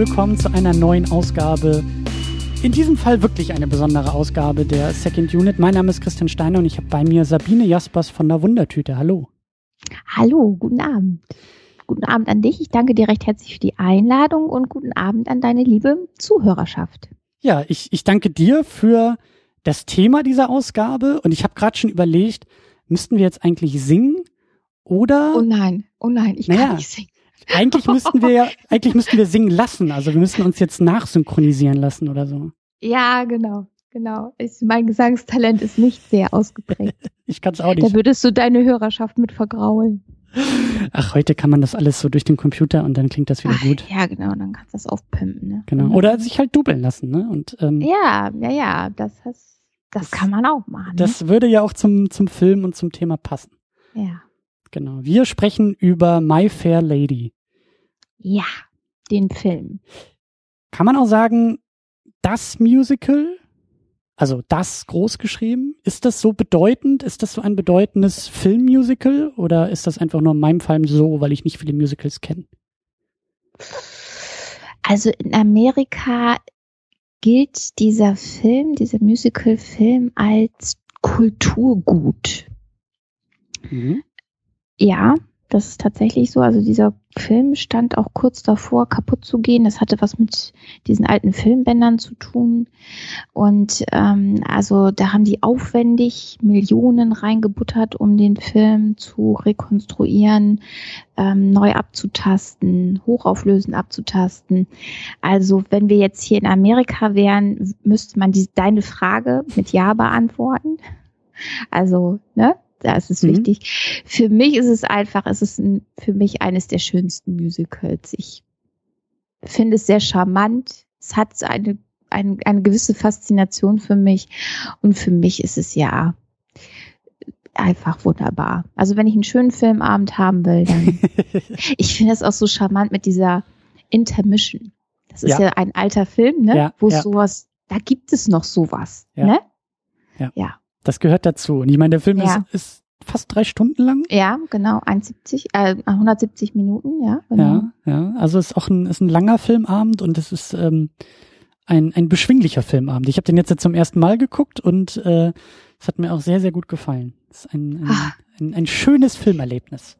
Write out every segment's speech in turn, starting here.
willkommen zu einer neuen Ausgabe. In diesem Fall wirklich eine besondere Ausgabe der Second Unit. Mein Name ist Christian Steiner und ich habe bei mir Sabine Jaspers von der Wundertüte. Hallo. Hallo, guten Abend. Guten Abend an dich. Ich danke dir recht herzlich für die Einladung und guten Abend an deine liebe Zuhörerschaft. Ja, ich, ich danke dir für das Thema dieser Ausgabe und ich habe gerade schon überlegt, müssten wir jetzt eigentlich singen oder? Oh nein, oh nein, ich naja, kann nicht singen. Eigentlich müssten wir ja, eigentlich müssten wir singen lassen. Also wir müssen uns jetzt nachsynchronisieren lassen oder so. Ja, genau, genau. Ich, mein Gesangstalent ist nicht sehr ausgeprägt. ich kann es auch nicht. Da würdest du deine Hörerschaft mit vergraulen. Ach, heute kann man das alles so durch den Computer und dann klingt das wieder Ach, gut. Ja, genau, dann kannst du das aufpimpen. Ne? Genau. Oder sich halt dubeln lassen, ne? Und ähm, ja, ja, ja, das das, das kann man auch machen. Das ne? würde ja auch zum zum Film und zum Thema passen. Ja. Genau. Wir sprechen über My Fair Lady. Ja, den Film. Kann man auch sagen, das Musical? Also das groß geschrieben? Ist das so bedeutend? Ist das so ein bedeutendes Filmmusical? Oder ist das einfach nur in meinem Fall so, weil ich nicht viele Musicals kenne? Also in Amerika gilt dieser Film, dieser Musical-Film als Kulturgut. Mhm. Ja, das ist tatsächlich so. Also dieser Film stand auch kurz davor, kaputt zu gehen. Das hatte was mit diesen alten Filmbändern zu tun. Und ähm, also da haben die aufwendig Millionen reingebuttert, um den Film zu rekonstruieren, ähm, neu abzutasten, hochauflösend abzutasten. Also wenn wir jetzt hier in Amerika wären, müsste man die, deine Frage mit Ja beantworten. Also, ne? Da ist es mhm. wichtig. Für mich ist es einfach, es ist ein, für mich eines der schönsten Musicals. Ich finde es sehr charmant. Es hat eine, eine, eine gewisse Faszination für mich. Und für mich ist es ja einfach wunderbar. Also wenn ich einen schönen Filmabend haben will, dann. ich finde es auch so charmant mit dieser Intermission. Das ist ja, ja ein alter Film, ne? Ja, Wo ja. sowas, da gibt es noch sowas, ja. ne? Ja. ja. Das gehört dazu. Und ich meine, der Film ja. ist, ist fast drei Stunden lang. Ja, genau, 71, äh, 170 Minuten, ja. Genau. Ja, ja. Also es ist auch ein, ist ein langer Filmabend und es ist ähm, ein, ein beschwinglicher Filmabend. Ich habe den jetzt, jetzt zum ersten Mal geguckt und äh, es hat mir auch sehr, sehr gut gefallen. Es ist ein, ein, ah. ein, ein schönes Filmerlebnis.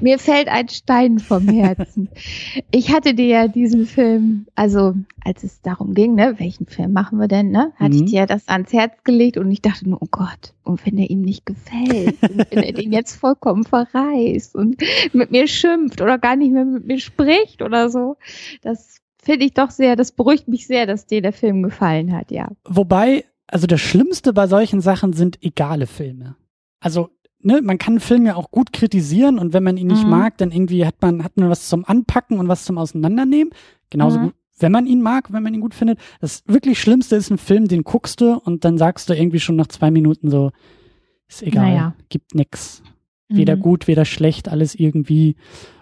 Mir fällt ein Stein vom Herzen. ich hatte dir ja diesen Film, also als es darum ging, ne, welchen Film machen wir denn, ne, hatte mhm. ich dir das ans Herz gelegt und ich dachte nur, oh Gott, und wenn er ihm nicht gefällt, und wenn er den jetzt vollkommen verreißt und mit mir schimpft oder gar nicht mehr mit mir spricht oder so, das finde ich doch sehr, das beruhigt mich sehr, dass dir der Film gefallen hat, ja. Wobei, also das Schlimmste bei solchen Sachen sind egale Filme. Also ne, man kann einen Film ja auch gut kritisieren und wenn man ihn nicht mhm. mag, dann irgendwie hat man, hat man was zum Anpacken und was zum Auseinandernehmen. Genauso mhm. gut, wenn man ihn mag, wenn man ihn gut findet. Das wirklich Schlimmste ist ein Film, den guckst du und dann sagst du irgendwie schon nach zwei Minuten so, ist egal, naja. gibt nix. Weder mhm. gut, weder schlecht, alles irgendwie.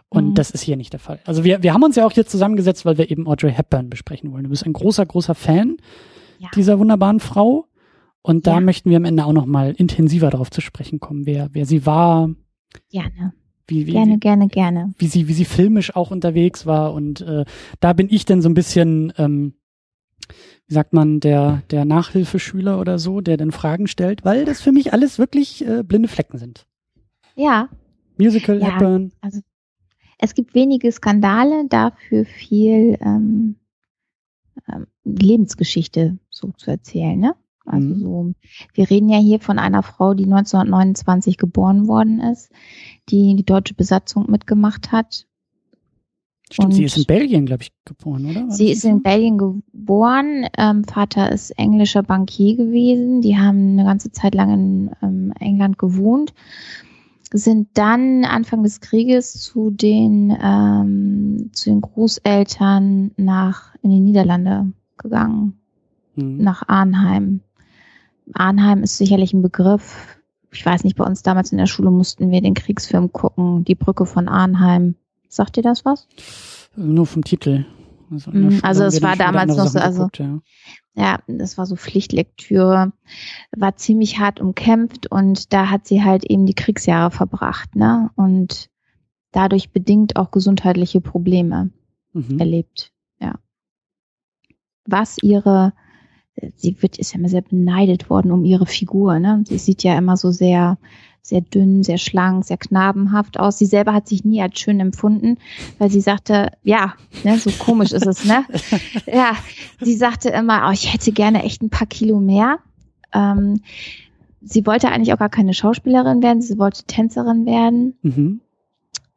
Und mhm. das ist hier nicht der Fall. Also wir, wir haben uns ja auch hier zusammengesetzt, weil wir eben Audrey Hepburn besprechen wollen. Du bist ein großer, großer Fan ja. dieser wunderbaren Frau. Und da ja. möchten wir am Ende auch noch mal intensiver darauf zu sprechen kommen, wer, wer sie war. Gerne. Wie, wie, gerne, gerne, gerne. Wie sie, wie sie filmisch auch unterwegs war. Und äh, da bin ich dann so ein bisschen, ähm, wie sagt man, der, der Nachhilfeschüler oder so, der dann Fragen stellt, weil das für mich alles wirklich äh, blinde Flecken sind. Ja. Musical, ja, Hepburn. Also es gibt wenige Skandale, dafür viel ähm, ähm, Lebensgeschichte so zu erzählen, ne? Also mhm. so, wir reden ja hier von einer Frau, die 1929 geboren worden ist, die die deutsche Besatzung mitgemacht hat. Stimmt, Und sie ist in Belgien, glaube ich, geboren, oder? War sie ist so? in Belgien geboren. Ähm, Vater ist englischer Bankier gewesen. Die haben eine ganze Zeit lang in ähm, England gewohnt. Sind dann Anfang des Krieges zu den, ähm, zu den Großeltern nach in die Niederlande gegangen. Mhm. Nach Arnheim. Arnheim ist sicherlich ein Begriff. Ich weiß nicht, bei uns damals in der Schule mussten wir den Kriegsfilm gucken, die Brücke von Arnheim. Sagt dir das was? Nur vom Titel. Also, mm, also es war damals noch so, also geguckt, ja. ja, das war so Pflichtlektüre, war ziemlich hart umkämpft und da hat sie halt eben die Kriegsjahre verbracht, ne? Und dadurch bedingt auch gesundheitliche Probleme mhm. erlebt. was ihre, sie wird, ist ja immer sehr beneidet worden um ihre Figur, ne? Sie sieht ja immer so sehr, sehr dünn, sehr schlank, sehr knabenhaft aus. Sie selber hat sich nie als schön empfunden, weil sie sagte, ja, ne, so komisch ist es, ne? Ja, sie sagte immer, oh, ich hätte gerne echt ein paar Kilo mehr. Ähm, sie wollte eigentlich auch gar keine Schauspielerin werden, sie wollte Tänzerin werden. Mhm.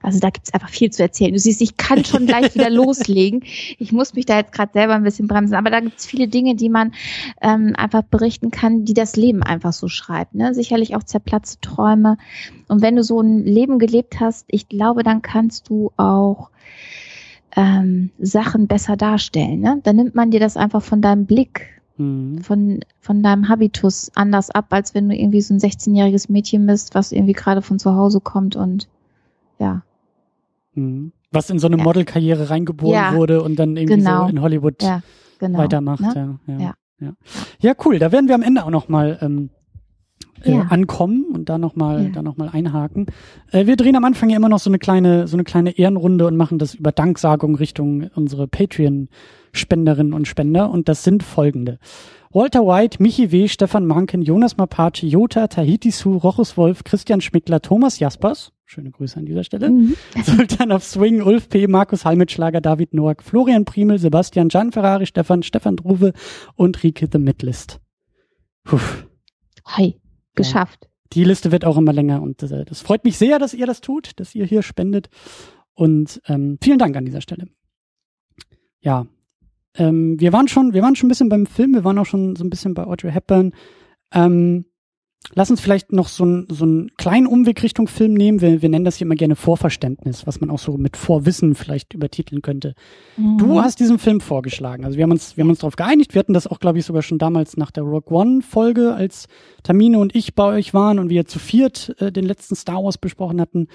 Also da gibt's einfach viel zu erzählen. Du siehst, ich kann schon gleich wieder loslegen. Ich muss mich da jetzt gerade selber ein bisschen bremsen. Aber da gibt's viele Dinge, die man ähm, einfach berichten kann, die das Leben einfach so schreibt. Ne? Sicherlich auch zerplatzte Träume. Und wenn du so ein Leben gelebt hast, ich glaube, dann kannst du auch ähm, Sachen besser darstellen. Ne? Dann nimmt man dir das einfach von deinem Blick mhm. von, von deinem Habitus anders ab, als wenn du irgendwie so ein 16-jähriges Mädchen bist, was irgendwie gerade von zu Hause kommt und ja. Mhm. Was in so eine ja. Modelkarriere reingeboren ja. wurde und dann irgendwie genau. so in Hollywood ja, genau. weitermacht. Ne? Ja, ja. Ja. cool. Da werden wir am Ende auch noch mal ähm, äh, ankommen und da noch mal, ja. da noch mal einhaken. Äh, wir drehen am Anfang ja immer noch so eine kleine, so eine kleine Ehrenrunde und machen das über Danksagung Richtung unsere Patreon-Spenderinnen und Spender und das sind folgende. Walter White, Michi W., Stefan Manken, Jonas Mapace, Jota, Tahiti Su, Rochus Wolf, Christian Schmickler, Thomas Jaspers, schöne Grüße an dieser Stelle, mhm. Sultan of Swing, Ulf P., Markus Halmitschlager, David Noack, Florian Primel, Sebastian, Gian Ferrari, Stefan, Stefan Druwe und Rike The Midlist. Puh. Hi, geschafft. Ja. Die Liste wird auch immer länger und äh, das freut mich sehr, dass ihr das tut, dass ihr hier spendet und ähm, vielen Dank an dieser Stelle. Ja, ähm, wir waren schon, wir waren schon ein bisschen beim Film, wir waren auch schon so ein bisschen bei Audrey Hepburn. Ähm, lass uns vielleicht noch so, ein, so einen kleinen Umweg Richtung Film nehmen. Wir, wir nennen das hier immer gerne Vorverständnis, was man auch so mit Vorwissen vielleicht übertiteln könnte. Mhm. Du hast diesen Film vorgeschlagen. Also wir haben uns, wir haben uns darauf geeinigt. Wir hatten das auch, glaube ich, sogar schon damals nach der Rogue One Folge, als Tamine und ich bei euch waren und wir zu viert äh, den letzten Star Wars besprochen hatten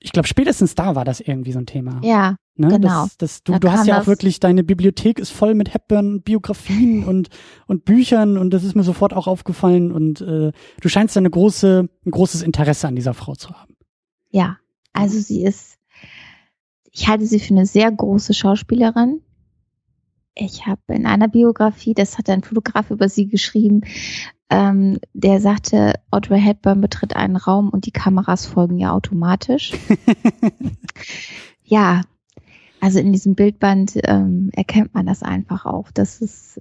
ich glaube, spätestens da war das irgendwie so ein Thema. Ja, ne? genau. Das, das, du, da du hast ja auch wirklich, deine Bibliothek ist voll mit Hepburn-Biografien und, und Büchern und das ist mir sofort auch aufgefallen und äh, du scheinst ja eine große, ein großes Interesse an dieser Frau zu haben. Ja, also sie ist, ich halte sie für eine sehr große Schauspielerin. Ich habe in einer Biografie, das hat ein Fotograf über sie geschrieben, ähm, der sagte, Audrey Hepburn betritt einen Raum und die Kameras folgen ja automatisch. ja, also in diesem Bildband ähm, erkennt man das einfach auch. Das ist,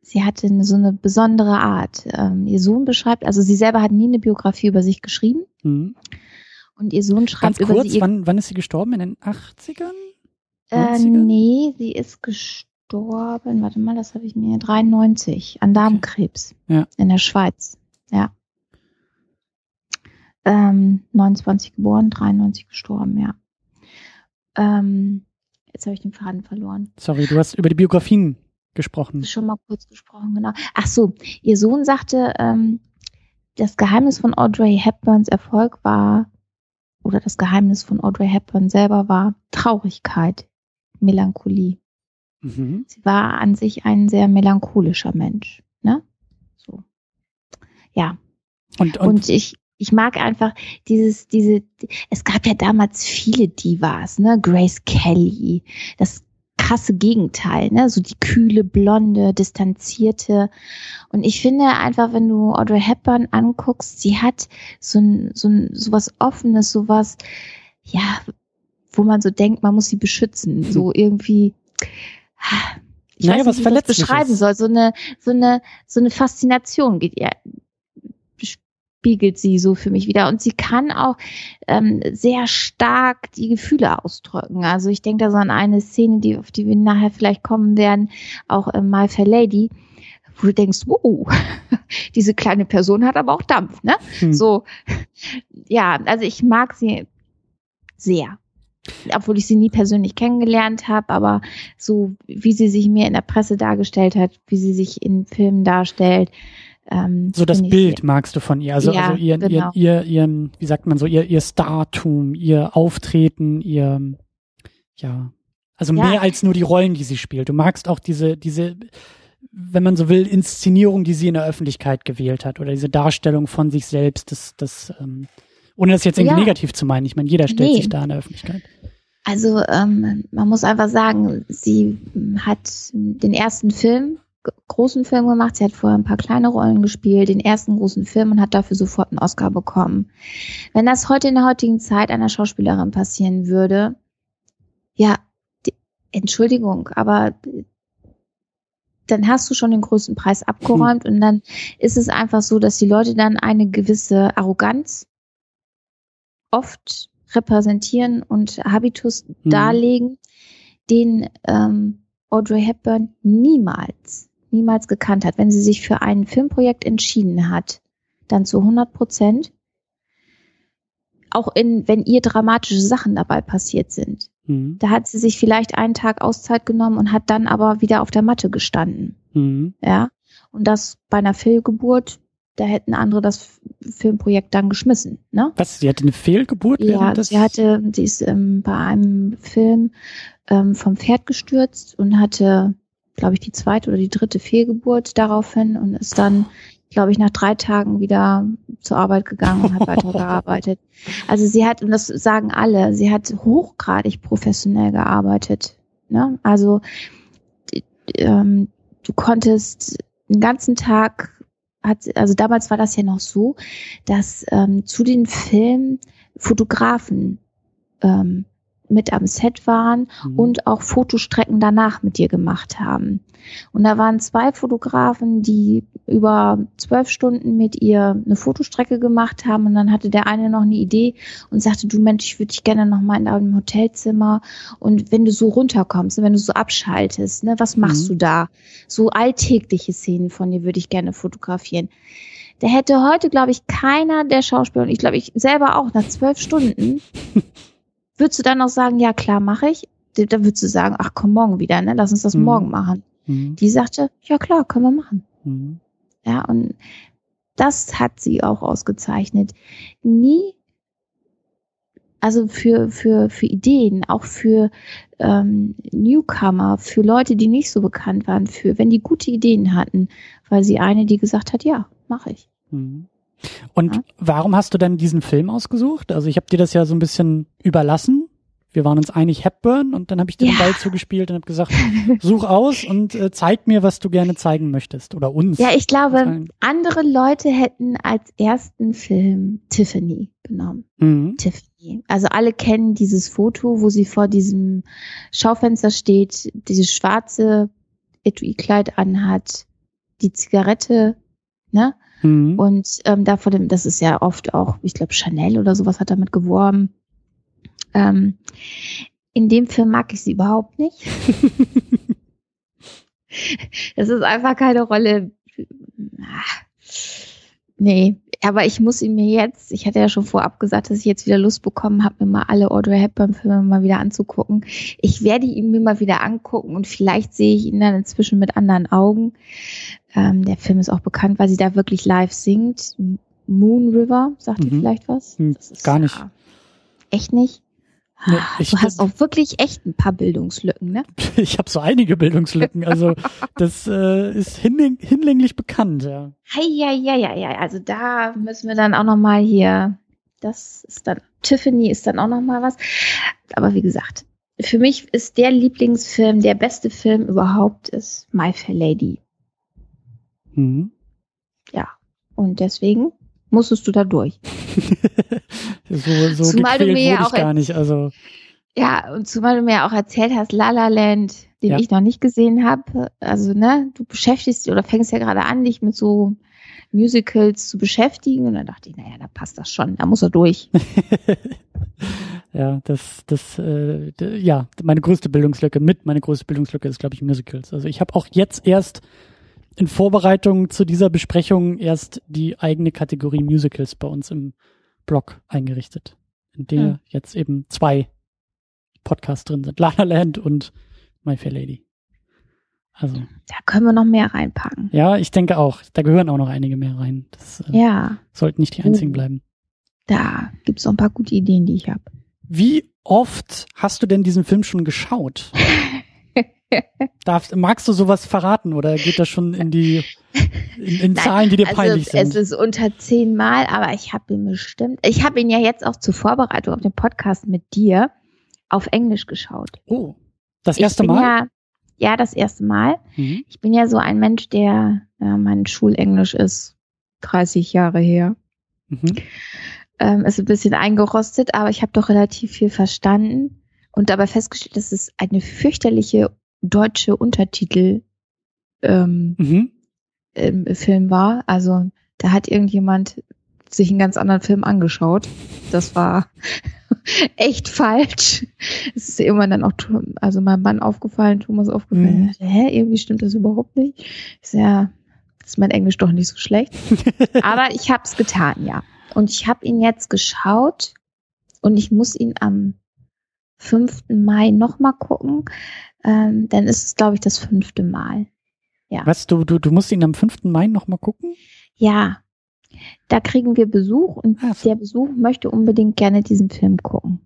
sie hatte eine, so eine besondere Art. Ähm, ihr Sohn beschreibt, also sie selber hat nie eine Biografie über sich geschrieben. Mhm. Und ihr Sohn schreibt Ganz kurz, über sie. Wann, wann ist sie gestorben? In den 80ern? Äh, nee, sie ist gestorben gestorben, warte mal, das habe ich mir, 93 an Darmkrebs ja. in der Schweiz. Ja. Ähm, 29 geboren, 93 gestorben, ja. Ähm, jetzt habe ich den Faden verloren. Sorry, du hast über die Biografien gesprochen. Schon mal kurz gesprochen, genau. Ach so, ihr Sohn sagte, ähm, das Geheimnis von Audrey Hepburns Erfolg war, oder das Geheimnis von Audrey Hepburn selber war Traurigkeit, Melancholie. Mhm. Sie war an sich ein sehr melancholischer Mensch. Ne? So. Ja. Und, und, und ich, ich mag einfach dieses, diese, es gab ja damals viele Divas, ne? Grace Kelly, das krasse Gegenteil, ne? So die kühle, blonde, distanzierte. Und ich finde einfach, wenn du Audrey Hepburn anguckst, sie hat so ein, so ein, sowas Offenes, sowas, ja, wo man so denkt, man muss sie beschützen. So irgendwie, ich naja, weiß nicht, was wie ich das beschreiben soll. So eine, so eine, so eine Faszination geht ihr, spiegelt sie so für mich wieder. Und sie kann auch ähm, sehr stark die Gefühle ausdrücken. Also ich denke da so an eine Szene, die, auf die wir nachher vielleicht kommen werden, auch in My Fair Lady, wo du denkst, wow, diese kleine Person hat aber auch Dampf, ne? Hm. So, ja, also ich mag sie sehr obwohl ich sie nie persönlich kennengelernt habe, aber so wie sie sich mir in der Presse dargestellt hat, wie sie sich in Filmen darstellt. Ähm, so das Bild magst du von ihr, also, ja, also ihr, genau. ihr, ihr, ihr, wie sagt man so, ihr, ihr Startum, ihr Auftreten, ihr, ja, also ja. mehr als nur die Rollen, die sie spielt. Du magst auch diese, diese, wenn man so will, Inszenierung, die sie in der Öffentlichkeit gewählt hat oder diese Darstellung von sich selbst, das, das, ähm, ohne das jetzt irgendwie ja. negativ zu meinen. Ich meine, jeder stellt nee. sich da in der Öffentlichkeit. Also ähm, man muss einfach sagen, sie hat den ersten Film, großen Film gemacht. Sie hat vorher ein paar kleine Rollen gespielt, den ersten großen Film und hat dafür sofort einen Oscar bekommen. Wenn das heute in der heutigen Zeit einer Schauspielerin passieren würde, ja, die, Entschuldigung, aber dann hast du schon den größten Preis abgeräumt hm. und dann ist es einfach so, dass die Leute dann eine gewisse Arroganz oft repräsentieren und Habitus hm. darlegen, den ähm, Audrey Hepburn niemals, niemals gekannt hat. Wenn sie sich für ein Filmprojekt entschieden hat, dann zu 100 Prozent, auch in, wenn ihr dramatische Sachen dabei passiert sind. Mhm. Da hat sie sich vielleicht einen Tag Auszeit genommen und hat dann aber wieder auf der Matte gestanden. Mhm. Ja. Und das bei einer Fehlgeburt, da hätten andere das Filmprojekt dann geschmissen. Ne? Was? Sie hatte eine Fehlgeburt? Ja, sie hatte, sie ist ähm, bei einem Film ähm, vom Pferd gestürzt und hatte, glaube ich, die zweite oder die dritte Fehlgeburt daraufhin und ist dann glaube ich, nach drei Tagen wieder zur Arbeit gegangen und hat weitergearbeitet. Also sie hat, und das sagen alle, sie hat hochgradig professionell gearbeitet. Ne? Also ähm, du konntest den ganzen Tag, hat, also damals war das ja noch so, dass ähm, zu den Filmen Fotografen ähm, mit am Set waren mhm. und auch Fotostrecken danach mit dir gemacht haben. Und da waren zwei Fotografen, die über zwölf Stunden mit ihr eine Fotostrecke gemacht haben und dann hatte der eine noch eine Idee und sagte, du Mensch, ich würde dich gerne noch mal in deinem Hotelzimmer und wenn du so runterkommst, wenn du so abschaltest, ne, was machst mhm. du da? So alltägliche Szenen von dir würde ich gerne fotografieren. Der hätte heute, glaube ich, keiner der Schauspieler und ich glaube, ich selber auch nach zwölf Stunden Würdest du dann noch sagen, ja klar, mache ich? Da würdest du sagen, ach komm, morgen wieder, ne? Lass uns das mhm. morgen machen. Mhm. Die sagte, ja klar, können wir machen. Mhm. Ja, und das hat sie auch ausgezeichnet. Nie, also für, für, für Ideen, auch für ähm, Newcomer, für Leute, die nicht so bekannt waren, für, wenn die gute Ideen hatten, weil sie eine, die gesagt hat, ja, mache ich. Und ja. warum hast du denn diesen Film ausgesucht? Also ich habe dir das ja so ein bisschen überlassen. Wir waren uns einig Hepburn und dann habe ich dir ja. den Ball zugespielt und habe gesagt, such aus und äh, zeig mir, was du gerne zeigen möchtest oder uns. Ja, ich glaube, andere Leute hätten als ersten Film Tiffany genommen. Mhm. Tiffany. Also alle kennen dieses Foto, wo sie vor diesem Schaufenster steht, dieses schwarze Etui-Kleid anhat, die Zigarette, ne? Mhm. Und ähm, da vor dem, das ist ja oft auch, ich glaube, Chanel oder sowas hat damit geworben. Ähm, in dem Film mag ich sie überhaupt nicht. das ist einfach keine Rolle. Nee, aber ich muss ihn mir jetzt, ich hatte ja schon vorab gesagt, dass ich jetzt wieder Lust bekommen habe, mir mal alle Audrey Hepburn-Filme mal wieder anzugucken. Ich werde ihn mir mal wieder angucken und vielleicht sehe ich ihn dann inzwischen mit anderen Augen. Ähm, der Film ist auch bekannt, weil sie da wirklich live singt. Moon River, sagt mhm. ihr vielleicht was? Hm, ist, Gar nicht. Ja, echt nicht? Nee, ah, du hast auch wirklich echt ein paar Bildungslücken, ne? Ich habe so einige Bildungslücken. Also das äh, ist hinläng hinlänglich bekannt, ja. Ja, ja, ja, ja. Also da müssen wir dann auch noch mal hier. Das ist dann Tiffany ist dann auch noch mal was. Aber wie gesagt, für mich ist der Lieblingsfilm, der beste Film überhaupt ist My Fair Lady. Mhm. Ja. Und deswegen musstest du da durch. so so zumal du mir ja auch gar nicht, also ja, und zumal du mir auch erzählt hast, La La Land, den ja. ich noch nicht gesehen habe. Also, ne, du beschäftigst dich oder fängst ja gerade an, dich mit so Musicals zu beschäftigen. Und dann dachte ich, naja, da passt das schon, da muss er durch. ja, das, das, äh, ja, meine größte Bildungslücke mit, meine größte Bildungslücke ist, glaube ich, Musicals. Also ich habe auch jetzt erst in Vorbereitung zu dieser Besprechung erst die eigene Kategorie Musicals bei uns im Blog eingerichtet, in der hm. jetzt eben zwei Podcasts drin sind. La La Land und My Fair Lady. Also. Da können wir noch mehr reinpacken. Ja, ich denke auch. Da gehören auch noch einige mehr rein. Das äh, ja. sollten nicht die einzigen bleiben. Da gibt's noch ein paar gute Ideen, die ich habe. Wie oft hast du denn diesen Film schon geschaut? Darfst, magst du sowas verraten oder geht das schon in die in, in Nein, Zahlen, die dir also peinlich sind? Es ist unter zehnmal, aber ich habe ihn bestimmt. Ich habe ihn ja jetzt auch zur Vorbereitung auf den Podcast mit dir auf Englisch geschaut. Oh, das erste Mal? Ja, ja, das erste Mal. Mhm. Ich bin ja so ein Mensch, der, ja, mein Schulenglisch ist 30 Jahre her. Mhm. Ähm, ist ein bisschen eingerostet, aber ich habe doch relativ viel verstanden und dabei festgestellt, dass es eine fürchterliche deutsche Untertitel ähm, mhm. im Film war. Also da hat irgendjemand sich einen ganz anderen Film angeschaut. Das war echt falsch. Es ist irgendwann dann auch, also meinem Mann aufgefallen, Thomas aufgefallen. Mhm. Hä, irgendwie stimmt das überhaupt nicht. Ich so, ja, ist mein Englisch doch nicht so schlecht. Aber ich habe es getan, ja. Und ich habe ihn jetzt geschaut und ich muss ihn am 5. Mai nochmal gucken. Ähm, dann ist es, glaube ich, das fünfte Mal. Ja. Was, du, du, du musst ihn am 5. Mai nochmal gucken? Ja, da kriegen wir Besuch und so. der Besuch möchte unbedingt gerne diesen Film gucken.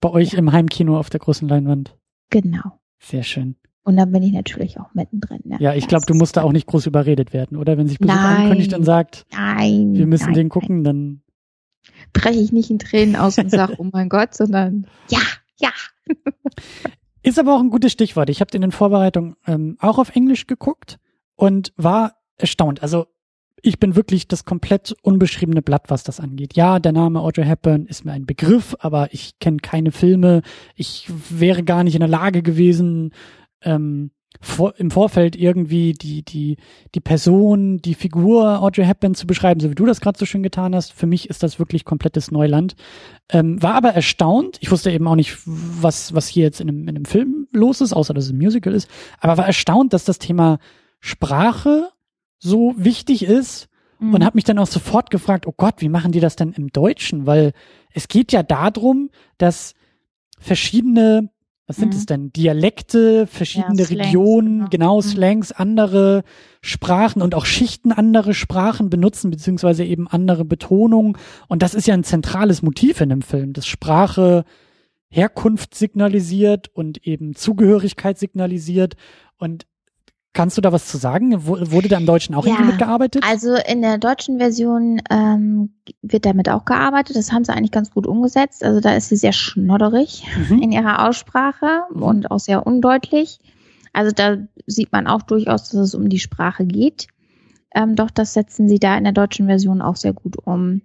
Bei euch ja. im Heimkino auf der großen Leinwand. Genau. Sehr schön. Und dann bin ich natürlich auch mittendrin. Ne? Ja, ich glaube, du musst da auch nicht groß überredet werden, oder? Wenn sich Besuch nein, ankündigt und sagt, nein, wir müssen nein, den gucken, nein. dann breche ich nicht in Tränen aus und sage, oh mein Gott, sondern ja, ja. Ist aber auch ein gutes Stichwort. Ich habe den in Vorbereitung ähm, auch auf Englisch geguckt und war erstaunt. Also ich bin wirklich das komplett unbeschriebene Blatt, was das angeht. Ja, der Name Audrey Hepburn ist mir ein Begriff, aber ich kenne keine Filme. Ich wäre gar nicht in der Lage gewesen, ähm, vor, im Vorfeld irgendwie die, die, die Person, die Figur Audrey Hepburn zu beschreiben, so wie du das gerade so schön getan hast. Für mich ist das wirklich komplettes Neuland. Ähm, war aber erstaunt. Ich wusste eben auch nicht, was, was hier jetzt in einem, in einem Film los ist, außer dass es ein Musical ist. Aber war erstaunt, dass das Thema Sprache so wichtig ist mhm. und habe mich dann auch sofort gefragt, oh Gott, wie machen die das denn im Deutschen? Weil es geht ja darum, dass verschiedene, was sind mhm. es denn, Dialekte, verschiedene ja, Slangs, Regionen, genau, genau mhm. Slangs, andere Sprachen und auch Schichten andere Sprachen benutzen, beziehungsweise eben andere Betonungen. Und das ist ja ein zentrales Motiv in dem Film, dass Sprache Herkunft signalisiert und eben Zugehörigkeit signalisiert. Und Kannst du da was zu sagen? Wurde da im Deutschen auch ja, irgendwie mitgearbeitet? Also in der deutschen Version ähm, wird damit auch gearbeitet. Das haben sie eigentlich ganz gut umgesetzt. Also da ist sie sehr schnodderig mhm. in ihrer Aussprache mhm. und auch sehr undeutlich. Also da sieht man auch durchaus, dass es um die Sprache geht. Ähm, doch das setzen sie da in der deutschen Version auch sehr gut um.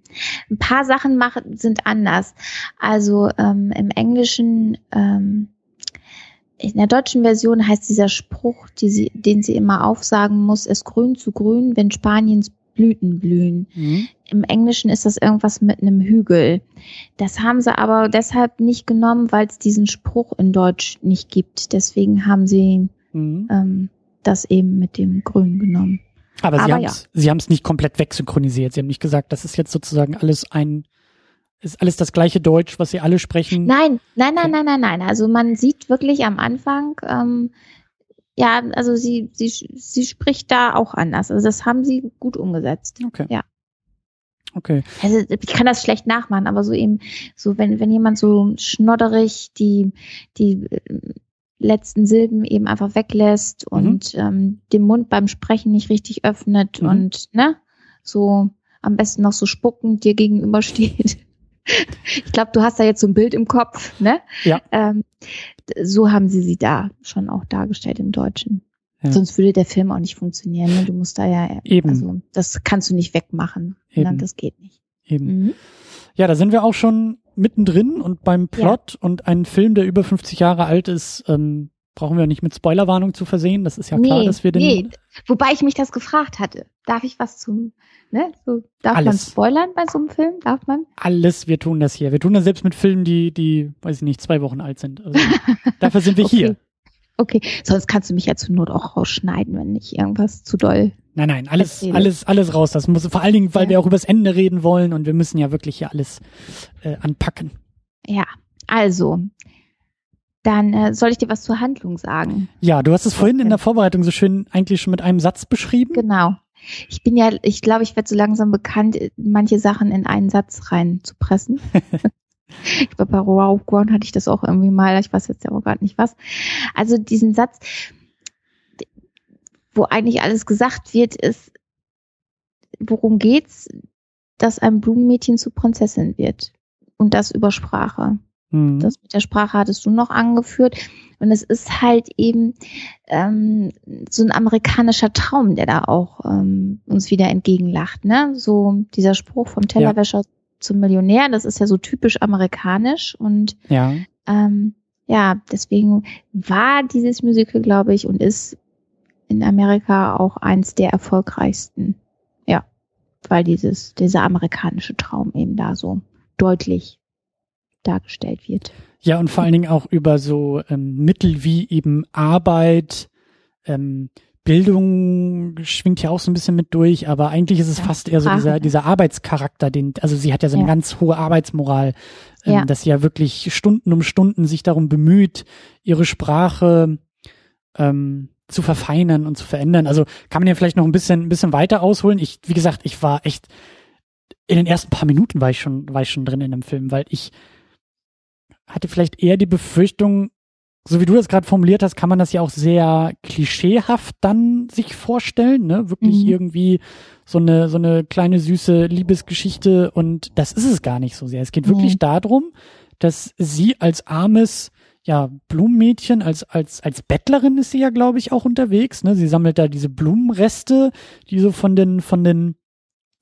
Ein paar Sachen machen, sind anders. Also ähm, im Englischen ähm, in der deutschen Version heißt dieser Spruch, die sie, den sie immer aufsagen muss, es grün zu grün, wenn Spaniens Blüten blühen. Mhm. Im Englischen ist das irgendwas mit einem Hügel. Das haben sie aber deshalb nicht genommen, weil es diesen Spruch in Deutsch nicht gibt. Deswegen haben sie mhm. ähm, das eben mit dem Grün genommen. Aber, aber sie haben es nicht komplett wegsynchronisiert. Sie haben nicht gesagt, das ist jetzt sozusagen alles ein ist alles das gleiche Deutsch, was sie alle sprechen? Nein, nein, nein, nein, nein, nein. Also man sieht wirklich am Anfang, ähm, ja, also sie, sie, sie spricht da auch anders. Also das haben sie gut umgesetzt. Okay. Ja. Okay. Also ich kann das schlecht nachmachen, aber so eben, so wenn, wenn jemand so schnodderig die, die äh, letzten Silben eben einfach weglässt mhm. und ähm, den Mund beim Sprechen nicht richtig öffnet mhm. und ne, so am besten noch so spuckend dir gegenübersteht. Ich glaube, du hast da jetzt so ein Bild im Kopf, ne? Ja. Ähm, so haben sie sie da schon auch dargestellt im Deutschen. Ja. Sonst würde der Film auch nicht funktionieren. Ne? Du musst da ja, Eben. also das kannst du nicht wegmachen. Ne? Eben. Das geht nicht. Eben. Mhm. Ja, da sind wir auch schon mittendrin und beim Plot ja. und ein Film, der über 50 Jahre alt ist, ähm, brauchen wir nicht mit Spoilerwarnung zu versehen. Das ist ja klar, nee, dass wir den. Nee. Wobei ich mich das gefragt hatte. Darf ich was zum, ne? So, darf Alles. man spoilern bei so einem Film? Darf man? Alles, wir tun das hier. Wir tun das selbst mit Filmen, die, die, weiß ich nicht, zwei Wochen alt sind. Also, dafür sind wir okay. hier. Okay, sonst kannst du mich ja zur Not auch rausschneiden, wenn nicht irgendwas zu doll. Nein, nein, alles, erzähle. alles, alles raus. Das muss vor allen Dingen, weil ja. wir auch übers Ende reden wollen und wir müssen ja wirklich hier alles äh, anpacken. Ja, also dann äh, soll ich dir was zur Handlung sagen. Ja, du hast es vorhin in der Vorbereitung so schön eigentlich schon mit einem Satz beschrieben. Genau. Ich bin ja, ich glaube, ich werde so langsam bekannt, manche Sachen in einen Satz reinzupressen. ich glaube, bei Rogue One hatte ich das auch irgendwie mal, ich weiß jetzt aber gerade nicht was. Also diesen Satz, wo eigentlich alles gesagt wird, ist, worum geht's, dass ein Blumenmädchen zu Prinzessin wird. Und das über Sprache. Mhm. Das mit der Sprache hattest du noch angeführt. Und es ist halt eben ähm, so ein amerikanischer Traum, der da auch ähm, uns wieder entgegenlacht. Ne? So dieser Spruch vom Tellerwäscher ja. zum Millionär, das ist ja so typisch amerikanisch. Und ja, ähm, ja deswegen war dieses Musical, glaube ich, und ist in Amerika auch eins der erfolgreichsten. Ja, weil dieses, dieser amerikanische Traum eben da so deutlich dargestellt wird. Ja, und vor allen Dingen auch über so ähm, Mittel wie eben Arbeit, ähm, Bildung schwingt ja auch so ein bisschen mit durch, aber eigentlich ist es ja, fast eher so dieser, dieser Arbeitscharakter, den, also sie hat ja so eine ja. ganz hohe Arbeitsmoral, ähm, ja. dass sie ja wirklich Stunden um Stunden sich darum bemüht, ihre Sprache ähm, zu verfeinern und zu verändern. Also kann man ja vielleicht noch ein bisschen, ein bisschen weiter ausholen. Ich, wie gesagt, ich war echt, in den ersten paar Minuten war ich schon, war ich schon drin in dem Film, weil ich hatte vielleicht eher die Befürchtung, so wie du das gerade formuliert hast, kann man das ja auch sehr klischeehaft dann sich vorstellen, ne? Wirklich mhm. irgendwie so eine, so eine kleine süße Liebesgeschichte und das ist es gar nicht so sehr. Es geht wirklich mhm. darum, dass sie als armes, ja, Blumenmädchen, als, als, als Bettlerin ist sie ja, glaube ich, auch unterwegs, ne? Sie sammelt da diese Blumenreste, die so von den, von den,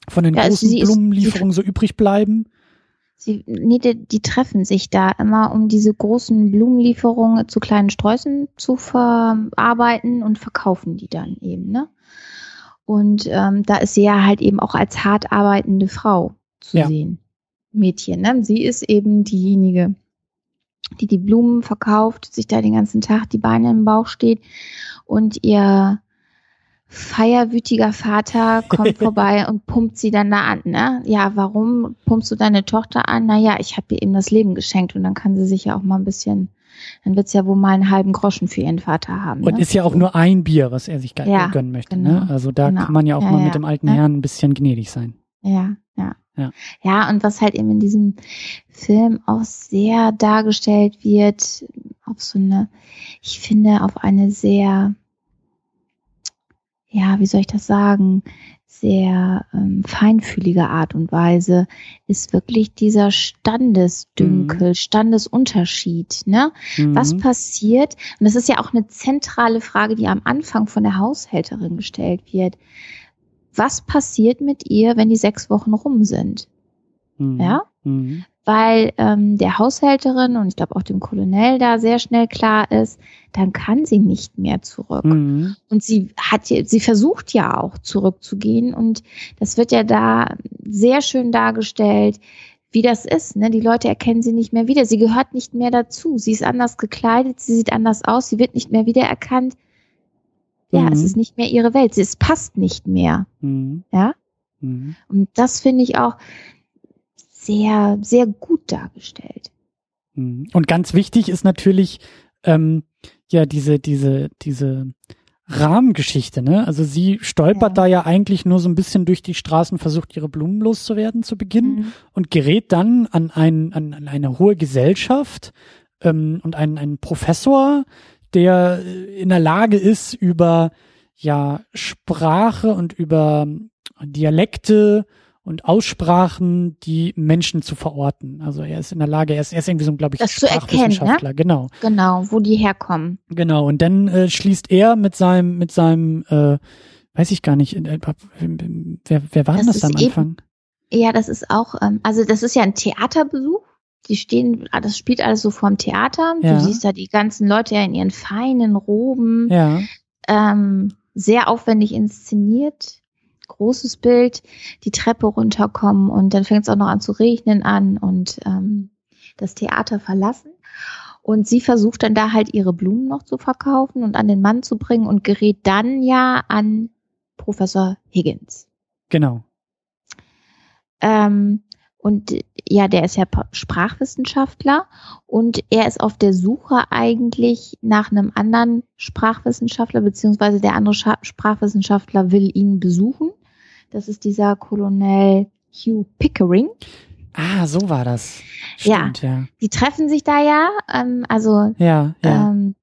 von den ja, also großen Blumenlieferungen so übrig bleiben. Sie, nee, die, die, treffen sich da immer, um diese großen Blumenlieferungen zu kleinen Sträußen zu verarbeiten und verkaufen die dann eben, ne? Und ähm, da ist sie ja halt eben auch als hart arbeitende Frau zu ja. sehen. Mädchen, ne? Sie ist eben diejenige, die die Blumen verkauft, sich da den ganzen Tag die Beine im Bauch steht und ihr feierwütiger Vater kommt vorbei und pumpt sie dann da an. Ne? Ja, warum pumpst du deine Tochter an? Naja, ich habe ihr eben das Leben geschenkt und dann kann sie sich ja auch mal ein bisschen, dann wird's ja wohl mal einen halben Groschen für ihren Vater haben. Und ne? ist ja auch nur ein Bier, was er sich ja, gönnen möchte. Ne? genau, ne? Also da genau. kann man ja auch ja, mal ja, mit dem alten Herrn ein bisschen gnädig sein. Ja, ja. Ja. ja, und was halt eben in diesem Film auch sehr dargestellt wird, auf so eine, ich finde, auf eine sehr ja, wie soll ich das sagen, sehr ähm, feinfühlige Art und Weise ist wirklich dieser Standesdünkel, mhm. Standesunterschied. Ne? Mhm. Was passiert? Und das ist ja auch eine zentrale Frage, die am Anfang von der Haushälterin gestellt wird. Was passiert mit ihr, wenn die sechs Wochen rum sind? Mhm. Ja? Weil ähm, der Haushälterin und ich glaube auch dem Kolonel da sehr schnell klar ist, dann kann sie nicht mehr zurück. Mhm. Und sie hat, sie versucht ja auch zurückzugehen und das wird ja da sehr schön dargestellt, wie das ist. Ne? Die Leute erkennen sie nicht mehr wieder. Sie gehört nicht mehr dazu. Sie ist anders gekleidet, sie sieht anders aus, sie wird nicht mehr wiedererkannt. Ja, mhm. es ist nicht mehr ihre Welt. Es passt nicht mehr. Mhm. Ja. Mhm. Und das finde ich auch, sehr, sehr gut dargestellt. Mhm. Und ganz wichtig ist natürlich ähm, ja diese, diese, diese Rahmengeschichte, ne? Also sie stolpert ja. da ja eigentlich nur so ein bisschen durch die Straßen, versucht ihre Blumen loszuwerden zu Beginn mhm. und gerät dann an, ein, an, an eine hohe Gesellschaft ähm, und einen, einen Professor, der in der Lage ist, über ja Sprache und über Dialekte und Aussprachen, die Menschen zu verorten. Also er ist in der Lage, er ist, er ist irgendwie so, glaube ich, das Sprachwissenschaftler, ne? genau. Genau, wo die herkommen. Genau, und dann äh, schließt er mit seinem, mit seinem, äh, weiß ich gar nicht, äh, wer, wer war das, das am Anfang? Eben, ja, das ist auch, ähm, also das ist ja ein Theaterbesuch. Die stehen, das spielt alles so vorm Theater. Ja. Du siehst da die ganzen Leute ja in ihren feinen Roben. Ja. Ähm, sehr aufwendig inszeniert großes Bild, die Treppe runterkommen und dann fängt es auch noch an zu regnen an und ähm, das Theater verlassen. Und sie versucht dann da halt ihre Blumen noch zu verkaufen und an den Mann zu bringen und gerät dann ja an Professor Higgins. Genau. Ähm, und ja, der ist ja Sprachwissenschaftler und er ist auf der Suche eigentlich nach einem anderen Sprachwissenschaftler, beziehungsweise der andere Sprachwissenschaftler will ihn besuchen. Das ist dieser Kolonel Hugh Pickering. Ah, so war das. Stimmt, ja, ja. Die treffen sich da ja, ähm, also ja, ja. Ähm,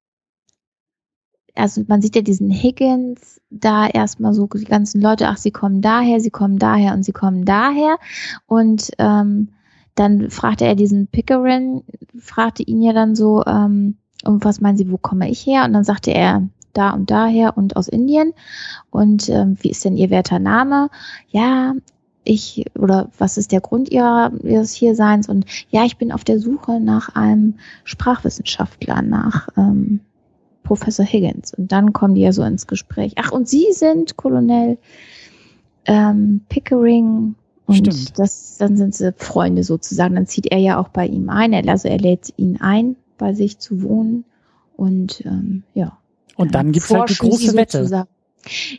also man sieht ja diesen Higgins da erstmal so die ganzen Leute, ach, sie kommen daher, sie kommen daher und sie kommen daher. Und ähm, dann fragte er diesen Pickering, fragte ihn ja dann so, ähm, und was meinen Sie, wo komme ich her? Und dann sagte er, da und daher und aus Indien. Und ähm, wie ist denn Ihr werter Name? Ja, ich, oder was ist der Grund ihrer, ihres Hierseins? Und ja, ich bin auf der Suche nach einem Sprachwissenschaftler, nach ähm, Professor Higgins. Und dann kommen die ja so ins Gespräch. Ach, und Sie sind Colonel ähm, Pickering. Und Stimmt. das, dann sind sie Freunde sozusagen. Dann zieht er ja auch bei ihm ein. Also er lädt ihn ein, bei sich zu wohnen. Und ähm, ja. Und dann gibt's halt die große Wette.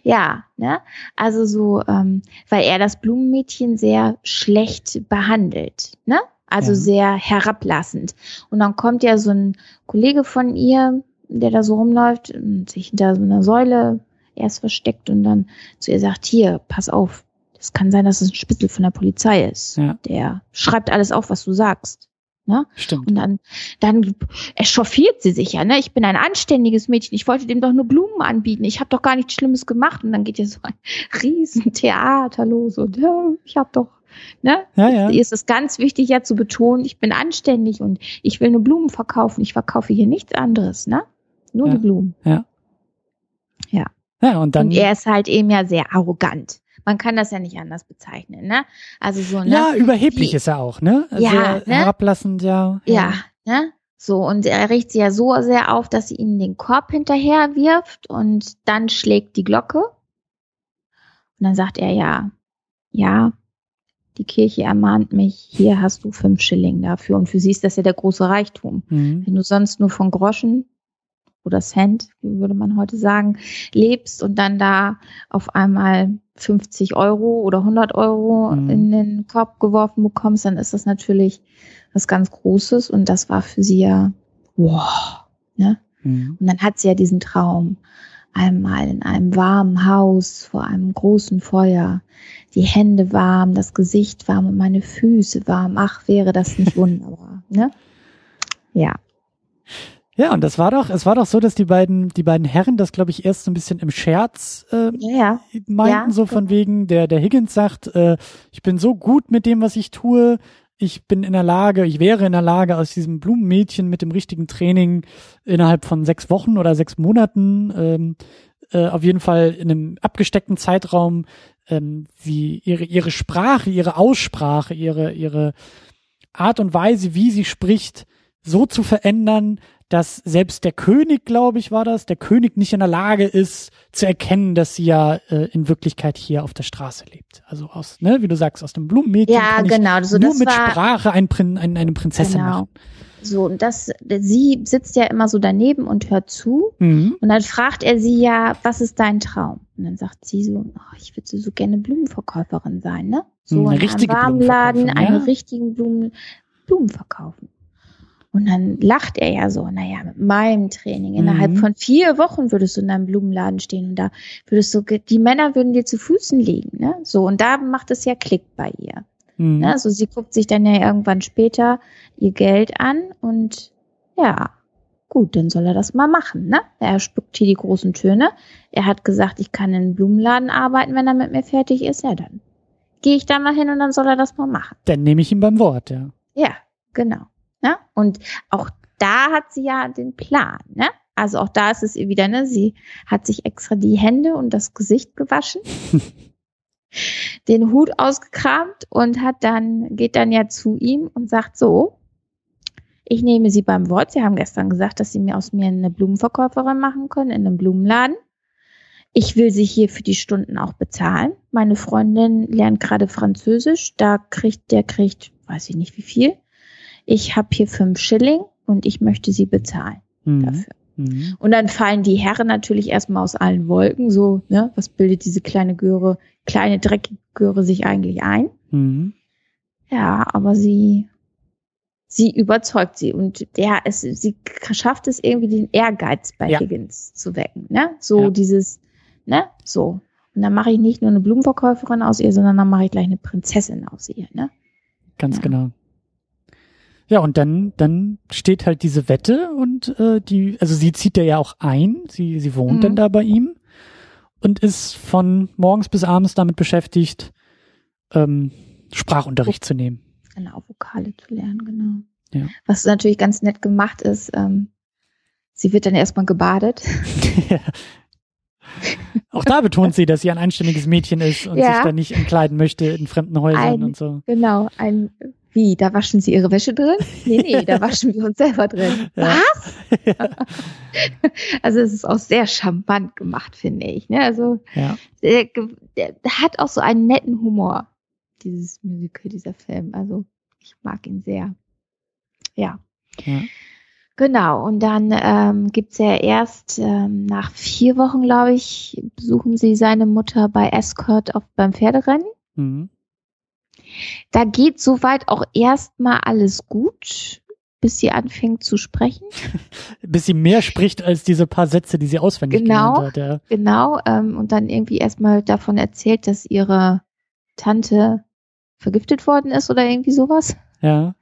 Ja, ne? Also so, ähm, weil er das Blumenmädchen sehr schlecht behandelt, ne? Also ja. sehr herablassend. Und dann kommt ja so ein Kollege von ihr, der da so rumläuft und sich hinter so einer Säule erst versteckt und dann zu ihr sagt, hier, pass auf, es kann sein, dass es ein Spitzel von der Polizei ist. Ja. Der schreibt alles auf, was du sagst. Ne? Stimmt. Und dann, dann echauffiert sie sich ja. Ne? Ich bin ein anständiges Mädchen. Ich wollte dem doch nur Blumen anbieten. Ich habe doch gar nichts Schlimmes gemacht. Und dann geht ja so ein Riesentheater los. Und ja, ich habe doch. Ne? Ja, ja. Ist es ganz wichtig, ja zu betonen, ich bin anständig und ich will nur Blumen verkaufen. Ich verkaufe hier nichts anderes. Ne? Nur ja. die Blumen. Ja. Ja. Ja, und dann. Und er ist halt eben ja sehr arrogant. Man kann das ja nicht anders bezeichnen, ne? Also so, ne? Ja, überheblich die, ist er auch, ne? Ja, sehr ne? herablassend, ja, ja. Ja, ne? So, und er riecht sie ja so sehr auf, dass sie ihm den Korb hinterher wirft und dann schlägt die Glocke. Und dann sagt er ja, ja, die Kirche ermahnt mich, hier hast du fünf Schilling dafür. Und für sie ist das ja der große Reichtum. Mhm. Wenn du sonst nur von Groschen oder Cent, wie würde man heute sagen, lebst und dann da auf einmal 50 Euro oder 100 Euro mhm. in den Korb geworfen bekommst, dann ist das natürlich was ganz Großes und das war für sie ja, wow, ne? Mhm. Und dann hat sie ja diesen Traum, einmal in einem warmen Haus vor einem großen Feuer, die Hände warm, das Gesicht warm und meine Füße warm. Ach, wäre das nicht wunderbar, ne? Ja. Ja, und das war doch, es war doch so, dass die beiden, die beiden Herren das, glaube ich, erst so ein bisschen im Scherz äh, ja, meinten, ja, so von wegen, der, der Higgins sagt, äh, ich bin so gut mit dem, was ich tue, ich bin in der Lage, ich wäre in der Lage, aus diesem Blumenmädchen mit dem richtigen Training innerhalb von sechs Wochen oder sechs Monaten ähm, äh, auf jeden Fall in einem abgesteckten Zeitraum ähm, sie ihre ihre Sprache, ihre Aussprache, ihre ihre Art und Weise, wie sie spricht, so zu verändern, dass selbst der König, glaube ich, war das, der König nicht in der Lage ist zu erkennen, dass sie ja äh, in Wirklichkeit hier auf der Straße lebt. Also aus, ne, wie du sagst, aus dem Blumenmädchen ja, kann genau, ich so, nur mit war, Sprache ein, ein, eine Prinzessin genau. machen. So, und das, sie sitzt ja immer so daneben und hört zu. Mhm. Und dann fragt er sie ja, was ist dein Traum? Und dann sagt sie so, oh, ich würde so gerne Blumenverkäuferin sein, ne? So eine in einem Warmladen, ja? eine richtigen Blumen, Blumen verkaufen. Und dann lacht er ja so, naja, mit meinem Training. Innerhalb mhm. von vier Wochen würdest du in deinem Blumenladen stehen und da würdest du, die Männer würden dir zu Füßen liegen, ne? So, und da macht es ja Klick bei ihr. Mhm. Ne? Also sie guckt sich dann ja irgendwann später ihr Geld an und ja, gut, dann soll er das mal machen, ne? Er spuckt hier die großen Töne. Er hat gesagt, ich kann in einem Blumenladen arbeiten, wenn er mit mir fertig ist. Ja, dann gehe ich da mal hin und dann soll er das mal machen. Dann nehme ich ihn beim Wort, ja. Ja, genau. Ne? Und auch da hat sie ja den Plan. Ne? Also auch da ist es ihr wieder, ne? sie hat sich extra die Hände und das Gesicht gewaschen, den Hut ausgekramt und hat dann, geht dann ja zu ihm und sagt so, ich nehme Sie beim Wort. Sie haben gestern gesagt, dass Sie mir aus mir eine Blumenverkäuferin machen können in einem Blumenladen. Ich will Sie hier für die Stunden auch bezahlen. Meine Freundin lernt gerade Französisch. Da kriegt, der kriegt, weiß ich nicht wie viel ich habe hier fünf Schilling und ich möchte sie bezahlen mhm. dafür. Mhm. Und dann fallen die Herren natürlich erstmal aus allen Wolken, so, ne, was bildet diese kleine Göre, kleine dreckige Göre sich eigentlich ein? Mhm. Ja, aber sie, sie überzeugt sie und der, es, sie schafft es irgendwie den Ehrgeiz bei ja. Higgins zu wecken, ne? So ja. dieses, ne, so. Und dann mache ich nicht nur eine Blumenverkäuferin aus ihr, sondern dann mache ich gleich eine Prinzessin aus ihr, ne? Ganz ja. genau. Ja, und dann, dann steht halt diese Wette und äh, die, also sie zieht ja auch ein, sie, sie wohnt mhm. dann da bei ihm und ist von morgens bis abends damit beschäftigt, ähm, Sprachunterricht zu nehmen. Eine Vokale zu lernen, genau. Ja. Was natürlich ganz nett gemacht ist, ähm, sie wird dann erstmal gebadet. ja. Auch da betont sie, dass sie ein einständiges Mädchen ist und Ja. sich da nicht entkleiden möchte in fremden Häusern Ein- und so. Genau, ein wie, da waschen sie ihre Wäsche drin? Nee, nee, da waschen wir uns selber drin. Ja. Was? Also es ist auch sehr charmant gemacht, finde ich. Ne? Also Ja. der, der hat auch so einen netten Humor, dieses Musical, dieser Film. Also ich mag ihn sehr. Ja. Ja. Genau, und dann ähm, gibt's ja erst ähm, nach vier Wochen, glaube ich, besuchen sie seine Mutter bei Escort auf, beim Pferderennen. Mhm. Da geht soweit auch erstmal alles gut, bis sie anfängt zu sprechen. Bis sie mehr spricht als diese paar Sätze, die sie auswendig Genau. hat. Ja. Genau, ähm, und dann irgendwie erstmal davon erzählt, dass ihre Tante vergiftet worden ist oder irgendwie sowas. ja.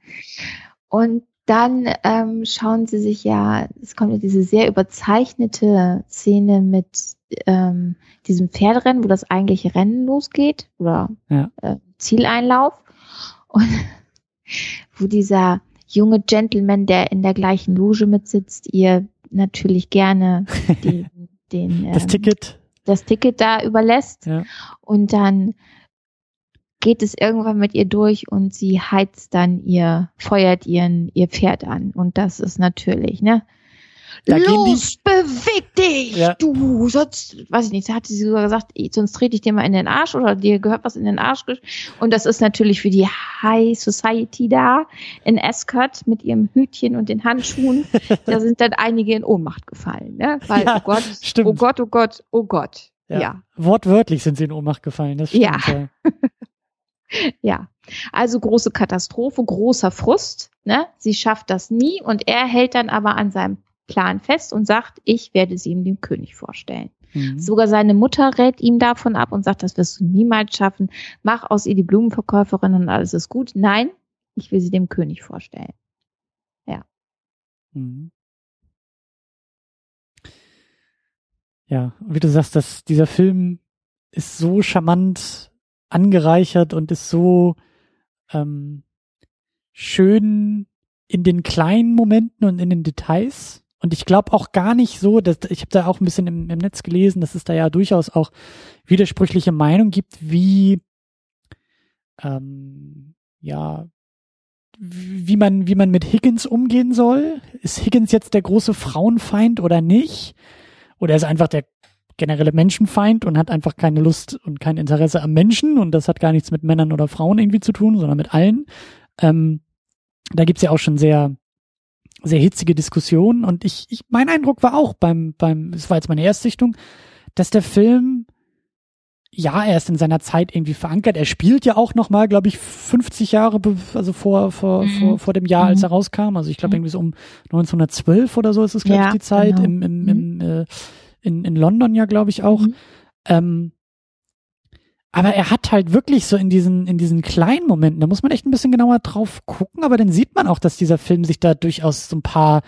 Und dann ähm, schauen sie sich ja, es kommt ja diese sehr überzeichnete Szene mit ähm, diesem Pferderennen, wo das eigentliche Rennen losgeht oder Ja. äh, Zieleinlauf. Und wo dieser junge Gentleman, der in der gleichen Loge mitsitzt, ihr natürlich gerne den, den Das ähm, Ticket. das Ticket da überlässt. Ja. Und dann geht es irgendwann mit ihr durch und sie heizt dann ihr, feuert ihren, ihr Pferd an. Und das ist natürlich, ne? Da gehen die- Los, beweg dich! Ja. Du, sonst, weiß ich nicht, da hatte sie sogar gesagt, "Eh, sonst trete ich dir mal in den Arsch oder dir gehört was in den Arsch. gesch-" Und das ist natürlich für die High Society da in Escort mit ihrem Hütchen und den Handschuhen. da sind dann einige in Ohnmacht gefallen, ne? Weil, Ja, oh Gott, stimmt. oh Gott, oh Gott, oh Gott. Ja. ja. Wortwörtlich sind sie in Ohnmacht gefallen. Das stimmt. Ja. Ja. Ja, also große Katastrophe, großer Frust. Ne? Sie schafft das nie und er hält dann aber an seinem Plan fest und sagt, ich werde sie ihm dem König vorstellen. Mhm. Sogar seine Mutter rät ihm davon ab und sagt, das wirst du niemals schaffen. Mach aus ihr die Blumenverkäuferin und alles ist gut. Nein, ich will sie dem König vorstellen. Mhm. Ja, wie du sagst, dass dieser Film ist so charmant angereichert und ist so ähm, schön in den kleinen Momenten und in den Details. Und ich glaube auch gar nicht so, dass ich habe da auch ein bisschen im, im Netz gelesen, dass es da ja durchaus auch widersprüchliche Meinungen gibt, wie ähm, ja wie man wie man mit Higgins umgehen soll. Ist Higgins jetzt der große Frauenfeind oder nicht? Oder ist einfach der generelle Menschenfeind und hat einfach keine Lust und kein Interesse am Menschen und das hat gar nichts mit Männern oder Frauen irgendwie zu tun, sondern mit allen. Ähm, da gibt's ja auch schon sehr sehr hitzige Diskussionen und ich, ich mein Eindruck war auch beim beim es war jetzt meine Erstsichtung, dass der Film ja, er ist in seiner Zeit irgendwie verankert. Er spielt ja auch noch mal, glaube ich, 50 Jahre, also vor vor Mhm. vor, vor dem Jahr, als Mhm. er rauskam. Also ich glaube Mhm. irgendwie so um 1912 oder so ist es, glaube Ja, ich, die Zeit genau. im, im, im äh, in, in London ja, glaube ich auch. Mhm. Ähm, aber er hat halt wirklich so in diesen, in diesen kleinen Momenten, da muss man echt ein bisschen genauer drauf gucken, aber dann sieht man auch, dass dieser Film sich da durchaus so ein paar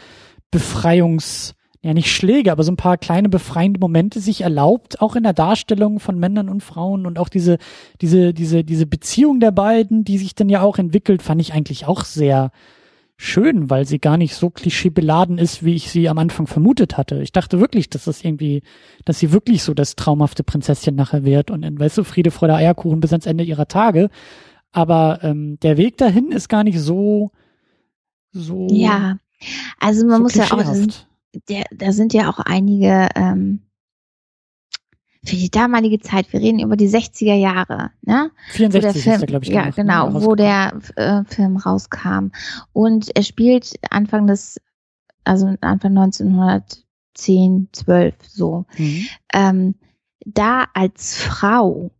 Befreiungs, ja nicht Schläge, aber so ein paar kleine befreiende Momente sich erlaubt, auch in der Darstellung von Männern und Frauen und auch diese, diese, diese, diese Beziehung der beiden, die sich dann ja auch entwickelt, fand ich eigentlich auch sehr schön, weil sie gar nicht so klischeebeladen ist, wie ich sie am Anfang vermutet hatte. Ich dachte wirklich, dass das irgendwie, dass sie wirklich so das traumhafte Prinzesschen nachher wird und in, weißt du, Friede, Freude, Eierkuchen bis ans Ende ihrer Tage. Aber ähm, der Weg dahin ist gar nicht so, so, Ja, also man so muss ja auch, da sind, der, da sind ja auch einige ähm, für die damalige Zeit, wir reden über die 60er Jahre, ne? wo 64 der ist Film, der, glaube ich, ja danach, ne, genau, wo der äh, Film rauskam und er spielt Anfang des, also Anfang 1910, 12 so. Mhm. Ähm, da als Frau,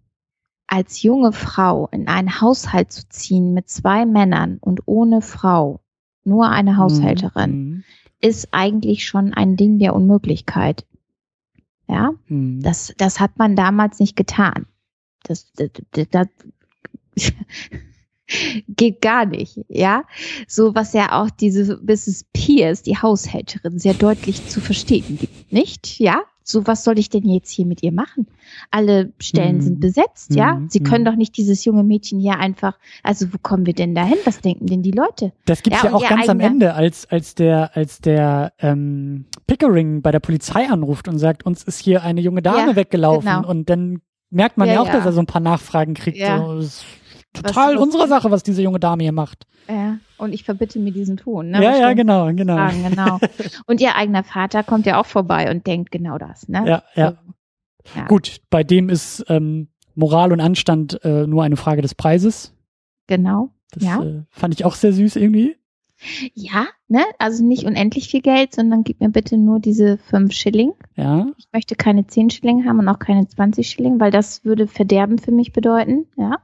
als junge Frau in einen Haushalt zu ziehen mit zwei Männern und ohne Frau, nur eine Haushälterin, Mhm. ist eigentlich schon ein Ding der Unmöglichkeit. Ja, Mhm. das, das hat man damals nicht getan. Das, das, das, das geht gar nicht, ja. So was ja auch diese Mrs. Pierce, die Haushälterin, sehr deutlich zu verstehen gibt, nicht? Ja, so was soll ich denn jetzt hier mit ihr machen? Alle Stellen mhm. sind besetzt, ja? Mhm. Sie können mhm. doch nicht dieses junge Mädchen hier einfach, also wo kommen wir denn dahin? Was denken denn die Leute? Das gibt's ja, ja auch ganz am Ende, als, als der, als der ähm, Pickering bei der Polizei anruft und sagt, uns ist hier eine junge Dame ja, weggelaufen genau. und dann merkt man ja, ja auch, dass er so ein paar Nachfragen kriegt. Ja. So, total was, unsere Sache, was diese junge Dame hier macht. Ja, und ich verbitte mir diesen Ton. Ne? Ja, ja, genau, genau. Fragen, genau. Und ihr eigener Vater kommt ja auch vorbei und denkt genau das. Ne? Ja, ja. Ja. Gut, bei dem ist ähm, Moral und Anstand äh, nur eine Frage des Preises. Genau. Das ja. äh, fand ich auch sehr süß irgendwie. Ja, ne? Also nicht unendlich viel Geld, sondern gib mir bitte nur diese fünf Schilling. Ja. Ich möchte keine zehn Schilling haben und auch keine 20 Schilling, weil das würde Verderben für mich bedeuten, ja.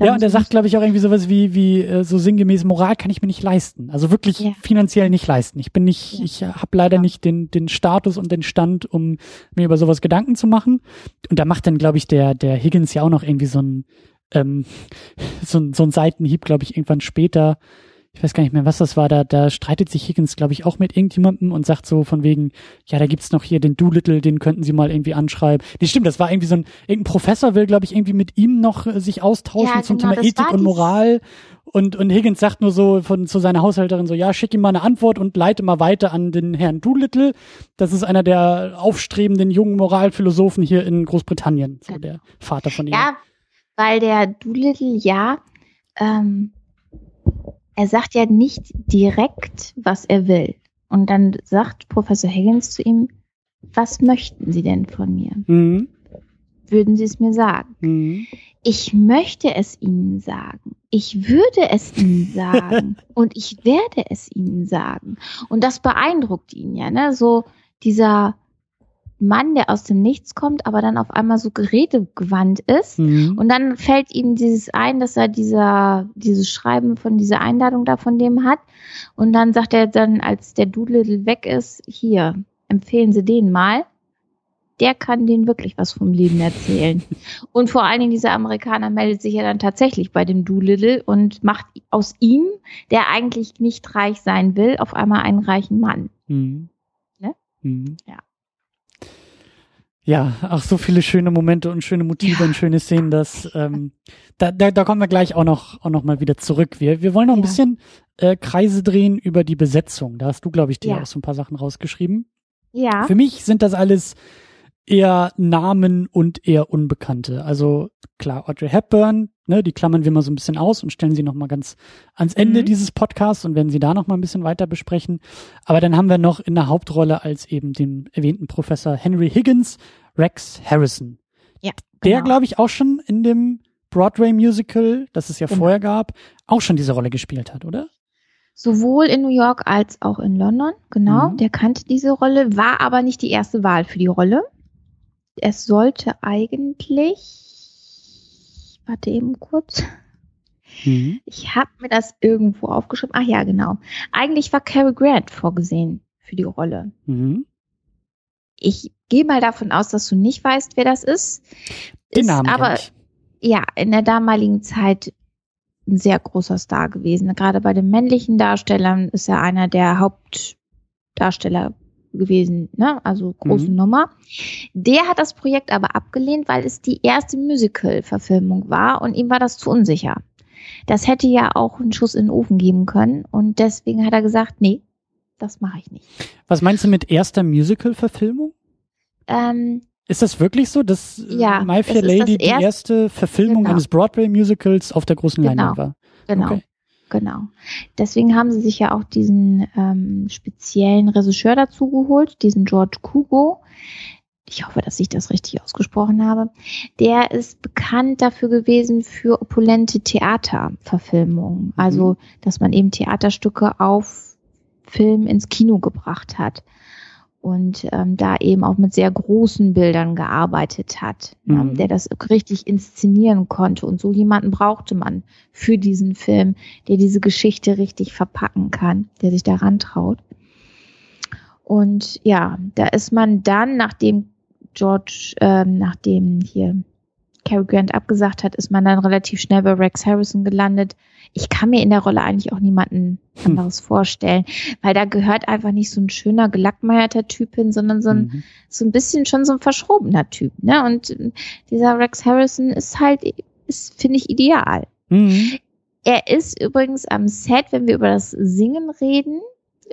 Ja, und er sagt, glaube ich, auch irgendwie sowas wie, wie äh, so sinngemäß, Moral kann ich mir nicht leisten. Also wirklich ja. finanziell nicht leisten. Ich bin nicht, ja. ich habe leider ja. nicht den, den Status und den Stand, um mir über sowas Gedanken zu machen. Und da macht dann, glaube ich, der, der Higgins ja auch noch irgendwie so ein, ähm, so, ein so ein Seitenhieb, glaube ich, irgendwann später, ich weiß gar nicht mehr, was das war, da, da streitet sich Higgins, glaube ich, auch mit irgendjemandem und sagt so von wegen, ja, da gibt's noch hier den Doolittle, den könnten sie mal irgendwie anschreiben. Nee, stimmt, das war irgendwie so ein, irgendein Professor will, glaube ich, irgendwie mit ihm noch äh, sich austauschen ja, zum genau, Thema Ethik und Moral. Und, und Higgins sagt nur so von, zu seiner Haushälterin so, ja, schick ihm mal eine Antwort und leite mal weiter an den Herrn Doolittle. Das ist einer der aufstrebenden jungen Moralphilosophen hier in Großbritannien, so der Vater von ihm. Ja, weil der Doolittle ja, ähm, er sagt ja nicht direkt, was er will. Und dann sagt Professor Higgins zu ihm, was möchten Sie denn von mir? Mhm. Würden Sie es mir sagen? Mhm. Ich möchte es Ihnen sagen. Ich würde es Ihnen sagen. und ich werde es Ihnen sagen. Und das beeindruckt ihn ja, ne? So dieser Mann, der aus dem Nichts kommt, aber dann auf einmal so gerätegewandt ist. Mhm. Und dann fällt ihm dieses ein, dass er dieser, dieses Schreiben von dieser Einladung da von dem hat. Und dann sagt er dann, als der Doodle weg ist, hier, empfehlen Sie den mal. Der kann denen wirklich was vom Leben erzählen. Und vor allen Dingen dieser Amerikaner meldet sich ja dann tatsächlich bei dem Doolittle und macht aus ihm, der eigentlich nicht reich sein will, auf einmal einen reichen Mann. Mhm. Ne? Mhm. Ja. Ja, ach, so viele schöne Momente und schöne Motive ja. und schöne Szenen, dass ähm, da, da, da kommen wir gleich auch noch, auch noch mal wieder zurück. Wir, wir wollen noch ein bisschen äh, Kreise drehen über die Besetzung. Da hast du, glaube ich, dir ja. auch so ein paar Sachen rausgeschrieben. Ja. Für mich sind das alles eher Namen und eher Unbekannte. Also klar, Audrey Hepburn, ne, die klammern wir mal so ein bisschen aus und stellen sie noch mal ganz ans Ende mhm. dieses Podcasts und werden sie da noch mal ein bisschen weiter besprechen. Aber dann haben wir noch in der Hauptrolle als eben den erwähnten Professor Henry Higgins Rex Harrison. Ja. Genau. Der, glaube ich, auch schon in dem Broadway-Musical, das es ja genau. vorher gab, auch schon diese Rolle gespielt hat, oder? Sowohl in New York als auch in London, genau. Mhm. Der kannte diese Rolle, war aber nicht die erste Wahl für die Rolle es sollte eigentlich, warte eben kurz. Mhm. Ich habe mir das irgendwo aufgeschrieben. Ach ja, genau. Eigentlich war Cary Grant vorgesehen für die Rolle. Mhm. Ich gehe mal davon aus, dass du nicht weißt, wer das ist. Den ist Namen aber ja, in der damaligen Zeit ein sehr großer Star gewesen. Gerade bei den männlichen Darstellern ist er einer der Hauptdarsteller gewesen, ne? also große mhm. Nummer. Der hat das Projekt aber abgelehnt, weil es die erste Musical-Verfilmung war und ihm war das zu unsicher. Das hätte ja auch einen Schuss in den Ofen geben können und deswegen hat er gesagt, nee, das mache ich nicht. Was meinst du mit erster Musical-Verfilmung? Ähm, ist das wirklich so, dass äh, ja, My Fair Lady die erste Verfilmung genau. eines Broadway-Musicals auf der großen genau. Leinwand war? Genau. Okay. Genau. Deswegen haben sie sich ja auch diesen ähm, speziellen Regisseur dazu geholt, diesen George Kugo. Ich hoffe, dass ich das richtig ausgesprochen habe. Der ist bekannt dafür gewesen für opulente Theaterverfilmungen. Mhm. Also, dass man eben Theaterstücke auf Film ins Kino gebracht hat und ähm, da eben auch mit sehr großen Bildern gearbeitet hat, ne, mhm. ja, der das richtig inszenieren konnte. Und so jemanden brauchte man für diesen Film, der diese Geschichte richtig verpacken kann, der sich daran traut. Und ja, da ist man dann, nachdem George, ähm, nachdem hier Cary Grant abgesagt hat, ist man dann relativ schnell bei Rex Harrison gelandet. Ich kann mir in der Rolle eigentlich auch niemanden hm. anderes hm. vorstellen, weil da gehört einfach nicht so ein schöner, gelackmeierter Typ hin, sondern so ein, mhm. so ein bisschen schon so ein verschrobener Typ, ne? Und dieser Rex Harrison ist halt, ist, finde ich, ideal. Mhm. Er ist übrigens am Set, wenn wir über das Singen reden,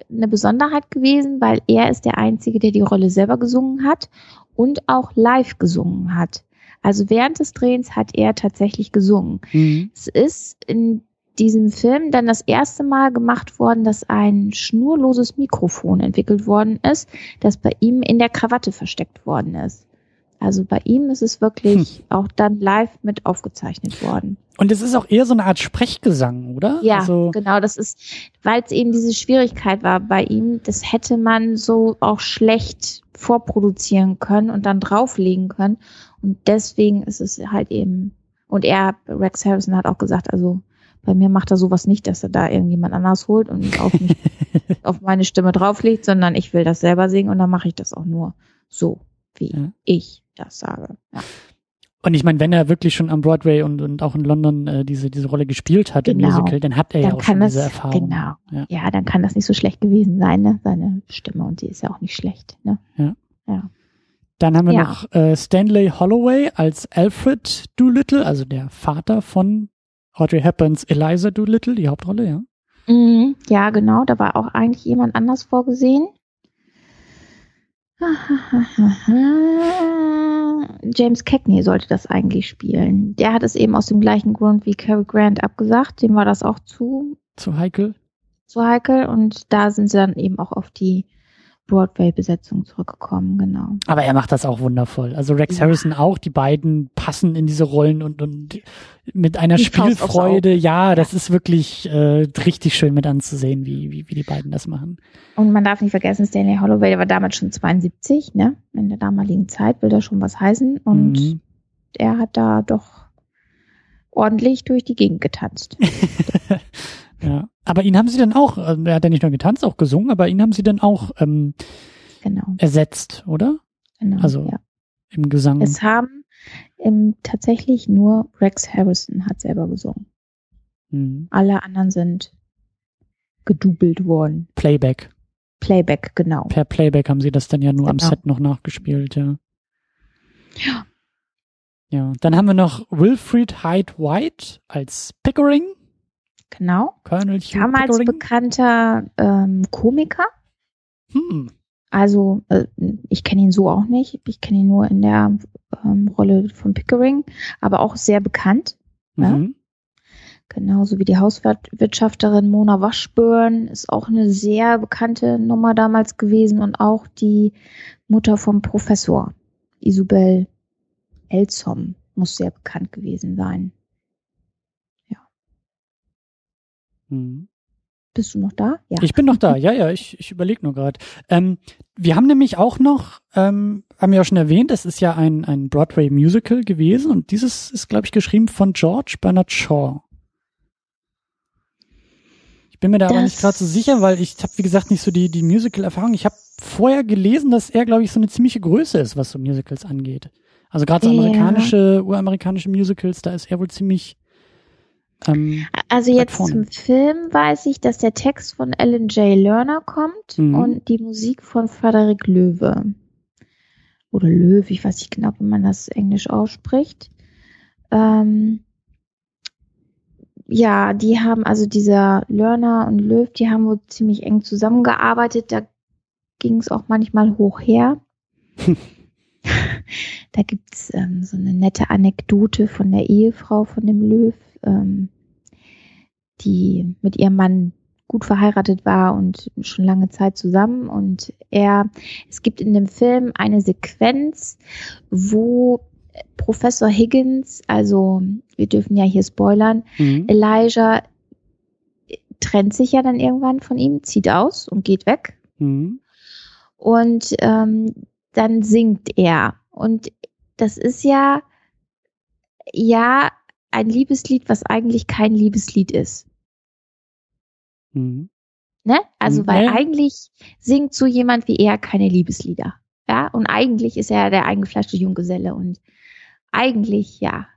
eine Besonderheit gewesen, weil er ist der Einzige, der die Rolle selber gesungen hat und auch live gesungen hat. Also während des Drehens hat er tatsächlich gesungen. Mhm. Es ist in diesem Film dann das erste Mal gemacht worden, dass ein schnurloses Mikrofon entwickelt worden ist, das bei ihm in der Krawatte versteckt worden ist. Also bei ihm ist es wirklich hm. auch dann live mit aufgezeichnet worden. Und es ist auch eher so eine Art Sprechgesang, oder? Ja, also genau. Das ist, weil es eben diese Schwierigkeit war bei ihm, das hätte man so auch schlecht vorproduzieren können und dann drauflegen können. Und deswegen ist es halt eben, und er, Rex Harrison hat auch gesagt, also bei mir macht er sowas nicht, dass er da irgendjemand anders holt und auf, mich, auf meine Stimme drauflegt, sondern ich will das selber singen und dann mache ich das auch nur so, wie ja. ich das sage. Ja. Und ich meine, wenn er wirklich schon am Broadway und, und auch in London äh, diese, diese Rolle gespielt hat genau. im Musical, dann hat er dann ja auch schon das, diese Erfahrung. Genau. Ja. ja. dann kann das nicht so schlecht gewesen sein, ne? Seine Stimme und sie ist ja auch nicht schlecht, ne? Ja. ja. Dann haben wir ja. noch äh, Stanley Holloway als Alfred Doolittle, also der Vater von Audrey Hepburns Eliza Doolittle, die Hauptrolle, ja. Mhm, ja, genau. Da war auch eigentlich jemand anders vorgesehen. James Cagney sollte das eigentlich spielen. Der hat es eben aus dem gleichen Grund wie Cary Grant abgesagt. Dem war das auch zu. Zu heikel. Zu heikel. Und da sind sie dann eben auch auf die Broadway-Besetzung zurückgekommen, genau. Aber er macht das auch wundervoll. Also Rex ja. Harrison auch, die beiden passen in diese Rollen und, und mit einer die Spielfreude. Ja, das ist wirklich äh, richtig schön mit anzusehen, wie, wie, wie die beiden das machen. Und man darf nicht vergessen, Stanley Holloway, der war damals schon 72, ne? In der damaligen Zeit will das schon was heißen. Und mhm. er hat da doch ordentlich durch die Gegend getanzt. Ja. Aber ihn haben sie dann auch, äh, er hat ja nicht nur getanzt, auch gesungen, aber ihn haben sie dann auch ähm, genau. ersetzt, oder? Genau. Also ja. im Gesang. Es haben im, tatsächlich nur Rex Harrison hat selber gesungen. Mhm. Alle anderen sind gedoubelt worden. Playback. Playback, genau. Per Playback haben sie das dann ja nur genau. am Set noch nachgespielt, ja. Ja. Ja, dann haben wir noch Wilfried Hyde White als Pickering. Genau. Colonel Hugh Damals Pickering. bekannter ähm, Komiker. Hm. Also, äh, ich kenne ihn so auch nicht. Ich kenne ihn nur in der ähm, Rolle von Pickering, aber auch sehr bekannt. Ne? Mhm. Ne? Genauso wie die Hauswirtschafterin Mona Washburn ist auch eine sehr bekannte Nummer damals gewesen und auch die Mutter vom Professor Isabel Elsom muss sehr bekannt gewesen sein. Mhm. Bist du noch da? Ja. Ich bin noch da, ja, ja, ich, ich überlege nur gerade. Ähm, wir haben nämlich auch noch, ähm, haben wir ja schon erwähnt, es ist ja ein, ein Broadway-Musical gewesen und dieses ist, glaube ich, geschrieben von George Bernard Shaw. Ich bin mir da das aber nicht gerade so sicher, weil ich habe, wie gesagt, nicht so die, die Musical-Erfahrung. Ich habe vorher gelesen, dass er, glaube ich, so eine ziemliche Größe ist, was so Musicals angeht. Also gerade so amerikanische, ja. uramerikanische Musicals, da ist er wohl ziemlich ähm, also jetzt zum Film weiß ich, dass der Text von Alan J. Lerner kommt mhm. und die Musik von Frederik Löwe. Oder Löwe, ich weiß nicht genau, wie man das Englisch ausspricht. Ähm, ja, die haben, also dieser Lerner und Löw, die haben wohl ziemlich eng zusammengearbeitet. Da ging es auch manchmal hoch her. da gibt's ähm, so eine nette Anekdote von der Ehefrau von dem Löw, ähm, die mit ihrem Mann gut verheiratet war und schon lange Zeit zusammen. Und er, es gibt in dem Film eine Sequenz, wo Professor Higgins, also wir dürfen ja hier spoilern, mhm. Elijah trennt sich ja dann irgendwann von ihm, zieht aus und geht weg. Mhm. Und ähm, dann singt er. Und das ist ja, ja, ein Liebeslied, was eigentlich kein Liebeslied ist. Mhm. Ne? Also, mhm. weil eigentlich singt so jemand wie er keine Liebeslieder. Ja, und eigentlich ist er der eingefleischte Junggeselle und eigentlich, ja,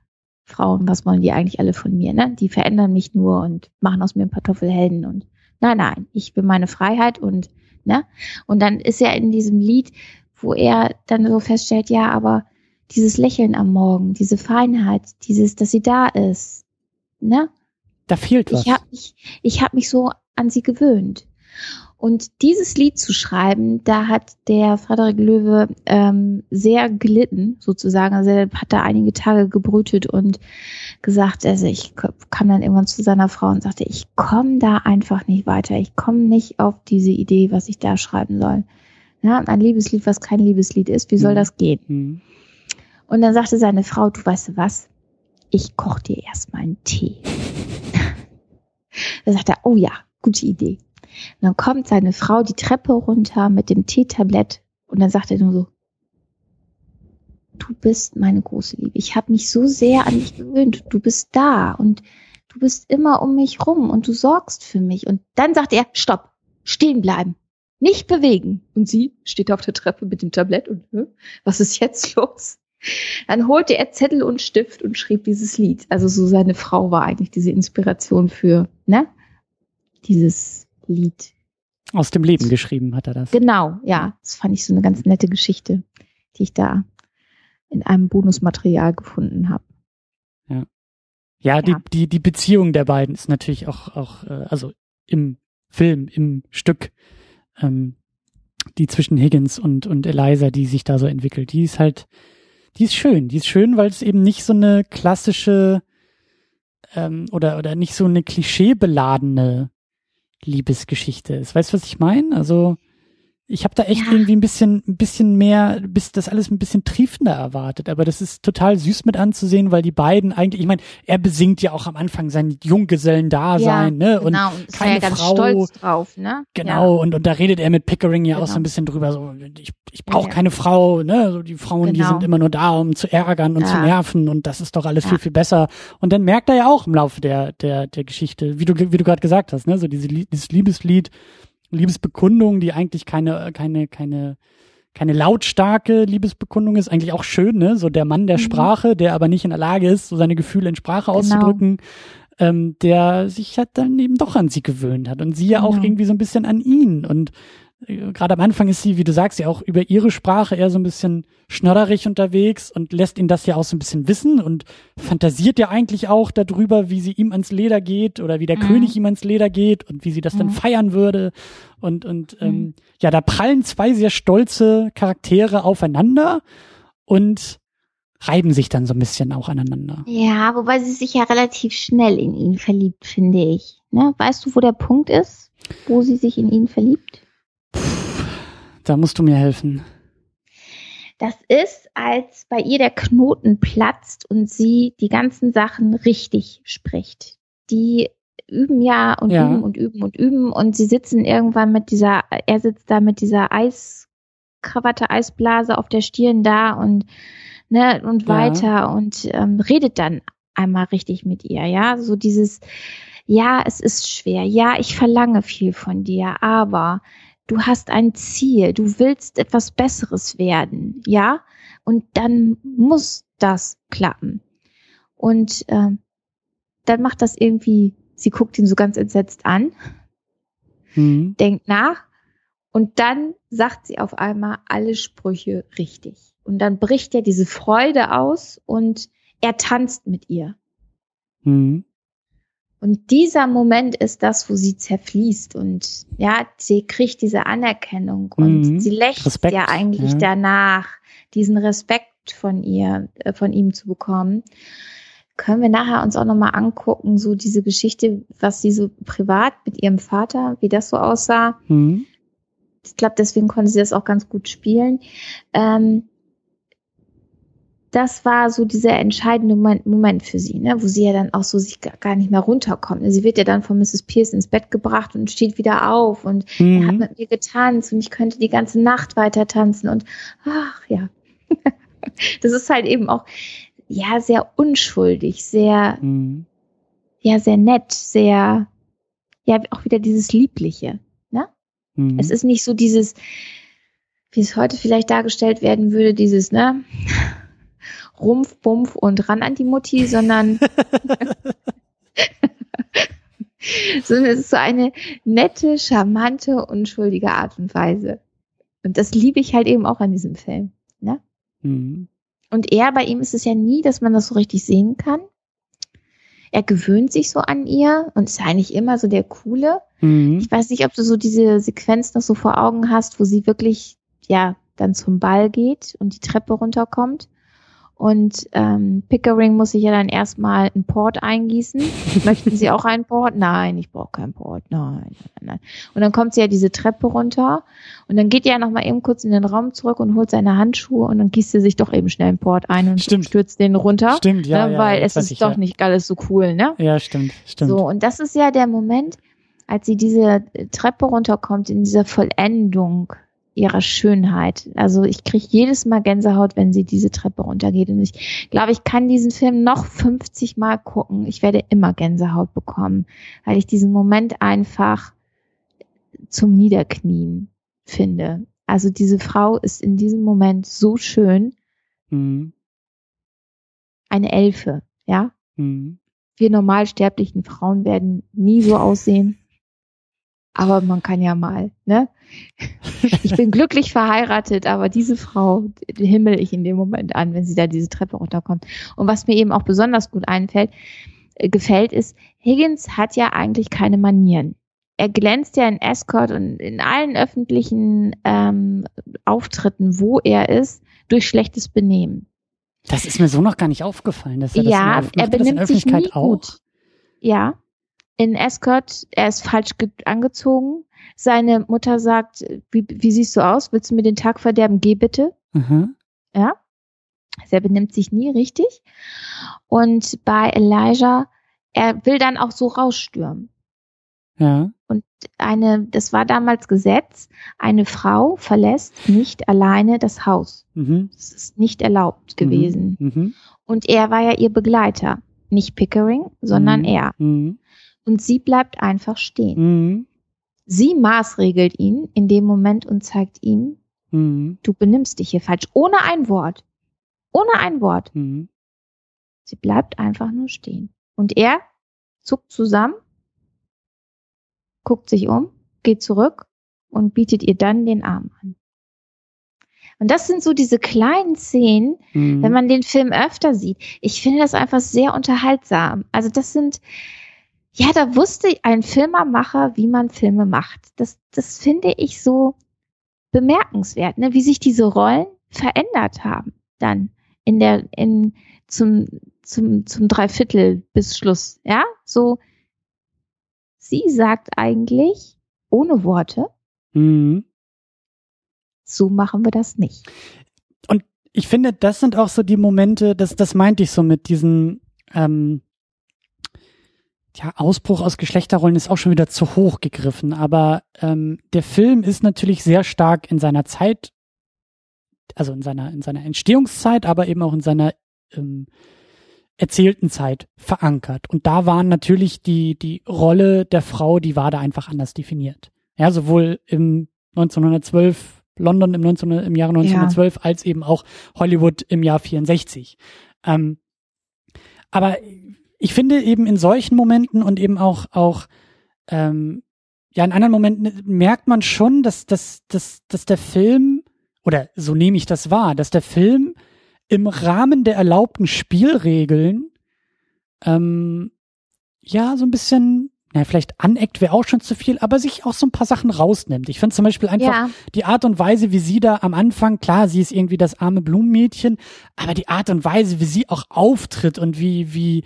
Frauen, was wollen die eigentlich alle von mir, ne? Die verändern mich nur und machen aus mir ein Kartoffelhelden und nein, nein, ich will meine Freiheit und, ne? Und dann ist er in diesem Lied, wo er dann so feststellt, ja, aber dieses Lächeln am Morgen, diese Feinheit, dieses, dass sie da ist, ne? Da fehlt was. Ich habe mich, ich hab mich so an sie gewöhnt. Und dieses Lied zu schreiben, da hat der Frederik Löwe ähm, sehr gelitten, sozusagen. Also er hat da einige Tage gebrütet und gesagt, also ich kam dann irgendwann zu seiner Frau und sagte, ich komme da einfach nicht weiter. Ich komme nicht auf diese Idee, was ich da schreiben soll. Ja, ein Liebeslied, was kein Liebeslied ist, wie soll mhm. das gehen? Mhm. Und dann sagte seine Frau, du weißt du was? Ich koche dir erstmal einen Tee. da sagt er, oh ja, gute Idee. Und dann kommt seine Frau die Treppe runter mit dem Teetablett und dann sagt er nur so, du bist meine große Liebe. Ich habe mich so sehr an dich gewöhnt. Du bist da und du bist immer um mich rum und du sorgst für mich. Und dann sagt er, stopp, stehen bleiben, nicht bewegen. Und sie steht auf der Treppe mit dem Tablett und, was ist jetzt los? Dann holte er Zettel und Stift und schrieb dieses Lied. Also so seine Frau war eigentlich diese Inspiration für, ne? Dieses Lied. Aus dem Leben geschrieben hat er das. Genau, ja. Das fand ich so eine ganz nette Geschichte, die ich da in einem Bonusmaterial gefunden habe. Ja. Ja, ja. Die, die, die Beziehung der beiden ist natürlich auch, auch äh, also im Film, im Stück, ähm, die zwischen Higgins und, und Eliza, die sich da so entwickelt, die ist halt, die ist schön. Die ist schön, weil es eben nicht so eine klassische ähm, oder, oder nicht so eine klischeebeladene Liebesgeschichte ist. Weißt du, was ich meine? Also ich habe da echt ja. irgendwie ein bisschen, ein bisschen mehr, bis das alles ein bisschen triefender erwartet. Aber das ist total süß mit anzusehen, weil die beiden eigentlich, ich meine, er besingt ja auch am Anfang sein Junggesellendasein, ja, ne? Und genau, und keine ja ganz Frau. stolz drauf, ne? Genau, ja. und, und da redet er mit Pickering ja genau. auch so ein bisschen drüber, so, ich, ich brauche keine Frau, ne? So die Frauen, genau. die sind immer nur da, um zu ärgern und zu nerven und das ist doch alles viel, viel besser. Und dann merkt er ja auch im Laufe der, der, der Geschichte, wie du, wie du gerade gesagt hast, ne? So diese, dieses Liebeslied, Liebesbekundung, die eigentlich keine, keine, keine, keine lautstarke Liebesbekundung ist, eigentlich auch schön, ne? So der Mann der mhm. Sprache, der aber nicht in der Lage ist, so seine Gefühle in Sprache genau. auszudrücken, ähm, der sich halt dann eben doch an sie gewöhnt hat und sie ja auch genau. irgendwie so ein bisschen an ihn und gerade am Anfang ist sie, wie du sagst, ja auch über ihre Sprache eher so ein bisschen schnodderig unterwegs und lässt ihn das ja auch so ein bisschen wissen und fantasiert ja eigentlich auch darüber, wie sie ihm ans Leder geht oder wie der mhm. König ihm ans Leder geht und wie sie das mhm. dann feiern würde. Und, und ähm, mhm. ja, da prallen zwei sehr stolze Charaktere aufeinander und reiben sich dann so ein bisschen auch aneinander. Ja, wobei sie sich ja relativ schnell in ihn verliebt, finde ich. Ne? Weißt du, wo der Punkt ist, wo sie sich in ihn verliebt? Da musst du mir helfen. Das ist, als bei ihr der Knoten platzt und sie die ganzen Sachen richtig spricht. Die üben ja und ja. üben und üben und üben und sie sitzen irgendwann mit dieser, er sitzt da mit dieser Eiskrawatte, Eisblase auf der Stirn da und ne und weiter ja. und ähm, redet dann einmal richtig mit ihr, ja, so dieses, ja, es ist schwer, ja, ich verlange viel von dir, aber du hast ein Ziel, du willst etwas Besseres werden, ja, und dann muss das klappen. Und äh, dann macht das irgendwie, sie guckt ihn so ganz entsetzt an, mhm. denkt nach und dann sagt sie auf einmal alle Sprüche richtig. Und dann bricht er diese Freude aus und er tanzt mit ihr. Mhm. Und dieser Moment ist das, wo sie zerfließt und ja, sie kriegt diese Anerkennung und mhm. sie lächelt Respekt, ja eigentlich ja. danach, diesen Respekt von ihr, äh, von ihm zu bekommen. Können wir nachher uns auch nochmal angucken, so diese Geschichte, was sie so privat mit ihrem Vater, wie das so aussah. Mhm. Ich glaube, deswegen konnte sie das auch ganz gut spielen. Ähm, das war so dieser entscheidende Moment, Moment für sie, ne, wo sie ja dann auch so sich gar nicht mehr runterkommt. Sie wird ja dann von Mrs. Pierce ins Bett gebracht und steht wieder auf und mhm. er hat mit mir getanzt und ich könnte die ganze Nacht weiter tanzen und ach ja. das ist halt eben auch ja sehr unschuldig, sehr mhm. ja sehr nett, sehr ja auch wieder dieses liebliche, ne? Mhm. Es ist nicht so dieses wie es heute vielleicht dargestellt werden würde, dieses, ne? Rumpf, Bumpf und ran an die Mutti, sondern sondern es ist so eine nette, charmante, unschuldige Art und Weise. Und das liebe ich halt eben auch an diesem Film. Ne? Mhm. Und er, bei ihm ist es ja nie, dass man das so richtig sehen kann. Er gewöhnt sich so an ihr und ist eigentlich immer so der Coole. Mhm. Ich weiß nicht, ob du so diese Sequenz noch so vor Augen hast, wo sie wirklich, ja, dann zum Ball geht und die Treppe runterkommt und ähm, Pickering muss sich ja dann erstmal einen Port eingießen. Möchten Sie auch einen Port? Nein, ich brauche keinen Port. Nein, nein, nein. Und dann kommt sie ja diese Treppe runter und dann geht er noch mal eben kurz in den Raum zurück und holt seine Handschuhe und dann gießt sie sich doch eben schnell einen Port ein und stimmt. stürzt den runter. Stimmt, ja. Ne, weil ja, es ist ich, doch ja. nicht alles so cool, ne? Ja, stimmt, stimmt. So, und das ist ja der Moment, als sie diese Treppe runterkommt in dieser Vollendung ihrer Schönheit. Also ich kriege jedes Mal Gänsehaut, wenn sie diese Treppe runtergeht. Und ich glaube, ich kann diesen Film noch 50 Mal gucken. Ich werde immer Gänsehaut bekommen, weil ich diesen Moment einfach zum Niederknien finde. Also diese Frau ist in diesem Moment so schön. Mhm. Eine Elfe, ja. Mhm. Wir normalsterblichen Frauen werden nie so aussehen. Aber man kann ja mal, ne? Ich bin glücklich verheiratet, aber diese Frau himmel ich in dem Moment an, wenn sie da diese Treppe runterkommt. Und was mir eben auch besonders gut einfällt, äh, gefällt, ist, Higgins hat ja eigentlich keine Manieren. Er glänzt ja in Escort und in allen öffentlichen ähm, Auftritten, wo er ist, durch schlechtes Benehmen. Das ist mir so noch gar nicht aufgefallen, dass er das ja, er benimmt sich nie auch. gut. Ja, in Escort, er ist falsch angezogen. Seine Mutter sagt, wie, wie siehst du aus? Willst du mir den Tag verderben? Geh bitte. Mhm. Ja. Also er benimmt sich nie richtig. Und bei Elijah, er will dann auch so rausstürmen. Ja. Und eine, das war damals Gesetz, eine Frau verlässt nicht alleine das Haus. Mhm. Das ist nicht erlaubt mhm. gewesen. Mhm. Und er war ja ihr Begleiter. Nicht Pickering, sondern mhm. er. Und sie bleibt einfach stehen. Mhm. Sie maßregelt ihn in dem Moment und zeigt ihm, mhm. du benimmst dich hier falsch, ohne ein Wort. Ohne ein Wort. Mhm. Sie bleibt einfach nur stehen. Und er zuckt zusammen, guckt sich um, geht zurück und bietet ihr dann den Arm an. Und das sind so diese kleinen Szenen, mhm. wenn man den Film öfter sieht. Ich finde das einfach sehr unterhaltsam. Also das sind, ja, da wusste ein Filmemacher, wie man Filme macht. Das, das finde ich so bemerkenswert, ne? wie sich diese Rollen verändert haben dann in der, in, zum, zum, zum Dreiviertel bis Schluss, ja, so, sie sagt eigentlich ohne Worte, mhm. so machen wir das nicht. Und ich finde, das sind auch so die Momente, das, das meinte ich so mit diesen, ähm, ja, Ausbruch aus Geschlechterrollen ist auch schon wieder zu hoch gegriffen, aber ähm, der Film ist natürlich sehr stark in seiner Zeit, also in seiner, in seiner Entstehungszeit, aber eben auch in seiner ähm, erzählten Zeit verankert. Und da waren natürlich die, die Rolle der Frau, die war da einfach anders definiert. Ja, sowohl im 1912 London im, 19, im Jahre 1912 ja. als eben auch Hollywood im Jahr 64. Ähm, aber ich finde eben in solchen Momenten und eben auch, auch ähm, ja, in anderen Momenten merkt man schon, dass, dass, dass, dass der Film, oder so nehme ich das wahr, dass der Film im Rahmen der erlaubten Spielregeln ähm, ja so ein bisschen, na, vielleicht aneckt wäre auch schon zu viel, aber sich auch so ein paar Sachen rausnimmt. Ich finde zum Beispiel einfach ja. die Art und Weise, wie sie da am Anfang, klar, sie ist irgendwie das arme Blumenmädchen, aber die Art und Weise, wie sie auch auftritt und wie, wie,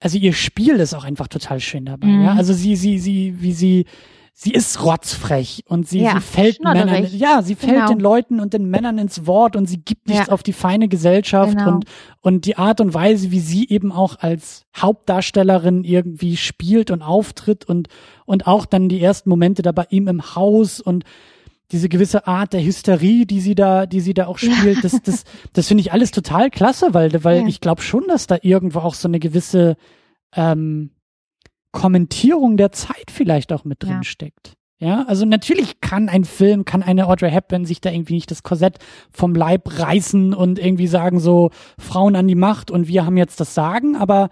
also ihr Spiel ist auch einfach total schön dabei. Mhm. Ja, also sie, sie, sie, wie sie, sie ist rotzfrech und sie, ja, sie fällt Männern, ja, sie fällt genau. den Leuten und den Männern ins Wort und sie gibt nichts ja. auf die feine Gesellschaft genau. und, und die Art und Weise, wie sie eben auch als Hauptdarstellerin irgendwie spielt und auftritt und, und auch dann die ersten Momente da bei ihm im Haus und diese gewisse Art der Hysterie, die sie da, die sie da auch spielt, das, das, das finde ich alles total klasse, weil, weil ja. ich glaube schon, dass da irgendwo auch so eine gewisse ähm, Kommentierung der Zeit vielleicht auch mit drin ja. steckt. Ja, also natürlich kann ein Film, kann eine Audrey Hepburn sich da irgendwie nicht das Korsett vom Leib reißen und irgendwie sagen so Frauen an die Macht und wir haben jetzt das Sagen, aber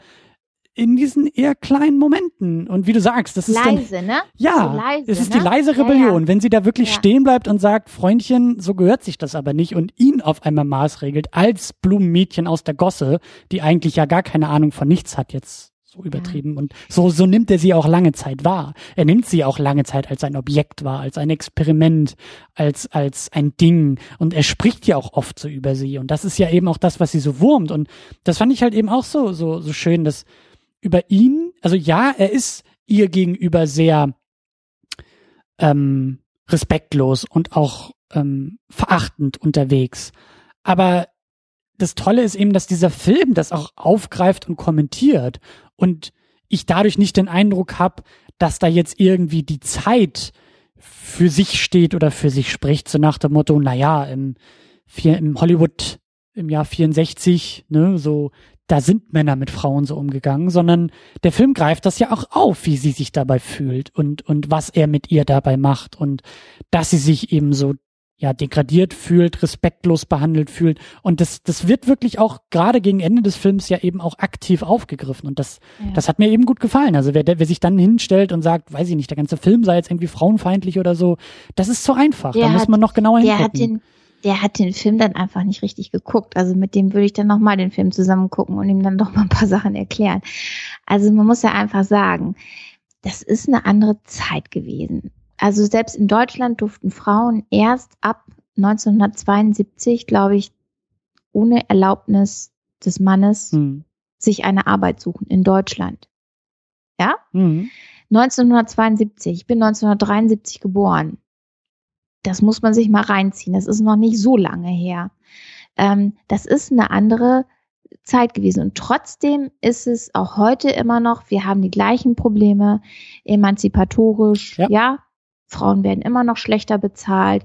in diesen eher kleinen Momenten. Und wie du sagst, das ist leise, dann, ne? Ja, leise, es ist ne? die leise Rebellion. Ja, ja. Wenn sie da wirklich ja. stehen bleibt und sagt, Freundchen, so gehört sich das aber nicht und ihn auf einmal maßregelt als Blumenmädchen aus der Gosse, die eigentlich ja gar keine Ahnung von nichts hat jetzt so übertrieben. Und so, so nimmt er sie auch lange Zeit wahr. Er nimmt sie auch lange Zeit als ein Objekt wahr, als ein Experiment, als, als ein Ding. Und er spricht ja auch oft so über sie. Und das ist ja eben auch das, was sie so wurmt. Und das fand ich halt eben auch so, so, so schön, dass über ihn, also ja, er ist ihr gegenüber sehr ähm, respektlos und auch ähm, verachtend unterwegs. Aber das Tolle ist eben, dass dieser Film das auch aufgreift und kommentiert und ich dadurch nicht den Eindruck habe, dass da jetzt irgendwie die Zeit für sich steht oder für sich spricht, so nach dem Motto, naja, im, im Hollywood im Jahr 64, ne, so da sind Männer mit Frauen so umgegangen, sondern der Film greift das ja auch auf, wie sie sich dabei fühlt und, und was er mit ihr dabei macht und dass sie sich eben so ja, degradiert fühlt, respektlos behandelt fühlt. Und das, das wird wirklich auch gerade gegen Ende des Films ja eben auch aktiv aufgegriffen. Und das, ja. das hat mir eben gut gefallen. Also wer, wer sich dann hinstellt und sagt, weiß ich nicht, der ganze Film sei jetzt irgendwie frauenfeindlich oder so, das ist zu einfach. Der da hat, muss man noch genauer hingucken. Hat den, der hat den Film dann einfach nicht richtig geguckt. Also mit dem würde ich dann nochmal den Film zusammen gucken und ihm dann doch mal ein paar Sachen erklären. Also man muss ja einfach sagen, das ist eine andere Zeit gewesen. Also selbst in Deutschland durften Frauen erst ab 1972, glaube ich, ohne Erlaubnis des Mannes hm. sich eine Arbeit suchen in Deutschland. Ja? Hm. 1972, ich bin 1973 geboren das muss man sich mal reinziehen. Das ist noch nicht so lange her. Ähm, das ist eine andere Zeit gewesen. Und trotzdem ist es auch heute immer noch, wir haben die gleichen Probleme, emanzipatorisch, ja. ja. Frauen werden immer noch schlechter bezahlt.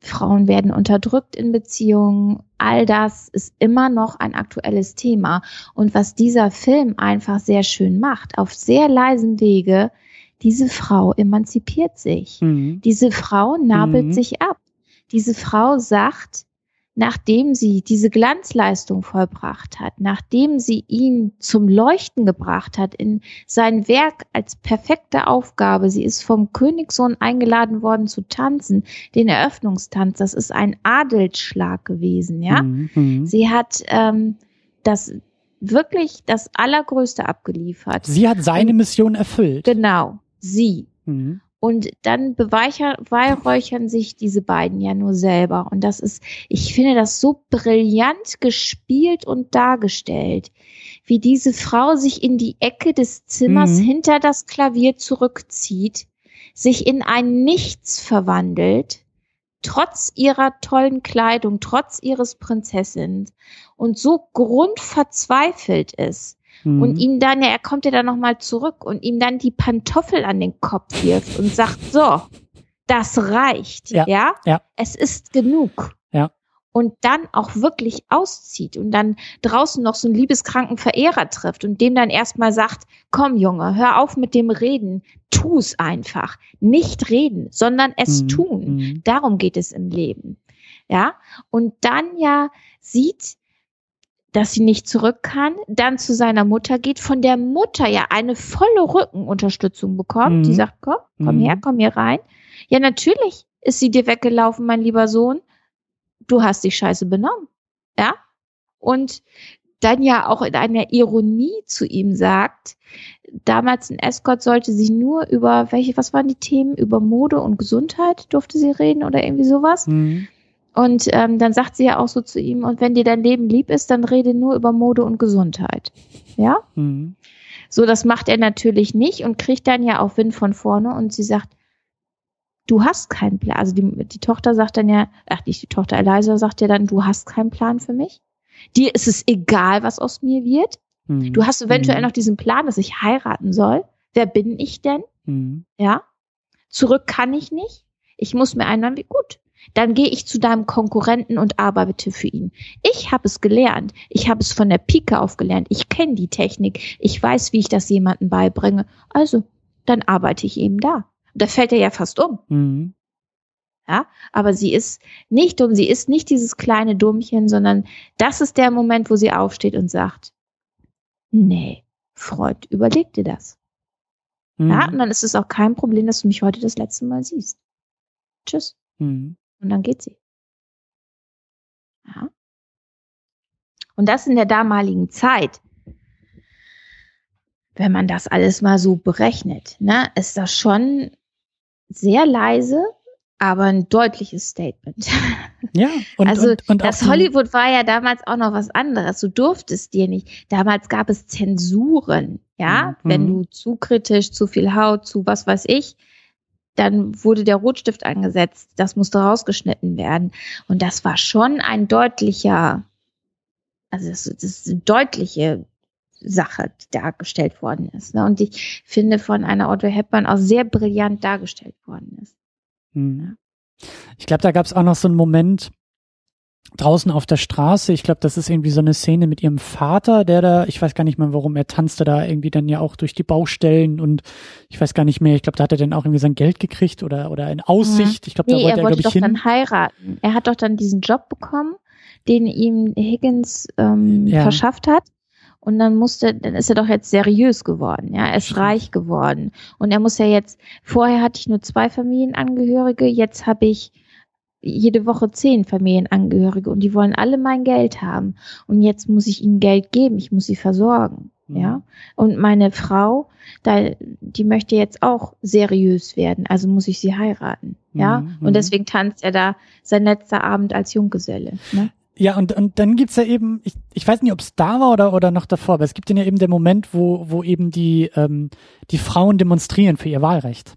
Frauen werden unterdrückt in Beziehungen. All das ist immer noch ein aktuelles Thema. Und was dieser Film einfach sehr schön macht, auf sehr leisen Wege, diese Frau emanzipiert sich. Mhm. Diese Frau nabelt mhm. sich ab. Diese Frau sagt, nachdem sie diese Glanzleistung vollbracht hat, nachdem sie ihn zum Leuchten gebracht hat in sein Werk als perfekte Aufgabe, sie ist vom Königssohn eingeladen worden zu tanzen, den Eröffnungstanz, das ist ein Adelsschlag gewesen, ja. Mhm. mhm. Sie hat ähm, das wirklich das Allergrößte abgeliefert. Sie hat seine Mission erfüllt. Genau sie. Mhm. Und dann beweihräuchern sich diese beiden ja nur selber. Und das ist, ich finde das so brillant gespielt und dargestellt, wie diese Frau sich in die Ecke des Zimmers mhm. hinter das Klavier zurückzieht, sich in ein Nichts verwandelt, trotz ihrer tollen Kleidung, trotz ihres Prinzessin und so grundverzweifelt ist, mhm. und ihm dann, ja, er kommt ja dann nochmal zurück und ihm dann die Pantoffel an den Kopf wirft und sagt, so, das reicht, ja, ja? ja. Es ist genug. Ja. Und dann auch wirklich auszieht und dann draußen noch so einen liebeskranken Verehrer trifft und dem dann erstmal sagt, komm Junge, hör auf mit dem Reden, tu's einfach. Nicht reden, sondern es mhm. tun. Mhm. Darum geht es im Leben. Ja. Und dann ja sieht, dass sie nicht zurück kann, dann zu seiner Mutter geht, von der Mutter ja eine volle Rückenunterstützung bekommt. Mhm. Die sagt, komm, komm mhm. her, komm hier rein. Ja, natürlich ist sie dir weggelaufen, mein lieber Sohn. Du hast dich scheiße benommen. Ja? Und dann ja auch in einer Ironie zu ihm sagt, damals in Escort sollte sie nur über welche, was waren die Themen? Über Mode und Gesundheit durfte sie reden oder irgendwie sowas. Mhm. Und ähm, dann sagt sie ja auch so zu ihm, und wenn dir dein Leben lieb ist, dann rede nur über Mode und Gesundheit. Ja? Mhm. So, das macht er natürlich nicht und kriegt dann ja auch Wind von vorne und sie sagt, du hast keinen Plan. Also die, die Tochter sagt dann ja, ach nicht die Tochter Eliza sagt ja dann, du hast keinen Plan für mich. Dir ist es egal, was aus mir wird. Mhm. Du hast eventuell mhm. noch diesen Plan, dass ich heiraten soll. Wer bin ich denn? Mhm. Ja. Zurück kann ich nicht. Ich muss mir einen, wie gut dann gehe ich zu deinem Konkurrenten und arbeite für ihn. Ich habe es gelernt. Ich habe es von der Pike auf gelernt. Ich kenne die Technik. Ich weiß, wie ich das jemandem beibringe. Also, dann arbeite ich eben da. da fällt er ja fast um. Mhm. Ja, aber sie ist nicht dumm, sie ist nicht dieses kleine Dummchen, sondern das ist der Moment, wo sie aufsteht und sagt, nee, Freud, überleg dir das. Mhm. Ja, und dann ist es auch kein Problem, dass du mich heute das letzte Mal siehst. Tschüss. Mhm. Und dann geht sie. Ja. Und das in der damaligen Zeit, wenn man das alles mal so berechnet, ne, ist das schon sehr leise, aber ein deutliches Statement. Ja, und, also und, und das Hollywood war ja damals auch noch was anderes. Du durftest dir nicht. Damals gab es Zensuren, ja, mhm. wenn du zu kritisch, zu viel Haut, zu was weiß ich, dann wurde der Rotstift angesetzt. Das musste rausgeschnitten werden. Und das war schon ein deutlicher, also das, das ist eine deutliche Sache, die dargestellt worden ist. Ne? Und ich finde von einer Audrey Hepburn auch sehr brillant dargestellt worden ist. Mhm. Ich glaube, da gab es auch noch so einen Moment draußen auf der Straße. Ich glaube, das ist irgendwie so eine Szene mit ihrem Vater, der da, ich weiß gar nicht mehr warum, er tanzte da irgendwie dann ja auch durch die Baustellen und ich weiß gar nicht mehr, ich glaube, da hat er dann auch irgendwie sein Geld gekriegt oder, oder in Aussicht. Ich glaube, nee, da wollte er, wollte er, glaube ich, hin. dann heiraten. Er hat doch dann diesen Job bekommen, den ihm Higgins ähm, ja. verschafft hat. Und dann musste, dann ist er doch jetzt seriös geworden, ja, er ist reich geworden. Und er muss ja jetzt, vorher hatte ich nur zwei Familienangehörige, jetzt habe ich jede Woche zehn Familienangehörige und die wollen alle mein Geld haben. Und jetzt muss ich ihnen Geld geben, ich muss sie versorgen. Mhm. Ja. Und meine Frau, da, die möchte jetzt auch seriös werden, also muss ich sie heiraten. Ja. Mhm. Und deswegen tanzt er da sein letzter Abend als Junggeselle. Ne? Ja, und, und dann gibt's ja eben, ich, ich weiß nicht, ob es da war oder, oder noch davor, aber es gibt ja eben der Moment, wo, wo eben die, ähm, die Frauen demonstrieren für ihr Wahlrecht.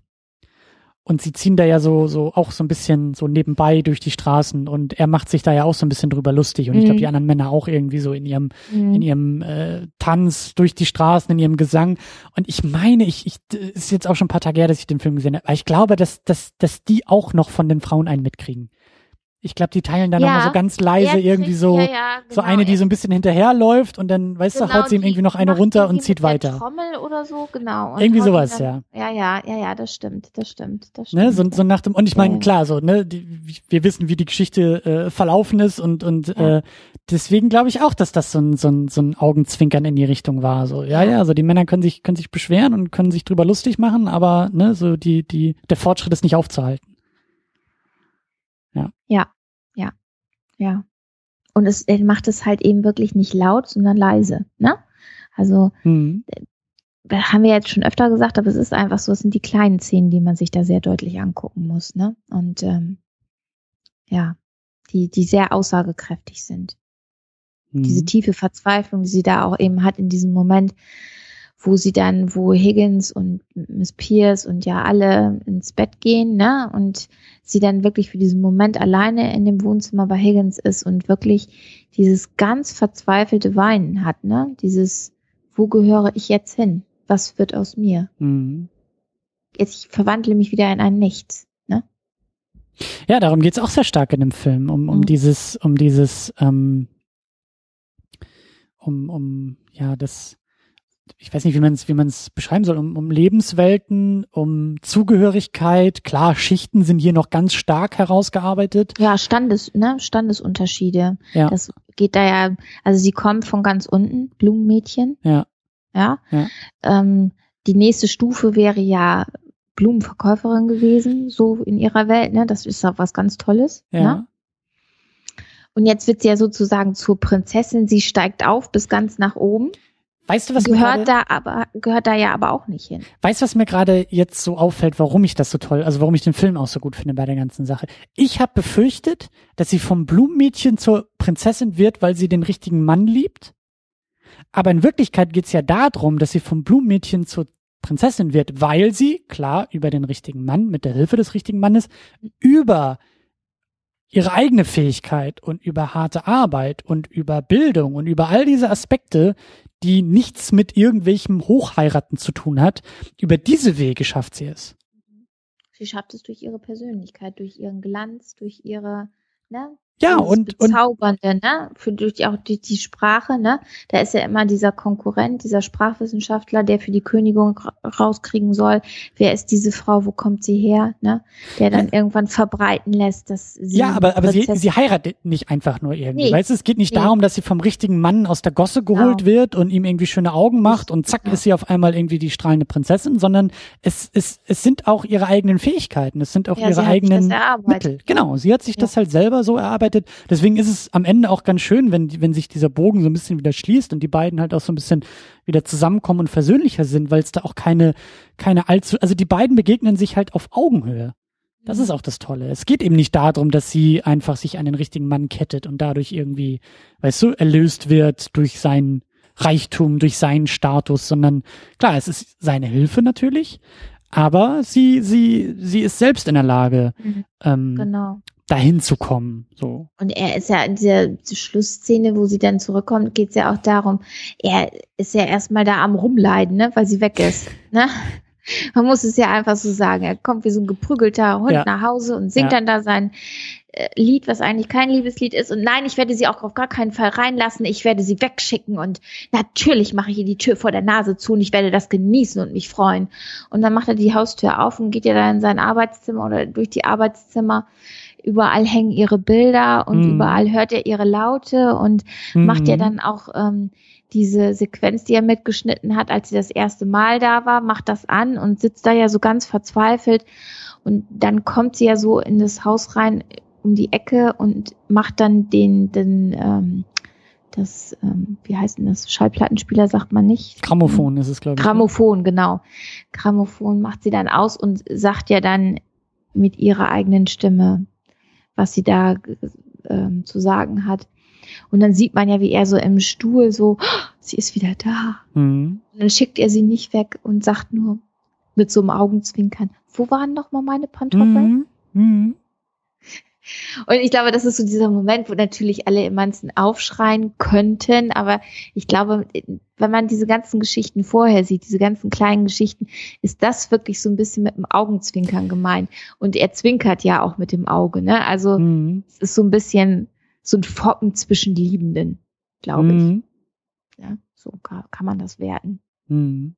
Und sie ziehen da ja so, so auch so ein bisschen so nebenbei durch die Straßen und er macht sich da ja auch so ein bisschen drüber lustig. Und mhm. ich glaube, die anderen Männer auch irgendwie so in ihrem, mhm. in ihrem äh, Tanz durch die Straßen, in ihrem Gesang. Und ich meine, ich, ich ist jetzt auch schon ein paar Tage her, dass ich den Film gesehen habe, aber ich glaube, dass, dass, dass die auch noch von den Frauen einen mitkriegen. Ich glaube, die teilen dann ja, nochmal so ganz leise irgendwie so, ja, ja, genau. so eine, die so ein bisschen hinterherläuft und dann, weißt genau, du, haut sie ihm irgendwie noch eine runter und zieht weiter. Trommel oder so, genau. Und irgendwie sowas, dann, ja. Ja, ja, ja, ja, das stimmt, das stimmt, das stimmt. Ne, so, so nach dem, und ich meine, klar, so, ne, die, wir wissen, wie die Geschichte äh, verlaufen ist und, und äh, deswegen glaube ich auch, dass das so ein, so ein, so ein Augenzwinkern in die Richtung war. So, ja, ja, so die Männer können sich, können sich beschweren und können sich drüber lustig machen, aber ne, so die, die, der Fortschritt ist nicht aufzuhalten. Ja, ja, ja. Und es er macht es halt eben wirklich nicht laut, sondern leise, ne? Also, mhm. Äh, haben wir jetzt schon öfter gesagt, aber es ist einfach so, es sind die kleinen Szenen, die man sich da sehr deutlich angucken muss, ne? Und ähm, ja, die, die sehr aussagekräftig sind. Mhm. Diese tiefe Verzweiflung, die sie da auch eben hat in diesem Moment, wo sie dann, wo Higgins und Miss Pierce und ja alle ins Bett gehen, ne? Und sie dann wirklich für diesen Moment alleine in dem Wohnzimmer bei Higgins ist und wirklich dieses ganz verzweifelte Weinen hat, ne? Dieses, wo gehöre ich jetzt hin? Was wird aus mir? Mhm. Jetzt, ich verwandle mich wieder in ein Nichts, ne? Ja, darum geht's auch sehr stark in dem Film, um, um mhm. dieses, um dieses, ähm, um, um, ja, das, ich weiß nicht, wie man es wie man's beschreiben soll, um, um Lebenswelten, um Zugehörigkeit. Klar, Schichten sind hier noch ganz stark herausgearbeitet. Ja, Standes, ne, Standesunterschiede. Ja. Das geht da ja, also sie kommt von ganz unten, Blumenmädchen. Ja. Ja. ja. Ähm, die nächste Stufe wäre ja Blumenverkäuferin gewesen, so in ihrer Welt, ne? Das ist auch was ganz Tolles. Ja. Ne? Und jetzt wird sie ja sozusagen zur Prinzessin. Sie steigt auf bis ganz nach oben. Weißt du, was gehört mir grade, da aber gehört da ja aber auch nicht hin. Weißt du, was mir gerade jetzt so auffällt, warum ich das so toll, also warum ich den Film auch so gut finde bei der ganzen Sache? Ich habe befürchtet, dass sie vom Blumenmädchen zur Prinzessin wird, weil sie den richtigen Mann liebt. Aber in Wirklichkeit geht's ja darum, dass sie vom Blumenmädchen zur Prinzessin wird, weil sie, klar, über den richtigen Mann, mit der Hilfe des richtigen Mannes, über ihre eigene Fähigkeit und über harte Arbeit und über Bildung und über all diese Aspekte, die nichts mit irgendwelchem Hochheiraten zu tun hat, über diese Wege schafft sie es. Sie schafft es durch ihre Persönlichkeit, durch ihren Glanz, durch ihre, ne, Ja, und, Bezaubernde, und ne? Für durch auch die, die Sprache, ne? Da ist ja immer dieser Konkurrent, dieser Sprachwissenschaftler, der für die Königin rauskriegen soll, wer ist diese Frau, wo kommt sie her, ne? Der dann ja. irgendwann verbreiten lässt, dass sie. Ja, aber, aber sie, sie heiratet nicht einfach nur irgendwie. Nee. Weißt du, es geht nicht nee. darum, dass sie vom richtigen Mann aus der Gosse geholt genau. wird und ihm irgendwie schöne Augen macht und zack, genau. ist sie auf einmal irgendwie die strahlende Prinzessin, sondern es, es, es sind auch ihre eigenen Fähigkeiten, es sind auch ja, ihre eigenen Mittel. Genau, sie hat sich ja. das halt selber so erarbeitet arbeitet. Deswegen ist es am Ende auch ganz schön, wenn, wenn sich dieser Bogen so ein bisschen wieder schließt und die beiden halt auch so ein bisschen wieder zusammenkommen und versöhnlicher sind, weil es da auch keine, keine allzu, also die beiden begegnen sich halt auf Augenhöhe. Das ist auch das Tolle. Es geht eben nicht darum, dass sie einfach sich an den richtigen Mann kettet und dadurch irgendwie, weißt du, erlöst wird durch seinen Reichtum, durch seinen Status, sondern klar, es ist seine Hilfe natürlich, aber sie, sie, sie ist selbst in der Lage, mhm. ähm, genau dahin zu kommen. So. Und er ist ja in dieser Schlussszene, wo sie dann zurückkommt, geht es ja auch darum, er ist ja erstmal da am Rumleiden, ne, weil sie weg ist. Ne? Man muss es ja einfach so sagen. Er kommt wie so ein geprügelter Hund ja. nach Hause und singt ja. dann da sein äh, Lied, was eigentlich kein Liebeslied ist. Und nein, ich werde sie auch auf gar keinen Fall reinlassen. Ich werde sie wegschicken. Und natürlich mache ich ihr die Tür vor der Nase zu und ich werde das genießen und mich freuen. Und dann macht er die Haustür auf und geht ja dann in sein Arbeitszimmer oder durch die Arbeitszimmer überall hängen ihre Bilder und mhm. überall hört er ihre Laute und mhm. macht ja dann auch ähm, diese Sequenz, die er mitgeschnitten hat, als sie das erste Mal da war, macht das an und sitzt da ja so ganz verzweifelt. Und dann kommt sie ja so in das Haus rein um die Ecke und macht dann den, den ähm, das, ähm, wie heißt denn das? Schallplattenspieler sagt man nicht. Grammophon ist es, glaube ich. Ne? Grammophon, genau. Grammophon macht sie dann aus und sagt ja dann mit ihrer eigenen Stimme, was sie da ähm, zu sagen hat. Und dann sieht man ja, wie er so im Stuhl so, oh, sie ist wieder da. Mhm. Und dann schickt er sie nicht weg und sagt nur mit so einem Augenzwinkern, wo waren noch mal meine Pantoffeln? Mhm. Mhm. Und ich glaube, das ist so dieser Moment, wo natürlich alle im Manzen aufschreien könnten. Aber ich glaube, wenn man diese ganzen Geschichten vorher sieht, diese ganzen kleinen Geschichten, ist das wirklich so ein bisschen mit dem Augenzwinkern gemeint. Und er zwinkert ja auch mit dem Auge. Ne? Also mhm. es ist so ein bisschen so ein Foppen zwischen Liebenden, glaube mhm. ich. Ja, so kann, kann man das werten. Mhm.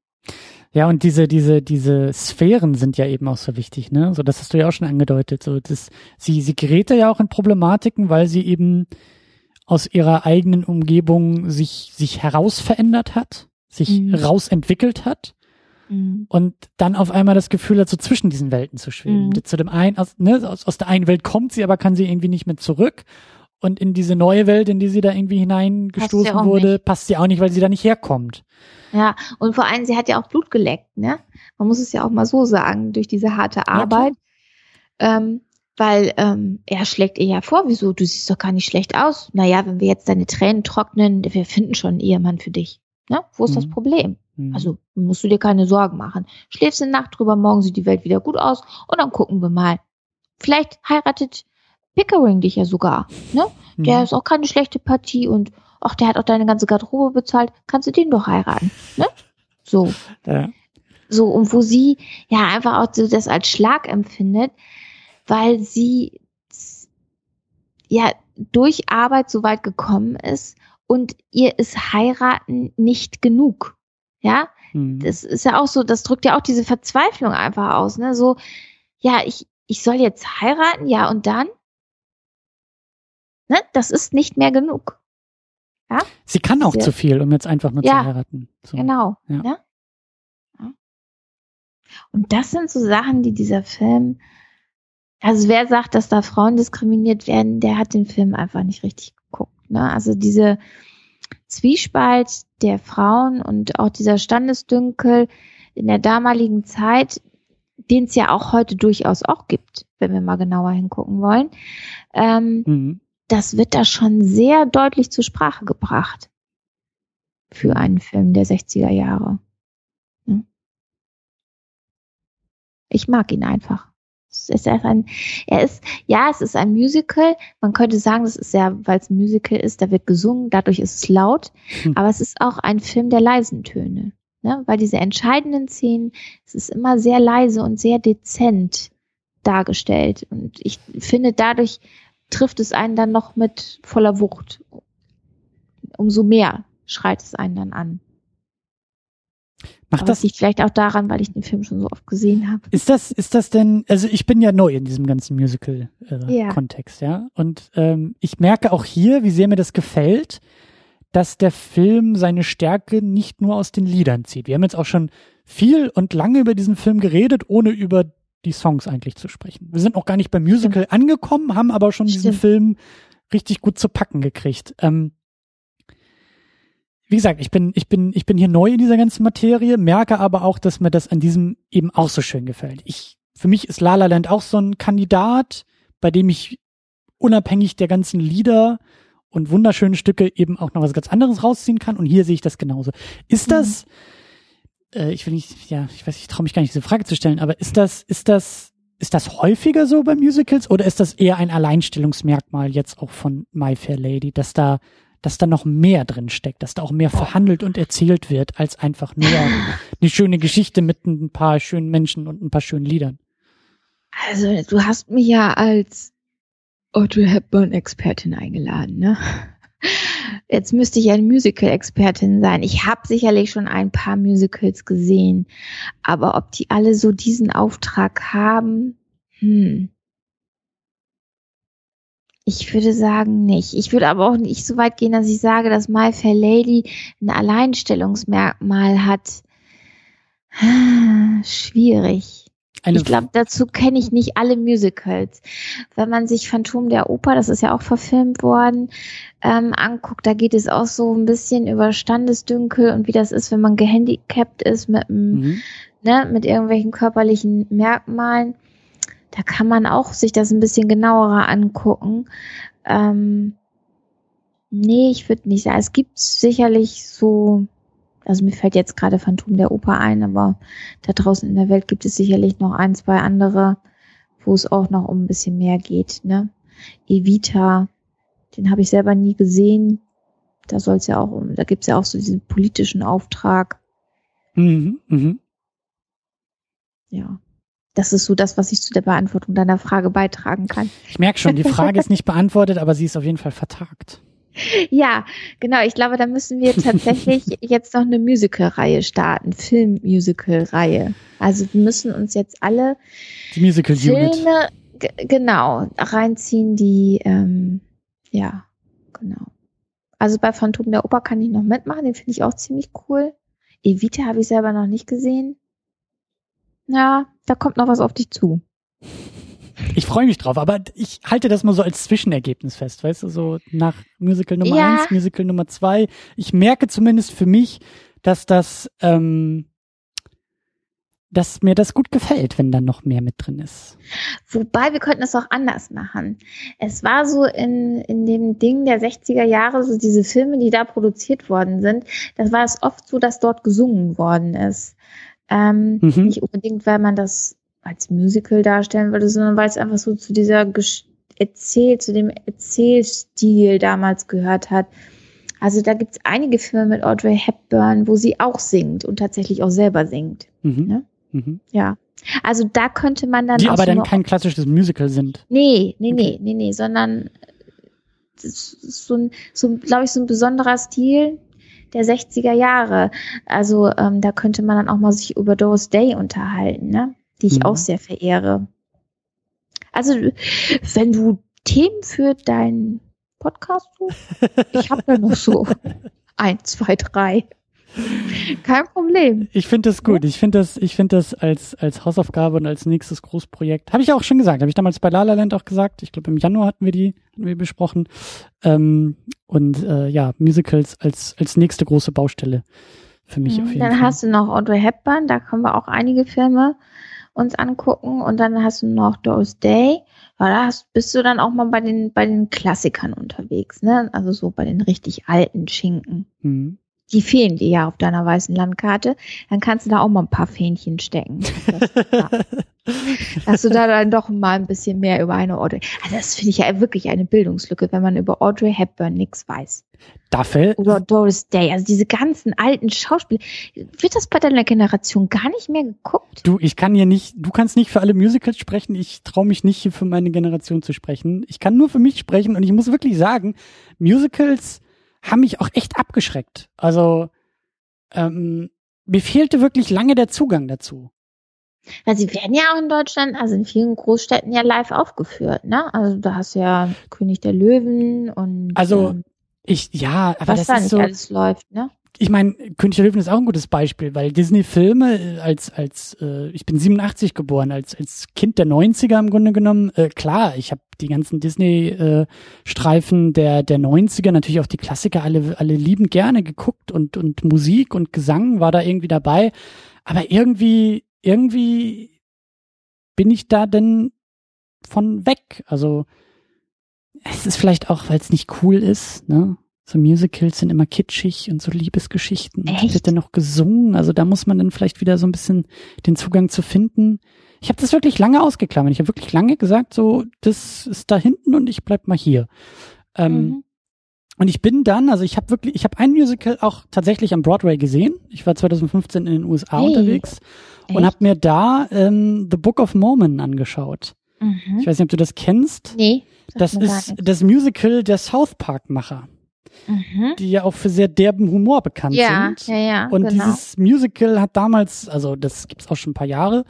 Ja, und diese, diese, diese Sphären sind ja eben auch so wichtig, ne? So, das hast du ja auch schon angedeutet. So, das, sie, sie gerät ja auch in Problematiken, weil sie eben aus ihrer eigenen Umgebung sich, sich herausverändert hat, sich mhm. rausentwickelt hat mhm. und dann auf einmal das Gefühl hat, so zwischen diesen Welten zu schweben. Mhm. Zu dem einen, aus, ne, aus, aus der einen Welt kommt sie, aber kann sie irgendwie nicht mehr zurück. Und in diese neue Welt, in die sie da irgendwie hineingestoßen passt wurde, nicht. passt sie auch nicht, weil sie da nicht herkommt. Ja, und vor allem, sie hat ja auch Blut geleckt, ne? Man muss es ja auch mal so sagen, durch diese harte Arbeit. Ja, ähm, weil ähm, er schlägt ihr ja vor, wieso, du siehst doch gar nicht schlecht aus. Naja, wenn wir jetzt deine Tränen trocknen, wir finden schon einen Ehemann für dich. Ne? Wo ist mhm. das Problem? Mhm. Also musst du dir keine Sorgen machen. Schläfst eine Nacht drüber, morgen sieht die Welt wieder gut aus und dann gucken wir mal. Vielleicht heiratet Pickering dich ja sogar. Ne? Mhm. Der ist auch keine schlechte Partie und ach, der hat auch deine ganze Garderobe bezahlt, kannst du den doch heiraten. Ne? So. Ja. So, und wo sie ja einfach auch so das als Schlag empfindet, weil sie ja durch Arbeit so weit gekommen ist und ihr ist heiraten nicht genug. Ja, mhm. das ist ja auch so, das drückt ja auch diese Verzweiflung einfach aus, ne? So, ja, ich, ich soll jetzt heiraten, ja, und dann? Ne? Das ist nicht mehr genug. Ja? Sie kann auch Sie, zu viel, um jetzt einfach nur ja, zu heiraten. So. Genau. Ja. Ne? ja. Und das sind so Sachen, die dieser Film, also wer sagt, dass da Frauen diskriminiert werden, der hat den Film einfach nicht richtig geguckt. Ne? Also diese Zwiespalt der Frauen und auch dieser Standesdünkel in der damaligen Zeit, den es ja auch heute durchaus auch gibt, wenn wir mal genauer hingucken wollen. Ähm, mhm das wird da schon sehr deutlich zur Sprache gebracht für einen Film der 60er Jahre. Hm? Ich mag ihn einfach. Es ist ein, er ist, ja, es ist ein Musical. Man könnte sagen, das ist ja, weil es ein Musical ist, da wird gesungen, dadurch ist es laut. Hm. Aber es ist auch ein Film der leisen Töne. Ne? Weil diese entscheidenden Szenen, es ist immer sehr leise und sehr dezent dargestellt. Und ich finde, dadurch trifft es einen dann noch mit voller Wucht. Umso mehr schreit es einen dann an. Macht das liegt vielleicht auch daran, weil ich den Film schon so oft gesehen habe. Ist das, ist das denn, also ich bin ja neu in diesem ganzen Musical-Kontext, äh, ja. ja. Und ähm, ich merke auch hier, wie sehr mir das gefällt, dass der Film seine Stärke nicht nur aus den Liedern zieht. Wir haben jetzt auch schon viel und lange über diesen Film geredet, ohne über die Songs eigentlich zu sprechen. Wir sind noch gar nicht beim Musical Stimmt. angekommen, haben aber schon Stimmt. diesen Film richtig gut zu packen gekriegt. Ähm, wie gesagt, ich bin, ich bin, ich bin hier neu in dieser ganzen Materie, merke aber auch, dass mir das an diesem eben auch so schön gefällt. Ich, für mich ist La La Land auch so ein Kandidat, bei dem ich unabhängig der ganzen Lieder und wunderschönen Stücke eben auch noch was ganz anderes rausziehen kann. Und hier sehe ich das genauso. Ist mhm. Äh, ich will nicht, ja, ich weiß, ich traue mich gar nicht, diese Frage zu stellen, aber ist das, ist das, ist das häufiger so bei Musicals oder ist das eher ein Alleinstellungsmerkmal jetzt auch von My Fair Lady, dass da dass da noch mehr drin steckt, dass da auch mehr verhandelt und erzählt wird, als einfach nur eine schöne Geschichte mit ein paar schönen Menschen und ein paar schönen Liedern. Also, du hast mich ja als Audrey Hepburn-Expertin eingeladen, ne? Jetzt müsste ich eine Musical-Expertin sein. Ich habe sicherlich schon ein paar Musicals gesehen, aber ob die alle so diesen Auftrag haben, hm. Ich würde sagen nicht. Ich würde aber auch nicht so weit gehen, dass ich sage, dass My Fair Lady ein Alleinstellungsmerkmal hat. Schwierig. Eine ich glaube, dazu kenne ich nicht alle Musicals. Wenn man sich Phantom der Oper, das ist ja auch verfilmt worden, ähm, anguckt, da geht es auch so ein bisschen über Standesdünkel und wie das ist, wenn man gehandicapt ist mit, mhm. ne, mit irgendwelchen körperlichen Merkmalen da kann man auch sich das ein bisschen genauer angucken. Ähm, nee, ich würde nicht sagen. Es gibt sicherlich so, also mir fällt jetzt gerade Phantom der Oper ein, aber da draußen in der Welt gibt es sicherlich noch ein, zwei andere, wo es auch noch um ein bisschen mehr geht. Ne? Evita, den habe ich selber nie gesehen. Da soll es ja auch um, da gibt es ja auch so diesen politischen Auftrag. Mhm, mhm. Ja das ist so das, was ich zu der Beantwortung deiner Frage beitragen kann. Ich merke schon, die Frage ist nicht beantwortet, aber sie ist auf jeden Fall vertagt. Ja, genau. Ich glaube, da müssen wir tatsächlich jetzt noch eine Musical-Reihe starten, Film-Musical-Reihe. Also wir müssen uns jetzt alle die Musical Filme genau reinziehen, die ähm, ja genau. Also bei Phantom der Oper kann ich noch mitmachen, den finde ich auch ziemlich cool. Evita habe ich selber noch nicht gesehen. Ja, da kommt noch was auf dich zu. Ich freue mich drauf, aber ich halte das mal so als Zwischenergebnis fest, weißt du, so nach Musical Nummer ja. eins, Musical Nummer zwei. Ich merke zumindest für mich, dass das, ähm, dass mir das gut gefällt, wenn da noch mehr mit drin ist. Wobei, wir könnten es auch anders machen. Es war so in, in dem Ding der 60er Jahre, so diese Filme, die da produziert worden sind, das war es oft so, dass dort gesungen worden ist. Ähm, mhm. Nicht unbedingt, weil man das als Musical darstellen würde, sondern weil es einfach so zu dieser Gesch Erzähl, zu dem Erzählstil damals gehört hat. Also da gibt es einige Filme mit Audrey Hepburn, wo sie auch singt und tatsächlich auch selber singt. Mhm. Ne? Mhm. Ja. Also da könnte man dann. Die aber dann kein klassisches Musical sind. Nee, nee, okay. nee, nee, nee, sondern so ein, so, glaube ich, so ein besonderer Stil, der 60er Jahre. Also ähm, da könnte man dann auch mal sich über Doris Day unterhalten, ne? Die ich mhm. auch sehr verehre. Also wenn du Themen für deinen Podcast suchst, ich habe ja noch so ein, zwei, drei. Kein Problem. Ich finde das gut. Ich finde das, ich finde das als, als Hausaufgabe und als nächstes Großprojekt. Habe ich auch schon gesagt. Habe ich damals bei La La Land auch gesagt. Ich glaube, im Januar hatten wir die, hatten wir besprochen. Ähm, und äh, ja, Musicals als, als nächste große Baustelle für mich mhm, auf jeden dann Fall. Dann hast du noch Audrey Hepburn. Da können wir auch einige Filme uns angucken. Und dann hast du noch Doris Day. Ja, da hast, bist du dann auch mal bei den, bei den Klassikern unterwegs, ne? Also so bei den richtig alten Schinken. Mhm die fehlen dir ja auf deiner weißen Landkarte, dann kannst du da auch mal ein paar Fähnchen stecken. Dass du da dann doch mal ein bisschen mehr über eine Audrey. Also das finde ich ja wirklich eine Bildungslücke, wenn man über Audrey Hepburn nichts weiß. Dafür. Oder Doris Day, also diese ganzen alten Schauspieler. Wird das bei deiner Generation gar nicht mehr geguckt? Du, ich kann hier nicht, du kannst nicht für alle Musicals sprechen. Ich traue mich nicht, hier für meine Generation zu sprechen. Ich kann nur für mich sprechen und ich muss wirklich sagen, Musicals haben mich auch echt abgeschreckt. Also ähm, mir fehlte wirklich lange der Zugang dazu. Weil sie werden ja auch in Deutschland, also in vielen Großstädten ja live aufgeführt, ne? Also da hast du ja König der Löwen und also ähm, ich ja, aber was das ist so. alles läuft, ne? Ich meine, König der Löwen ist auch ein gutes Beispiel, weil Disney-Filme äh, als als äh, ich bin 87 geboren, als als Kind der 90er im Grunde genommen. Äh, klar, ich habe die ganzen Disney-Streifen der der 90er natürlich auch die Klassiker alle alle liebend gerne geguckt und und Musik und Gesang war da irgendwie dabei, aber irgendwie irgendwie bin ich da denn von weg. Also es ist vielleicht auch, weil es nicht cool ist, ne? So Musicals sind immer kitschig und so Liebesgeschichten. Und Echt? wird dann noch gesungen. Also da muss man dann vielleicht wieder so ein bisschen den Zugang zu finden. Ich habe das wirklich lange ausgeklammert. Ich habe wirklich lange gesagt, so, das ist da hinten und ich bleib mal hier. Ähm, Mhm. und ich bin dann, also ich habe wirklich, ich habe ein Musical auch tatsächlich am Broadway gesehen. Ich war 2015 in den USA Hey, unterwegs und Echt? habe mir da ähm, The Book of Mormon angeschaut. Mhm. Ich weiß nicht, ob du das kennst. Nee. Das gar ist das Musical der South Park-Macher, Mhm. die ja auch für sehr derben Humor bekannt Ja, sind. ja, ja. Und genau. dieses Musical hat damals, also das gibt's auch schon ein paar Jahre,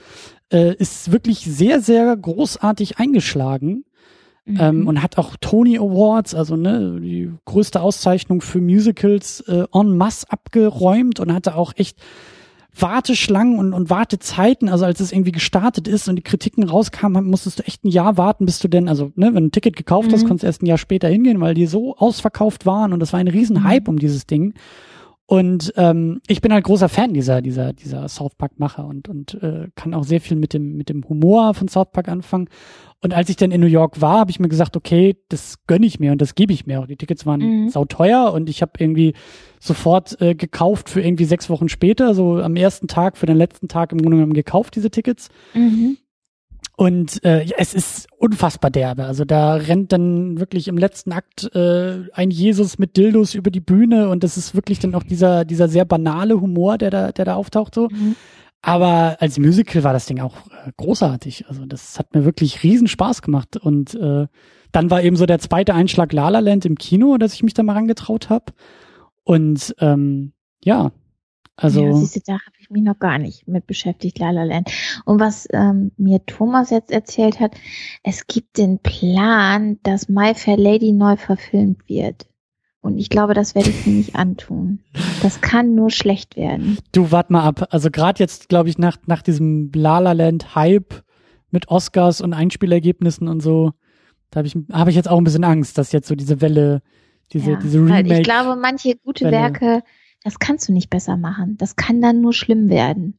äh, ist wirklich sehr, sehr großartig eingeschlagen Mhm. ähm, und hat auch Tony Awards, also ne, die größte Auszeichnung für Musicals äh, en masse abgeräumt und hatte auch echt Warteschlangen und, und Wartezeiten, also als es irgendwie gestartet ist und die Kritiken rauskamen, musstest du echt ein Jahr warten, bis du denn, also ne, wenn du ein Ticket gekauft hast, Mhm. konntest du erst ein Jahr später hingehen, weil die so ausverkauft waren und das war ein riesen Hype um dieses Ding. Und ähm, ich bin halt großer Fan dieser dieser dieser South Park Macher und und äh, kann auch sehr viel mit dem mit dem Humor von South Park anfangen. Und als ich dann in New York war, habe ich mir gesagt, okay, das gönne ich mir und das gebe ich mir auch. Die Tickets waren Mhm. sauteuer und ich habe irgendwie sofort äh, gekauft für irgendwie sechs Wochen später, so am ersten Tag für den letzten Tag im Grunde genommen gekauft diese Tickets. Mhm. Und äh, ja, es ist unfassbar derbe. Also da rennt dann wirklich im letzten Akt äh, ein Jesus mit Dildos über die Bühne und das ist wirklich dann auch dieser dieser sehr banale Humor, der da der da auftaucht so. Mhm. Aber als Musical war das Ding auch äh, großartig. Also das hat mir wirklich riesen Spaß gemacht und äh, dann war eben so der zweite Einschlag La La Land im Kino, dass ich mich da mal rangetraut habe. Und ähm, ja, also ja, siehst du, da habe ich mich noch gar nicht mit beschäftigt, La La Land. Und was ähm, mir Thomas jetzt erzählt hat, es gibt den Plan, dass My Fair Lady neu verfilmt wird. Und ich glaube, das werde ich mir nicht antun. Das kann nur schlecht werden. Du, wart mal ab. Also gerade jetzt, glaube ich, nach, nach diesem La La Land Hype mit Oscars und Einspielergebnissen und so, da habe ich, hab ich jetzt auch ein bisschen Angst, dass jetzt so diese Welle, diese, Ja, diese weil Remake. ich glaube, manche gute Welle. Werke, das kannst du nicht besser machen. Das kann dann nur schlimm werden.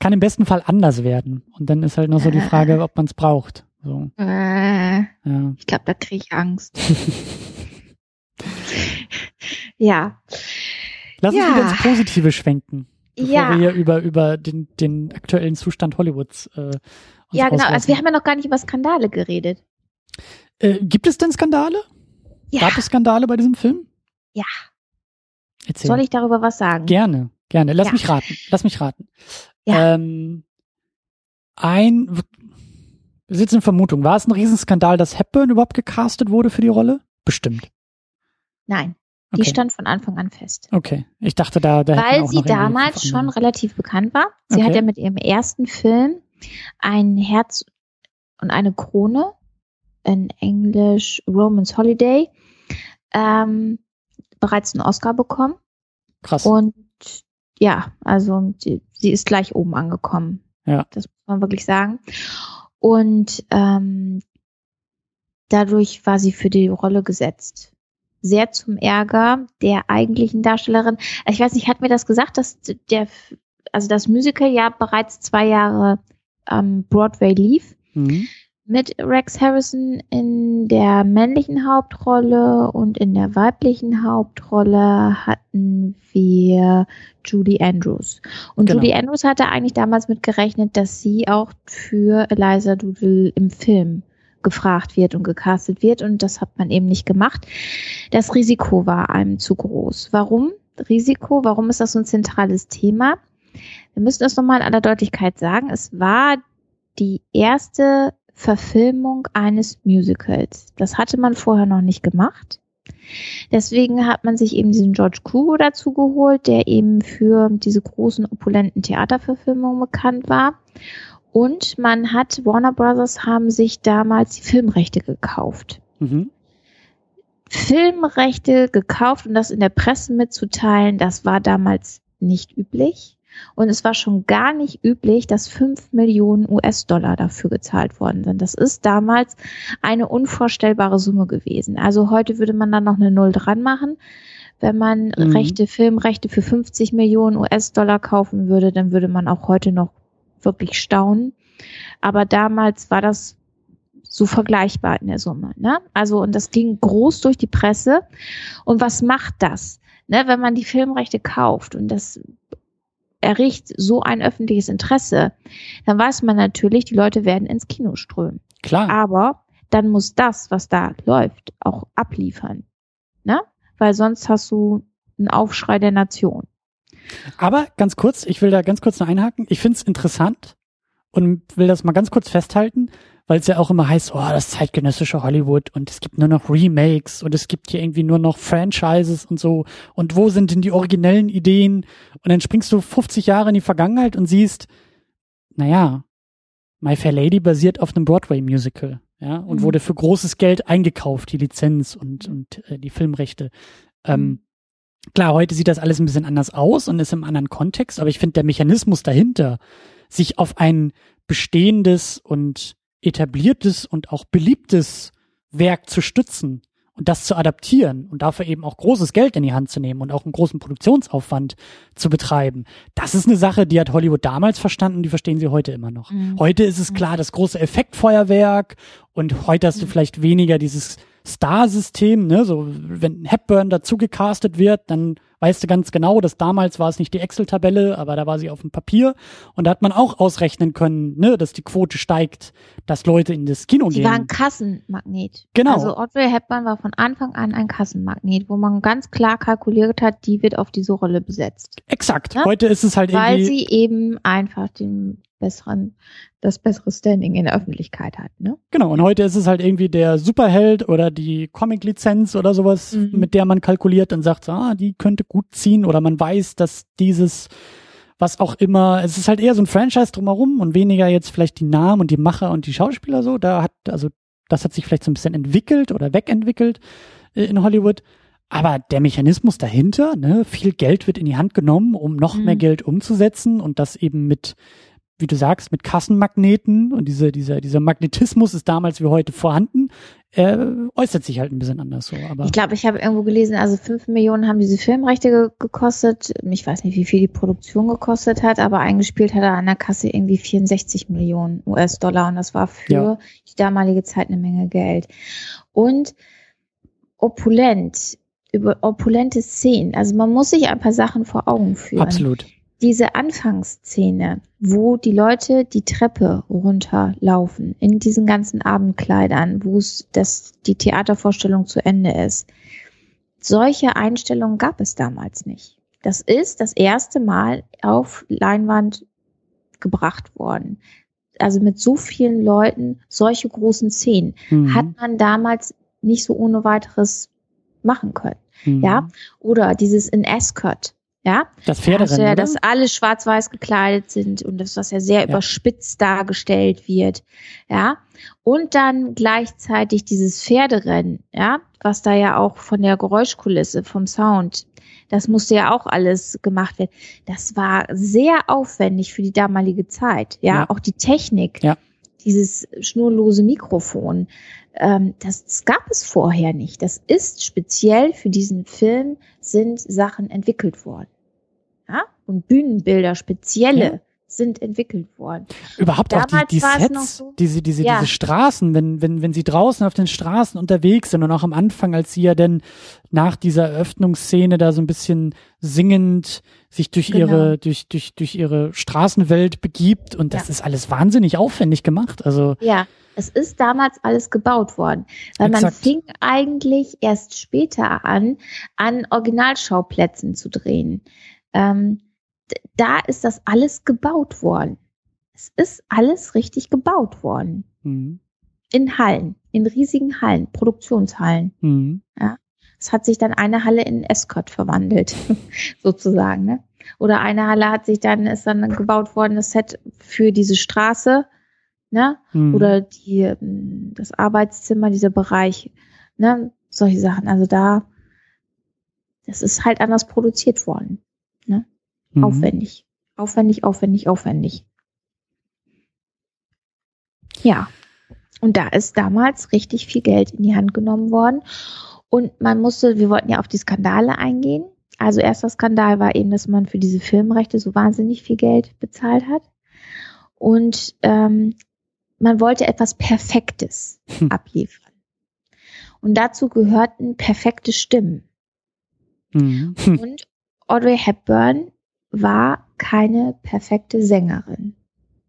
kann im besten Fall anders werden. Und dann ist halt noch so die Äh. Frage, ob man es braucht. So, Äh, ja. ich glaube, da kriege ich Angst. ja. Lass uns Ja. wieder ins Positive schwenken, bevor Ja. wir hier über, über den, den aktuellen Zustand Hollywoods äh, uns Ja, genau. Also auslassen. wir haben ja noch gar nicht über Skandale geredet. äh, Gibt es denn Skandale? Ja. Gab es Skandale bei diesem Film? Ja. Erzähl. Soll ich darüber was sagen? Gerne, gerne. Lass Ja. mich raten. Lass mich raten. Ja. Ähm, ein, wir sitzen in Vermutung. War es ein Riesenskandal, dass Hepburn überhaupt gecastet wurde für die Rolle? Bestimmt. Nein. Die Okay. stand von Anfang an fest. Okay. Ich dachte, da, da Weil sie damals schon relativ bekannt war. Sie hat Okay. ja mit ihrem ersten Film ein Herz und eine Krone in Englisch Romance Holiday ähm, bereits einen Oscar bekommen. Krass. Und ja, also sie, sie ist gleich oben angekommen. Ja. Das muss man wirklich sagen. Und ähm, dadurch war sie für die Rolle gesetzt. Sehr zum Ärger der eigentlichen Darstellerin. Ich weiß nicht, hat mir das gesagt, dass der, also das Musical ja bereits zwei Jahre am Broadway lief Mhm. Mit Rex Harrison in der männlichen Hauptrolle und in der weiblichen Hauptrolle hatten wir Julie Andrews. Und genau. Julie Andrews hatte eigentlich damals mit gerechnet, dass sie auch für Eliza Doodle im Film gefragt wird und gecastet wird und das hat man eben nicht gemacht. Das Risiko war einem zu groß. Warum? Risiko, warum ist das so ein zentrales Thema? Wir müssen das nochmal in aller Deutlichkeit sagen. Es war die erste Verfilmung eines Musicals. Das hatte man vorher noch nicht gemacht. Deswegen hat man sich eben diesen George Kruger dazu geholt, der eben für diese großen opulenten Theaterverfilmungen bekannt war. Und man hat, Warner Brothers haben sich damals die Filmrechte gekauft. Mhm. Filmrechte gekauft und das in der Presse mitzuteilen, das war damals nicht üblich. Und es war schon gar nicht üblich, dass fünf Millionen US-Dollar dafür gezahlt worden sind. Das ist damals eine unvorstellbare Summe gewesen. Also heute würde man dann noch eine Null dran machen. Wenn man mhm. Rechte, Filmrechte für 50 Millionen US-Dollar kaufen würde, dann würde man auch heute noch wirklich staunen. Aber damals war das so vergleichbar in der Summe. Ne? Also, und das ging groß durch die Presse. Und was macht das? Ne, wenn man die Filmrechte kauft und das erricht so ein öffentliches Interesse, dann weiß man natürlich, die Leute werden ins Kino strömen. Klar. Aber dann muss das, was da läuft, auch abliefern. Ne? Weil sonst hast du einen Aufschrei der Nation. Aber ganz kurz, ich will da ganz kurz noch einhaken. Ich finde es interessant und will das mal ganz kurz festhalten weil es ja auch immer heißt, oh, das zeitgenössische Hollywood und es gibt nur noch Remakes und es gibt hier irgendwie nur noch Franchises und so. Und wo sind denn die originellen Ideen? Und dann springst du 50 Jahre in die Vergangenheit und siehst, naja, My Fair Lady basiert auf einem Broadway-Musical, ja, und mhm. wurde für großes Geld eingekauft, die Lizenz und, und äh, die Filmrechte. Ähm, mhm. Klar, heute sieht das alles ein bisschen anders aus und ist im anderen Kontext, aber ich finde der Mechanismus dahinter, sich auf ein bestehendes und etabliertes und auch beliebtes Werk zu stützen und das zu adaptieren und dafür eben auch großes Geld in die Hand zu nehmen und auch einen großen Produktionsaufwand zu betreiben. Das ist eine Sache, die hat Hollywood damals verstanden, die verstehen sie heute immer noch. Mhm. Heute ist es klar, das große Effektfeuerwerk und heute hast du mhm. vielleicht weniger dieses Star-System, ne, so wenn Hepburn dazu gecastet wird, dann weißt du ganz genau, dass damals war es nicht die Excel-Tabelle, aber da war sie auf dem Papier und da hat man auch ausrechnen können, ne, dass die Quote steigt, dass Leute in das Kino sie gehen. Sie war ein Kassenmagnet. Genau. Also Audrey Hepburn war von Anfang an ein Kassenmagnet, wo man ganz klar kalkuliert hat, die wird auf diese Rolle besetzt. Exakt. Ja? Heute ist es halt Weil irgendwie. Weil sie eben einfach den besseren, das bessere Standing in der Öffentlichkeit hat, ne? Genau, und heute ist es halt irgendwie der Superheld oder die Comic-Lizenz oder sowas, mhm. mit der man kalkuliert und sagt, ah, die könnte gut ziehen oder man weiß, dass dieses was auch immer, es ist halt eher so ein Franchise drumherum und weniger jetzt vielleicht die Namen und die Macher und die Schauspieler so, da hat, also das hat sich vielleicht so ein bisschen entwickelt oder wegentwickelt äh, in Hollywood. Aber der Mechanismus dahinter, ne, viel Geld wird in die Hand genommen, um noch mhm. mehr Geld umzusetzen und das eben mit wie du sagst, mit Kassenmagneten und diese, dieser, dieser Magnetismus ist damals wie heute vorhanden, äh, äußert sich halt ein bisschen anders so. Aber ich glaube, ich habe irgendwo gelesen, also fünf Millionen haben diese Filmrechte ge gekostet. Ich weiß nicht, wie viel die Produktion gekostet hat, aber eingespielt hat er an der Kasse irgendwie 64 Millionen US-Dollar und das war für ja. die damalige Zeit eine Menge Geld. Und opulent, über opulente Szenen. Also man muss sich ein paar Sachen vor Augen führen. Absolut diese Anfangsszene, wo die Leute die Treppe runterlaufen, in diesen ganzen Abendkleidern, wo es das, die Theatervorstellung zu Ende ist. Solche Einstellungen gab es damals nicht. Das ist das erste Mal auf Leinwand gebracht worden. Also mit so vielen Leuten solche großen Szenen mhm. hat man damals nicht so ohne weiteres machen können. Mhm. Ja, oder dieses in Escort ja, das Pferderennen, ja, dass alle schwarz-weiß gekleidet sind und das, was ja sehr ja. überspitzt dargestellt wird. Ja, und dann gleichzeitig dieses Pferderennen, ja, was da ja auch von der Geräuschkulisse, vom Sound, das musste ja auch alles gemacht werden. Das war sehr aufwendig für die damalige Zeit. Ja, ja. auch die Technik. Ja. Dieses schnurlose Mikrofon, ähm, das, das gab es vorher nicht. Das ist speziell für diesen Film sind Sachen entwickelt worden ja, und Bühnenbilder, spezielle ja. sind entwickelt worden. Überhaupt Damals auch die, die Sets, so, diese, diese, ja. diese Straßen, wenn, wenn, wenn sie draußen auf den Straßen unterwegs sind und auch am Anfang, als sie ja dann nach dieser Eröffnungsszene da so ein bisschen singend sich durch genau. ihre, durch, durch, durch ihre Straßenwelt begibt und das ja. ist alles wahnsinnig aufwendig gemacht. Also. Ja. Es ist damals alles gebaut worden, weil Exakt. man fing eigentlich erst später an, an Originalschauplätzen zu drehen. Ähm, da ist das alles gebaut worden. Es ist alles richtig gebaut worden. Mhm. In Hallen, in riesigen Hallen, Produktionshallen. Mhm. Ja. Es hat sich dann eine Halle in Escort verwandelt, sozusagen. Ne? Oder eine Halle hat sich dann, ist dann gebaut worden, das Set für diese Straße, ne? Mhm. Oder die, ähm, das Arbeitszimmer, dieser Bereich, ne? Solche Sachen. Also da, das ist halt anders produziert worden. Ne? Mhm. Aufwendig. Aufwendig, aufwendig, aufwendig. Ja. Und da ist damals richtig viel Geld in die Hand genommen worden. Und man musste, wir wollten ja auf die Skandale eingehen. Also erster Skandal war eben, dass man für diese Filmrechte so wahnsinnig viel Geld bezahlt hat. Und ähm, man wollte etwas Perfektes hm. abliefern. Und dazu gehörten perfekte Stimmen. Mhm. Und Audrey Hepburn war keine perfekte Sängerin.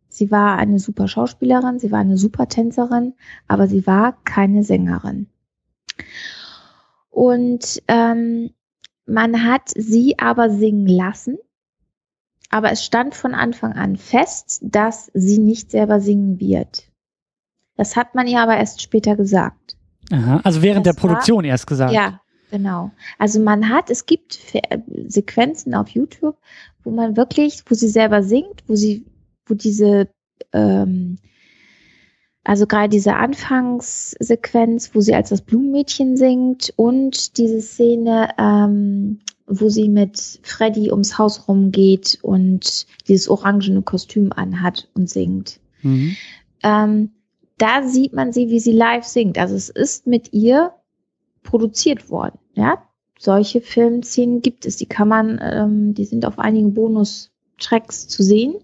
Sie war eine super Schauspielerin, sie war eine super Tänzerin, aber sie war keine Sängerin. Und ähm, man hat sie aber singen lassen, aber es stand von Anfang an fest, dass sie nicht selber singen wird. Das hat man ihr aber erst später gesagt. Aha, also während das der Produktion war, erst gesagt. Ja, genau. Also man hat, es gibt Sequenzen auf YouTube, wo man wirklich, wo sie selber singt, wo sie, wo diese, ähm, also gerade diese Anfangssequenz, wo sie als das Blumenmädchen singt und diese Szene, ähm, wo sie mit Freddy ums Haus rumgeht und dieses orangene Kostüm anhat und singt. Mhm. Ähm, da sieht man sie, wie sie live singt. Also es ist mit ihr produziert worden. Ja, solche Filmszenen gibt es. Die kann man, ähm, die sind auf einigen Bonus-Tracks zu sehen.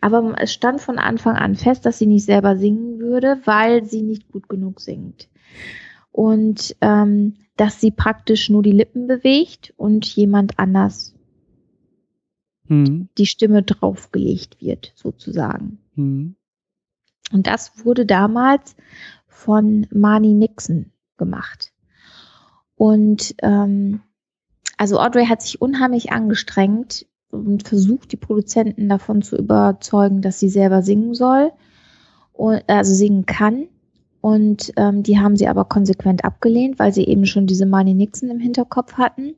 Aber es stand von Anfang an fest, dass sie nicht selber singen würde, weil sie nicht gut genug singt. Und ähm, dass sie praktisch nur die Lippen bewegt und jemand anders mhm. die Stimme draufgelegt wird, sozusagen. Mhm. Und das wurde damals von Marnie Nixon gemacht. Und ähm, also Audrey hat sich unheimlich angestrengt und versucht, die Produzenten davon zu überzeugen, dass sie selber singen soll, also singen kann. Und ähm, die haben sie aber konsequent abgelehnt, weil sie eben schon diese Marnie Nixon im Hinterkopf hatten.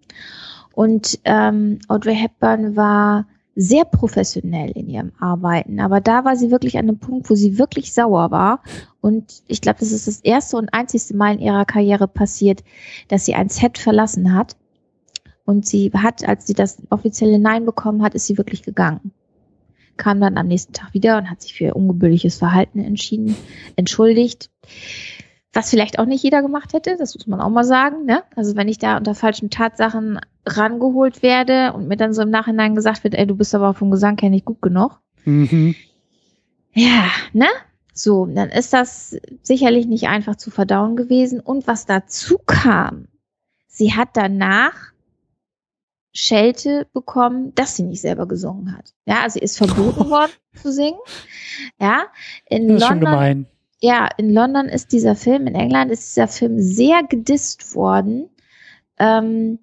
Und ähm, Audrey Hepburn war sehr professionell in ihrem Arbeiten. Aber da war sie wirklich an einem Punkt, wo sie wirklich sauer war. Und ich glaube, das ist das erste und einzigste Mal in ihrer Karriere passiert, dass sie ein Set verlassen hat. Und sie hat, als sie das offizielle Nein bekommen hat, ist sie wirklich gegangen. Kam dann am nächsten Tag wieder und hat sich für ihr ungebührliches Verhalten entschieden, entschuldigt was vielleicht auch nicht jeder gemacht hätte, das muss man auch mal sagen. Ne? Also wenn ich da unter falschen Tatsachen rangeholt werde und mir dann so im Nachhinein gesagt wird, ey, du bist aber vom Gesang her nicht gut genug. Mhm. Ja, ne? So, dann ist das sicherlich nicht einfach zu verdauen gewesen. Und was dazu kam, sie hat danach Schelte bekommen, dass sie nicht selber gesungen hat. Ja, also sie ist verboten worden zu singen. Ja, in das ist London, schon gemein ja, in London ist dieser Film, in England ist dieser Film sehr gedisst worden, ähm,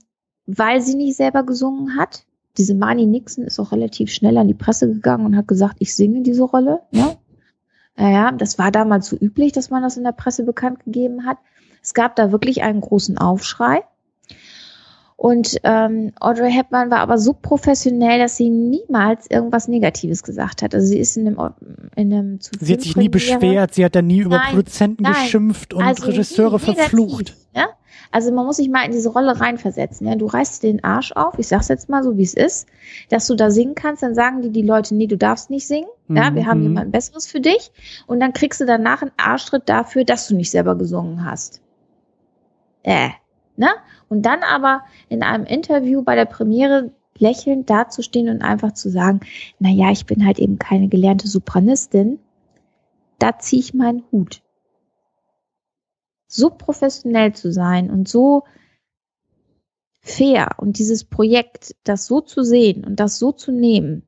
weil sie nicht selber gesungen hat. Diese Marnie Nixon ist auch relativ schnell an die Presse gegangen und hat gesagt, ich singe diese Rolle. Ja, ja das war damals so üblich, dass man das in der Presse bekannt gegeben hat. Es gab da wirklich einen großen Aufschrei. Und ähm, Audrey Hepburn war aber so professionell, dass sie niemals irgendwas Negatives gesagt hat. Also sie ist in einem, in einem zu Sie hat sich nie beschwert, sie hat da nie über nein, Produzenten nein. geschimpft und also Regisseure verflucht. Ja? Also man muss sich mal in diese Rolle reinversetzen. Ja? Du reißt den Arsch auf, ich sag's jetzt mal so, wie es ist, dass du da singen kannst, dann sagen die die Leute, nee, du darfst nicht singen. Ja, wir haben mhm. jemand Besseres für dich. Und dann kriegst du danach einen Arschtritt dafür, dass du nicht selber gesungen hast. Äh, Ne? Und dann aber in einem Interview bei der Premiere lächelnd dazustehen und einfach zu sagen, na ja, ich bin halt eben keine gelernte Sopranistin, da ziehe ich meinen Hut. So professionell zu sein und so fair und dieses Projekt, das so zu sehen und das so zu nehmen,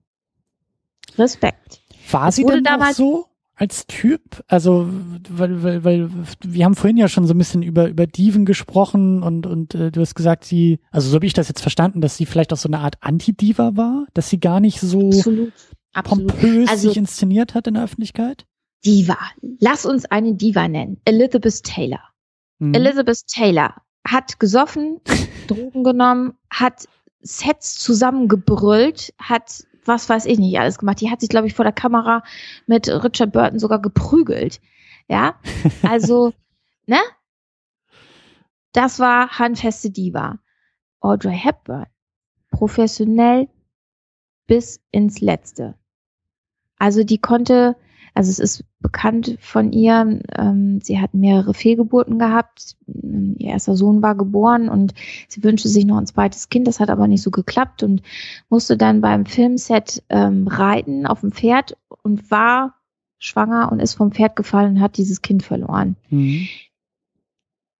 Respekt. War sie denn auch so als Typ? Also, weil, weil, weil wir haben vorhin ja schon so ein bisschen über, über Diven gesprochen und, und äh, du hast gesagt, sie, also so habe ich das jetzt verstanden, dass sie vielleicht auch so eine Art Anti-Diva war, dass sie gar nicht so Absolut. pompös also, sich inszeniert hat in der Öffentlichkeit? Diva. Lass uns eine Diva nennen. Elizabeth Taylor. Mhm. Elizabeth Taylor hat gesoffen, Drogen genommen, hat Sets zusammengebrüllt, hat was weiß ich nicht alles gemacht. Die hat sich, glaube ich, vor der Kamera mit Richard Burton sogar geprügelt. Ja, also, ne? Das war handfeste Diva. Audrey Hepburn. Professionell bis ins Letzte. Also die konnte also es ist bekannt von ihr, ähm, sie hat mehrere Fehlgeburten gehabt. Ihr erster Sohn war geboren und sie wünschte sich noch ein zweites Kind. Das hat aber nicht so geklappt und musste dann beim Filmset ähm, reiten auf dem Pferd und war schwanger und ist vom Pferd gefallen und hat dieses Kind verloren. Mhm.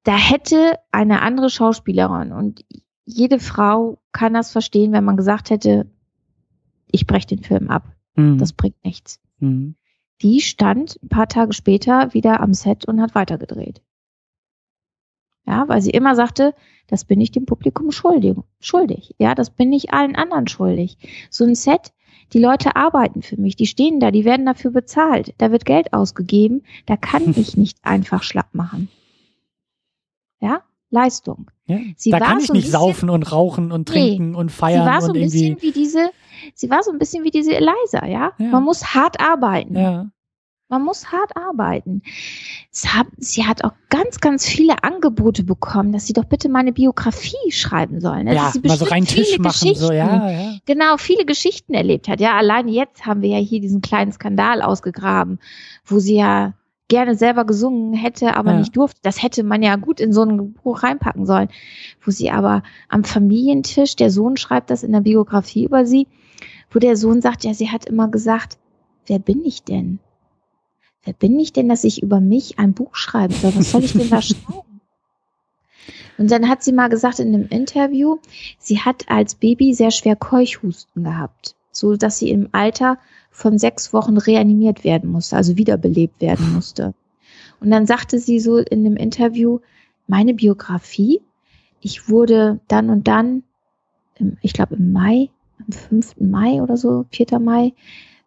Da hätte eine andere Schauspielerin und jede Frau kann das verstehen, wenn man gesagt hätte, ich breche den Film ab. Mhm. Das bringt nichts. Mhm die stand ein paar Tage später wieder am Set und hat weitergedreht. Ja, weil sie immer sagte, das bin ich dem Publikum schuldig, schuldig. Ja, das bin ich allen anderen schuldig. So ein Set, die Leute arbeiten für mich, die stehen da, die werden dafür bezahlt, da wird Geld ausgegeben, da kann ich nicht einfach schlapp machen. Ja, Leistung. Ja, sie da kann ich nicht bisschen, saufen und rauchen und trinken nee, und feiern. Sie war so ein bisschen wie diese, sie war so ein bisschen wie diese Eliza, ja. ja. Man muss hart arbeiten. Ja. Man muss hart arbeiten. Sie hat auch ganz, ganz viele Angebote bekommen, dass sie doch bitte meine Biografie schreiben sollen. Ne? Ja, mal so rein Tisch machen, so, ja, ja. Genau, viele Geschichten erlebt hat. Ja, allein jetzt haben wir ja hier diesen kleinen Skandal ausgegraben, wo sie ja gerne selber gesungen hätte, aber ja. nicht durfte. Das hätte man ja gut in so ein Buch reinpacken sollen. Wo sie aber am Familientisch, der Sohn schreibt das in der Biografie über sie, wo der Sohn sagt, ja, sie hat immer gesagt, wer bin ich denn? Wer bin ich denn, dass ich über mich ein Buch schreiben soll? Was soll ich denn da schreiben? Und dann hat sie mal gesagt in einem Interview, sie hat als Baby sehr schwer Keuchhusten gehabt, so dass sie im Alter von sechs Wochen reanimiert werden musste, also wiederbelebt werden musste. Und dann sagte sie so in dem Interview, meine Biografie, ich wurde dann und dann, ich glaube im Mai, am 5. Mai oder so, 4. Mai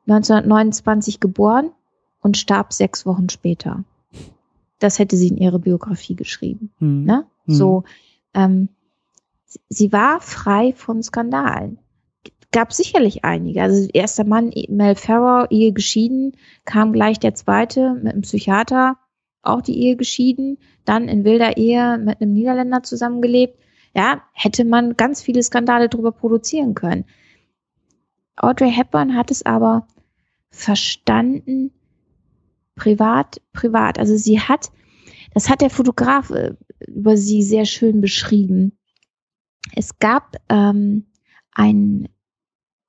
1929 geboren und starb sechs Wochen später. Das hätte sie in ihre Biografie geschrieben. Mhm. Ne? So, ähm, sie war frei von Skandalen gab sicherlich einige. Also erster Mann, Mel Farrow, Ehe geschieden, kam gleich der zweite mit einem Psychiater, auch die Ehe geschieden, dann in wilder Ehe mit einem Niederländer zusammengelebt. Ja, hätte man ganz viele Skandale drüber produzieren können. Audrey Hepburn hat es aber verstanden, privat, privat. Also sie hat, das hat der Fotograf äh, über sie sehr schön beschrieben. Es gab ähm, ein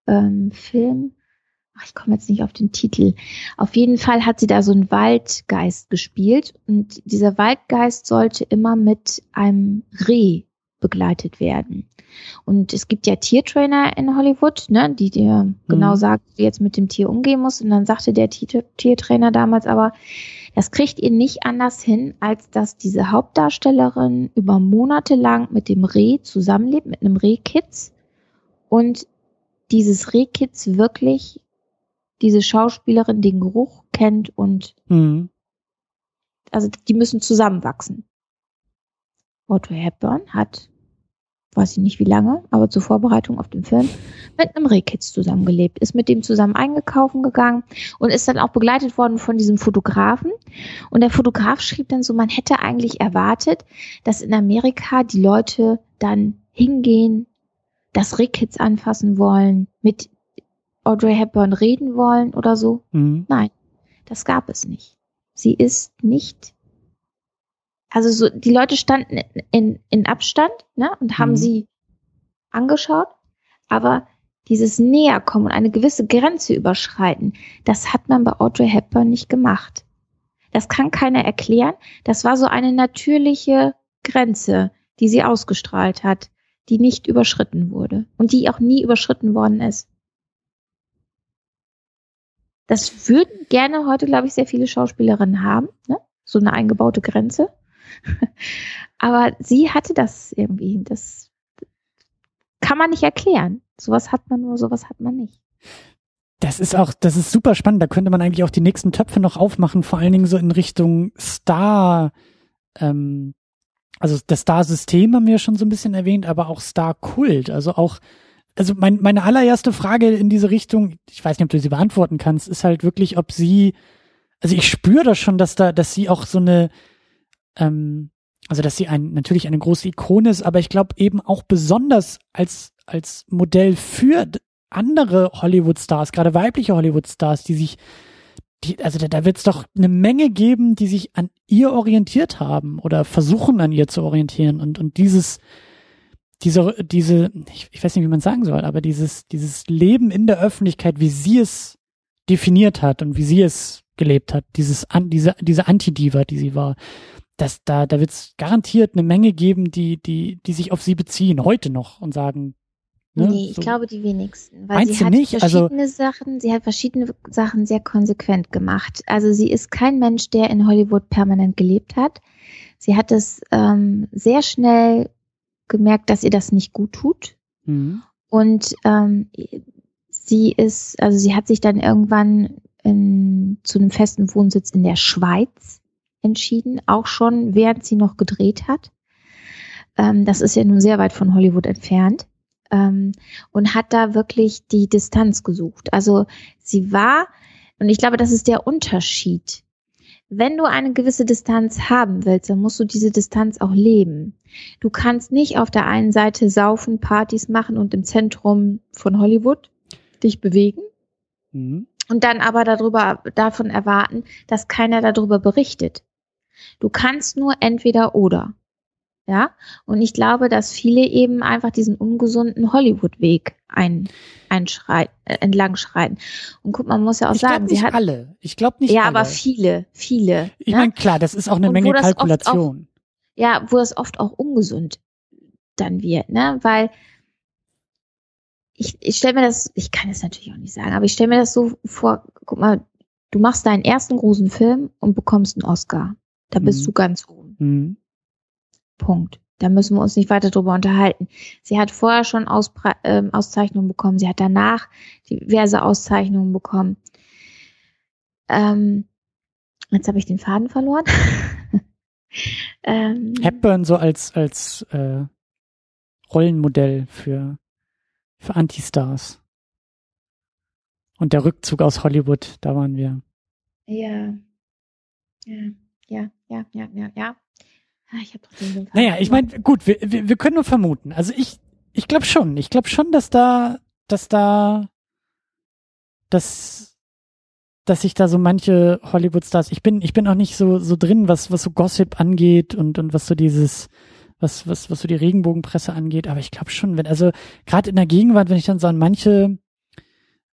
ähm, Film. Ach, ich komme jetzt nicht auf den Titel. Auf jeden Fall hat sie da so einen Waldgeist gespielt und dieser Waldgeist sollte immer mit einem Reh begleitet werden. Und es gibt ja Tiertrainer in Hollywood, ne, die dir mhm. genau sagt, wie jetzt mit dem Tier umgehen musst. Und dann sagte der Tiertrainer damals aber, das kriegt ihr nicht anders hin, als dass diese Hauptdarstellerin über Monate lang mit dem Reh zusammenlebt, mit einem Rehkitz und dieses Rehkitz wirklich diese Schauspielerin den Geruch kennt und mhm. also die müssen zusammenwachsen. Audrey Hepburn hat, weiß ich nicht wie lange, aber zur Vorbereitung auf den Film mit einem Rehkitz zusammengelebt, ist mit dem zusammen eingekaufen gegangen und ist dann auch begleitet worden von diesem Fotografen. Und der Fotograf schrieb dann so, man hätte eigentlich erwartet, dass in Amerika die Leute dann hingehen, das Rehkitz anfassen wollen, mit Audrey Hepburn reden wollen oder so. Mhm. Nein, das gab es nicht. Sie ist nicht. Also so, die Leute standen in, in Abstand ne, und haben mhm. sie angeschaut, Aber dieses Näherkommen und eine gewisse Grenze überschreiten, das hat man bei Audrey Hepburn nicht gemacht. Das kann keiner erklären. Das war so eine natürliche Grenze, die sie ausgestrahlt hat, die nicht überschritten wurde und die auch nie überschritten worden ist. Das würden gerne heute, glaube ich, sehr viele Schauspielerinnen haben, ne? so eine eingebaute Grenze. Aber sie hatte das irgendwie. Das kann man nicht erklären. Sowas hat man nur, sowas hat man nicht. Das ist auch, das ist super spannend. Da könnte man eigentlich auch die nächsten Töpfe noch aufmachen, vor allen Dingen so in Richtung Star, ähm, also das Star-System haben wir schon so ein bisschen erwähnt, aber auch Star-Kult. Also auch, also mein, meine allererste Frage in diese Richtung, ich weiß nicht, ob du sie beantworten kannst, ist halt wirklich, ob sie, also ich spüre das schon, dass da, dass sie auch so eine, ähm, also dass sie ein, natürlich eine große Ikone ist, aber ich glaube eben auch besonders als, als Modell für andere Hollywood-Stars, gerade weibliche Hollywood-Stars, die sich, die, also da, da wird es doch eine Menge geben, die sich an ihr orientiert haben oder versuchen an ihr zu orientieren. Und, und dieses, diese, diese, ich, ich weiß nicht, wie man sagen soll, aber dieses, dieses Leben in der Öffentlichkeit, wie sie es definiert hat und wie sie es gelebt hat, dieses, diese, diese Antidiva, die sie war, das, da, da wird es garantiert eine Menge geben, die, die, die sich auf sie beziehen, heute noch und sagen, Ne? Nee, ich so. glaube die wenigsten. Weil Meinst sie hat nicht? Also verschiedene also, Sachen, sie hat verschiedene Sachen sehr konsequent gemacht. Also sie ist kein Mensch, der in Hollywood permanent gelebt hat. Sie hat es ähm, sehr schnell gemerkt, dass ihr das nicht gut tut. Mhm. Und ähm, sie ist, also sie hat sich dann irgendwann in, zu einem festen Wohnsitz in der Schweiz entschieden, auch schon während sie noch gedreht hat. Ähm, das ist ja nun sehr weit von Hollywood entfernt ähm, und hat da wirklich die Distanz gesucht. Also sie war, und ich glaube, das ist der Unterschied. Wenn du eine gewisse Distanz haben willst, dann musst du diese Distanz auch leben. Du kannst nicht auf der einen Seite saufen, Partys machen und im Zentrum von Hollywood dich bewegen. Mhm. Und dann aber darüber, davon erwarten, dass keiner darüber berichtet. Du kannst nur entweder oder. Ja, und ich glaube, dass viele eben einfach diesen ungesunden Hollywood-Weg ein, einschreiten, äh, entlang schreiten. Und guck, man muss ja auch ich sagen, sie hat alle. Ich glaube nicht ja, alle. aber viele, viele. Ich ne? meine, klar, das ist auch eine und Menge Kalkulation. Auch, ja, wo es oft auch ungesund dann wird, ne, weil ich, ich stelle mir das, ich kann es natürlich auch nicht sagen, aber ich stelle mir das so vor, guck mal, du machst deinen ersten großen Film und bekommst einen Oscar. Da bist mhm. du ganz oben. Mhm. Punkt. Da müssen wir uns nicht weiter drüber unterhalten. Sie hat vorher schon Auspre äh, Auszeichnungen bekommen. Sie hat danach diverse Auszeichnungen bekommen. Ähm, jetzt habe ich den Faden verloren. ähm, Hepburn so als als äh, Rollenmodell für für Antistars. Und der Rückzug aus Hollywood, da waren wir. Ja. Ja, ja, ja, ja, ja, ja. Ah, ich hab doch den naja, ich meine, gut, wir, wir, wir können nur vermuten. Also ich, ich glaube schon. Ich glaube schon, dass da, dass da, dass, dass sich da so manche Hollywood-Stars, ich bin, ich bin auch nicht so, so drin, was, was so Gossip angeht und, und was so dieses, was, was, was so die Regenbogenpresse angeht, aber ich glaube schon, wenn, also gerade in der Gegenwart, wenn ich dann so an manche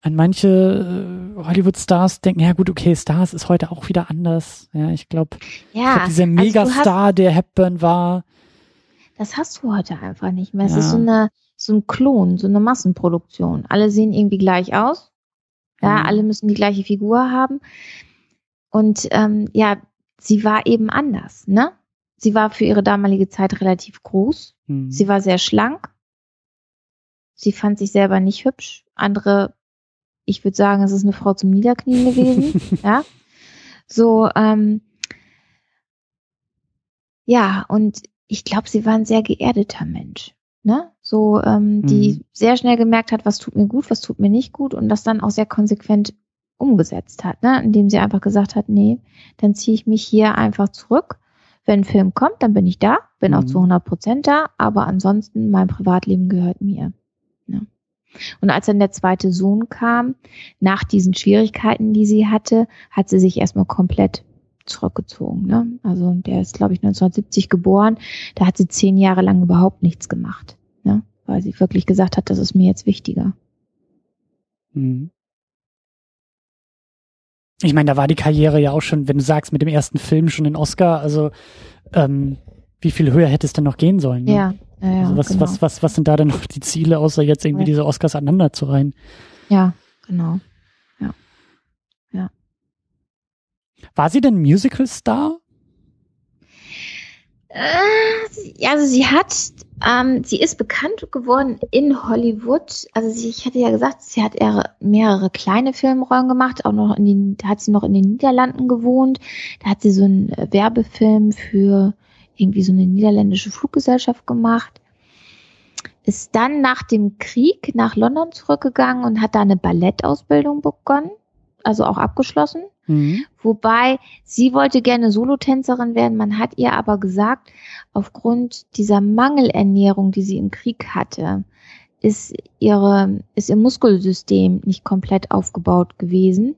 an manche äh, Hollywood-Stars denken, ja gut, okay, Stars ist heute auch wieder anders. Ja, ich glaube, ja, glaub, dieser also Megastar, also der Hepburn war. Das hast du heute einfach nicht mehr. Es ja. ist so eine, so ein Klon, so eine Massenproduktion. Alle sehen irgendwie gleich aus. Ja, mhm. alle müssen die gleiche Figur haben. Und ähm, ja, sie war eben anders, ne? Sie war für ihre damalige Zeit relativ groß. Mhm. Sie war sehr schlank. Sie fand sich selber nicht hübsch. Andere ich würde sagen, es ist eine Frau zum Niederknien gewesen. ja. So, ähm, ja, und ich glaube, sie war ein sehr geerdeter Mensch. Ne? So, ähm, die mhm. sehr schnell gemerkt hat, was tut mir gut, was tut mir nicht gut und das dann auch sehr konsequent umgesetzt hat, ne? indem sie einfach gesagt hat, nee, dann ziehe ich mich hier einfach zurück. Wenn ein Film kommt, dann bin ich da, bin mhm. auch zu 100 Prozent da, aber ansonsten mein Privatleben gehört mir. Und als dann der zweite Sohn kam, nach diesen Schwierigkeiten, die sie hatte, hat sie sich erstmal komplett zurückgezogen. Ne? Also der ist, glaube ich, 1970 geboren. Da hat sie zehn Jahre lang überhaupt nichts gemacht. Ne? weil sie wirklich gesagt hat, das ist mir jetzt wichtiger. Mhm. Ich meine, da war die Karriere ja auch schon, wenn du sagst, mit dem ersten Film schon den Oscar, also ähm, wie viel höher hätte es denn noch gehen sollen? Ne? Ja, ja, ja also was, genau. was, was, was sind da denn noch die Ziele, außer jetzt irgendwie diese Oscars aneinander zu reihen? Ja, genau. Ja. Ja. War sie denn Musical-Star? Äh, also sie hat, ähm, sie ist bekannt geworden in Hollywood. Also sie, ich hatte ja gesagt, sie hat mehrere kleine Filmrollen gemacht, auch noch in den, da hat sie noch in den Niederlanden gewohnt. Da hat sie so einen Werbefilm für irgendwie so eine niederländische Fluggesellschaft gemacht. Ist dann nach dem Krieg nach London zurückgegangen und hat da eine Ballettausbildung begonnen, also auch abgeschlossen. Mhm. Wobei sie wollte gerne Solotänzerin werden. Man hat ihr aber gesagt, aufgrund dieser Mangelernährung, die sie im Krieg hatte, ist ihre, ist ihr Muskelsystem nicht komplett aufgebaut gewesen.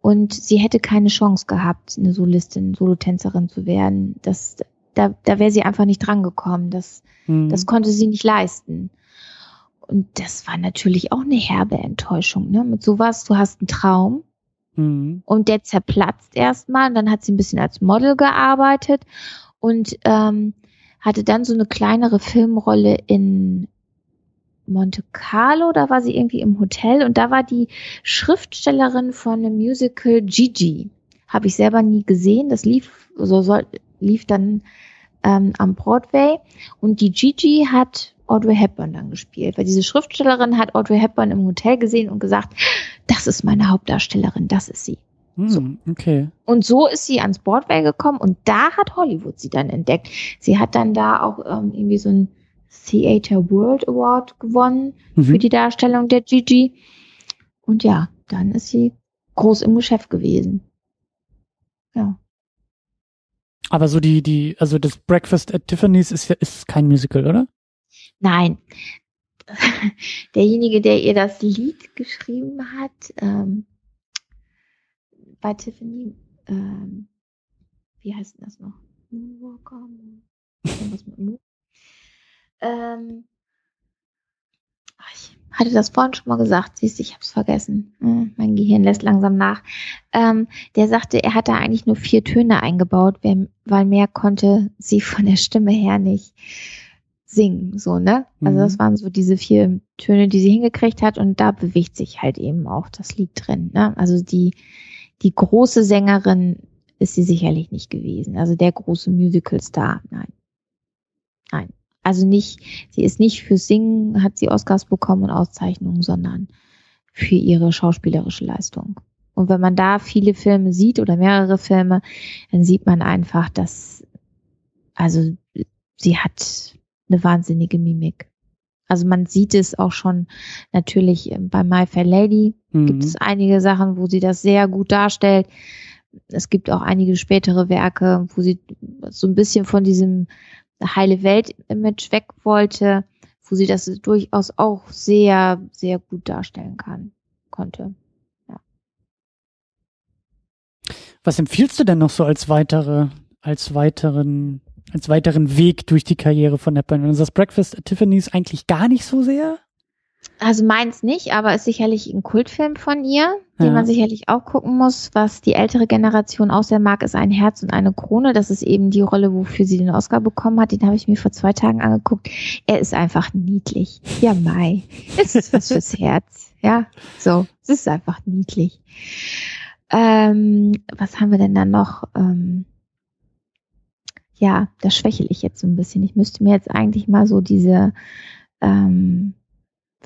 Und sie hätte keine Chance gehabt, eine Solistin, Solotänzerin zu werden. Das, da, da wäre sie einfach nicht drangekommen. Das, mhm. das konnte sie nicht leisten. Und das war natürlich auch eine herbe Enttäuschung. Ne? Mit sowas, du hast einen Traum, Mhm. Und der zerplatzt erstmal. Und dann hat sie ein bisschen als Model gearbeitet und ähm, hatte dann so eine kleinere Filmrolle in Monte Carlo, da war sie irgendwie im Hotel und da war die Schriftstellerin von einem Musical Gigi. Habe ich selber nie gesehen. Das lief, so soll, lief dann ähm, am Broadway. Und die Gigi hat Audrey Hepburn dann gespielt, weil diese Schriftstellerin hat Audrey Hepburn im Hotel gesehen und gesagt, das ist meine Hauptdarstellerin, das ist sie. Hm, so. Okay. Und so ist sie ans Broadway gekommen und da hat Hollywood sie dann entdeckt. Sie hat dann da auch ähm, irgendwie so ein Theater World Award gewonnen mhm. für die Darstellung der Gigi. Und ja, dann ist sie groß im Geschäft gewesen. Ja. Aber so die, die, also das Breakfast at Tiffany's ist ja, ist kein Musical, oder? Nein. Derjenige, der ihr das Lied geschrieben hat, ähm, bei Tiffany, ähm, wie heißt denn das noch? Moonwalker? Moon. Ähm, ich hatte das vorhin schon mal gesagt, siehst du, ich habe es vergessen. Hm, mein Gehirn lässt langsam nach. Ähm, der sagte, er hatte eigentlich nur vier Töne eingebaut, weil mehr konnte sie von der Stimme her nicht singen, so, ne? Also das mhm. waren so diese vier Töne, die sie hingekriegt hat und da bewegt sich halt eben auch das Lied drin, ne? Also die, die große Sängerin ist sie sicherlich nicht gewesen. Also der große Musical-Star, nein. Also nicht, sie ist nicht für Singen, hat sie Oscars bekommen und Auszeichnungen, sondern für ihre schauspielerische Leistung. Und wenn man da viele Filme sieht oder mehrere Filme, dann sieht man einfach, dass, also sie hat eine wahnsinnige Mimik. Also man sieht es auch schon natürlich ähm, bei My Fair Lady mhm. gibt es einige Sachen, wo sie das sehr gut darstellt. Es gibt auch einige spätere Werke, wo sie so ein bisschen von diesem heile Welt-Image weg wollte, wo sie das durchaus auch sehr, sehr gut darstellen kann, konnte. Ja. Was empfiehlst du denn noch so als weitere, als weiteren als weiteren Weg durch die Karriere von Hepburn. Und das Breakfast at Tiffany's eigentlich gar nicht so sehr? Also meins nicht, aber ist sicherlich ein Kultfilm von ihr, den ja. man sicherlich auch gucken muss. Was die ältere Generation auch sehr mag, ist ein Herz und eine Krone. Das ist eben die Rolle, wofür sie den Oscar bekommen hat. Den habe ich mir vor zwei Tagen angeguckt. Er ist einfach niedlich. Ja, Mai. Es ist was fürs Herz. Ja, so. Es ist einfach niedlich. Ähm, was haben wir denn da noch? Ähm, ja, da schwächel ich jetzt so ein bisschen. Ich müsste mir jetzt eigentlich mal so diese ähm,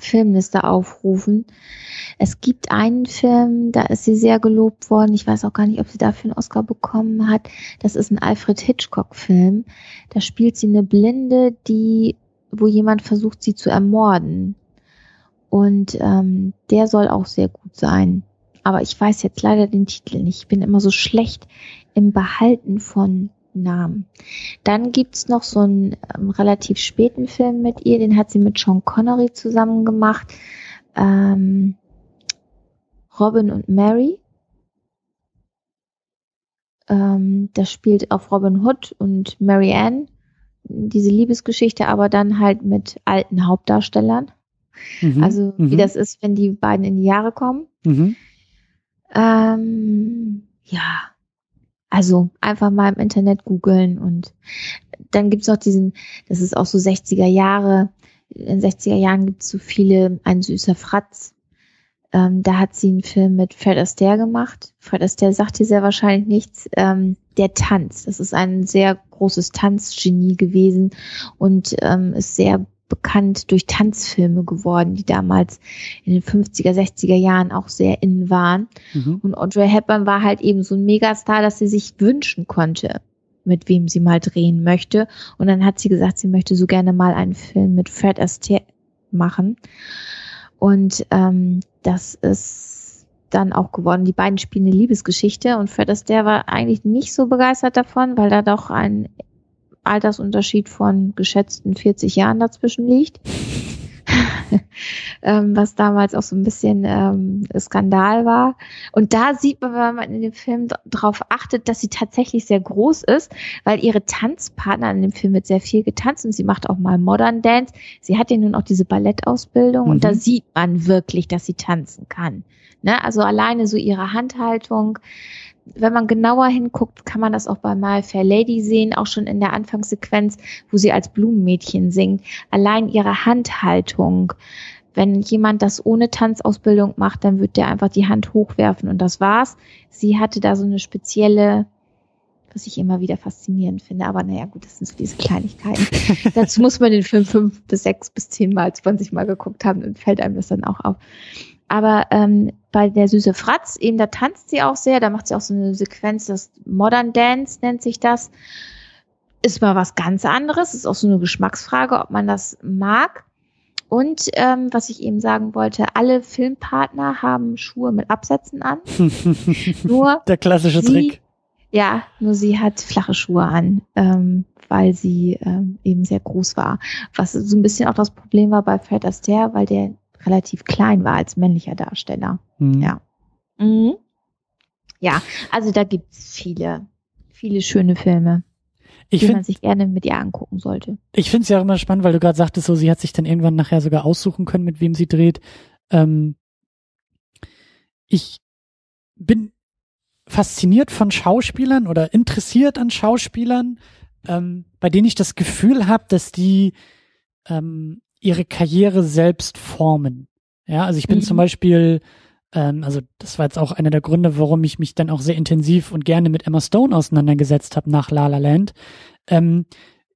Filmliste aufrufen. Es gibt einen Film, da ist sie sehr gelobt worden. Ich weiß auch gar nicht, ob sie dafür einen Oscar bekommen hat. Das ist ein Alfred Hitchcock-Film. Da spielt sie eine Blinde, die, wo jemand versucht, sie zu ermorden. Und ähm, der soll auch sehr gut sein. Aber ich weiß jetzt leider den Titel nicht. Ich bin immer so schlecht im Behalten von Namen. Dann gibt's noch so einen ähm, relativ späten Film mit ihr, den hat sie mit Sean Connery zusammen gemacht. Ähm, Robin und Mary. Ähm, das spielt auf Robin Hood und Mary Ann diese Liebesgeschichte, aber dann halt mit alten Hauptdarstellern. Mhm. Also wie mhm. das ist, wenn die beiden in die Jahre kommen. Mhm. Ähm, ja, also einfach mal im Internet googeln und dann gibt's noch diesen, das ist auch so 60er Jahre, in 60er Jahren gibt's so viele, ein süßer Fratz. Ähm, da hat sie einen Film mit Fred Astaire gemacht. Fred Astaire sagt dir sehr wahrscheinlich nichts. Ähm, der Tanz, das ist ein sehr großes Tanzgenie gewesen und ähm, ist sehr bekannt durch Tanzfilme geworden, die damals in den 50er, 60er Jahren auch sehr innen waren. Mhm. Und Audrey Hepburn war halt eben so ein Megastar, dass sie sich wünschen konnte, mit wem sie mal drehen möchte. Und dann hat sie gesagt, sie möchte so gerne mal einen Film mit Fred Astaire machen. Und ähm, das ist dann auch geworden. Die beiden spielen eine Liebesgeschichte und Fred Astaire war eigentlich nicht so begeistert davon, weil da doch ein Altersunterschied von geschätzten 40 Jahren dazwischen liegt. ähm, was damals auch so ein bisschen ähm, Skandal war. Und da sieht man, wenn man in dem Film darauf achtet, dass sie tatsächlich sehr groß ist, weil ihre Tanzpartner in dem Film wird sehr viel getanzt und sie macht auch mal Modern Dance. Sie hat ja nun auch diese Ballettausbildung mhm. und da mhm. sieht man wirklich, dass sie tanzen kann. Ne? Also alleine so ihre Handhaltung, wenn man genauer hinguckt, kann man das auch bei My Fair Lady sehen, auch schon in der Anfangssequenz, wo sie als Blumenmädchen singt. Allein ihre Handhaltung. Wenn jemand das ohne Tanzausbildung macht, dann wird der einfach die Hand hochwerfen und das war's. Sie hatte da so eine spezielle, was ich immer wieder faszinierend finde, aber naja, gut, das sind so diese Kleinigkeiten. Dazu muss man den Film fünf bis sechs bis zehn Mal, zwanzig Mal geguckt haben und fällt einem das dann auch auf. Aber ähm, bei der süße Fratz, eben da tanzt sie auch sehr, da macht sie auch so eine Sequenz, das Modern Dance nennt sich das. Ist mal was ganz anderes, ist auch so eine Geschmacksfrage, ob man das mag. Und ähm, was ich eben sagen wollte, alle Filmpartner haben Schuhe mit Absätzen an. nur der klassische sie, Trick. Ja, nur sie hat flache Schuhe an, ähm, weil sie ähm, eben sehr groß war. Was so ein bisschen auch das Problem war bei Fred Astaire, weil der relativ klein war als männlicher Darsteller. Mhm. Ja. Mhm. Ja, also da gibt's viele, viele schöne Filme, ich die find, man sich gerne mit ihr angucken sollte. Ich finde es ja auch immer spannend, weil du gerade sagtest, so sie hat sich dann irgendwann nachher sogar aussuchen können, mit wem sie dreht. Ähm, ich bin fasziniert von Schauspielern oder interessiert an Schauspielern, ähm, bei denen ich das Gefühl habe, dass die ähm, ihre Karriere selbst formen. Ja, also ich bin mhm. zum Beispiel, ähm, also das war jetzt auch einer der Gründe, warum ich mich dann auch sehr intensiv und gerne mit Emma Stone auseinandergesetzt habe nach La La Land. Ähm,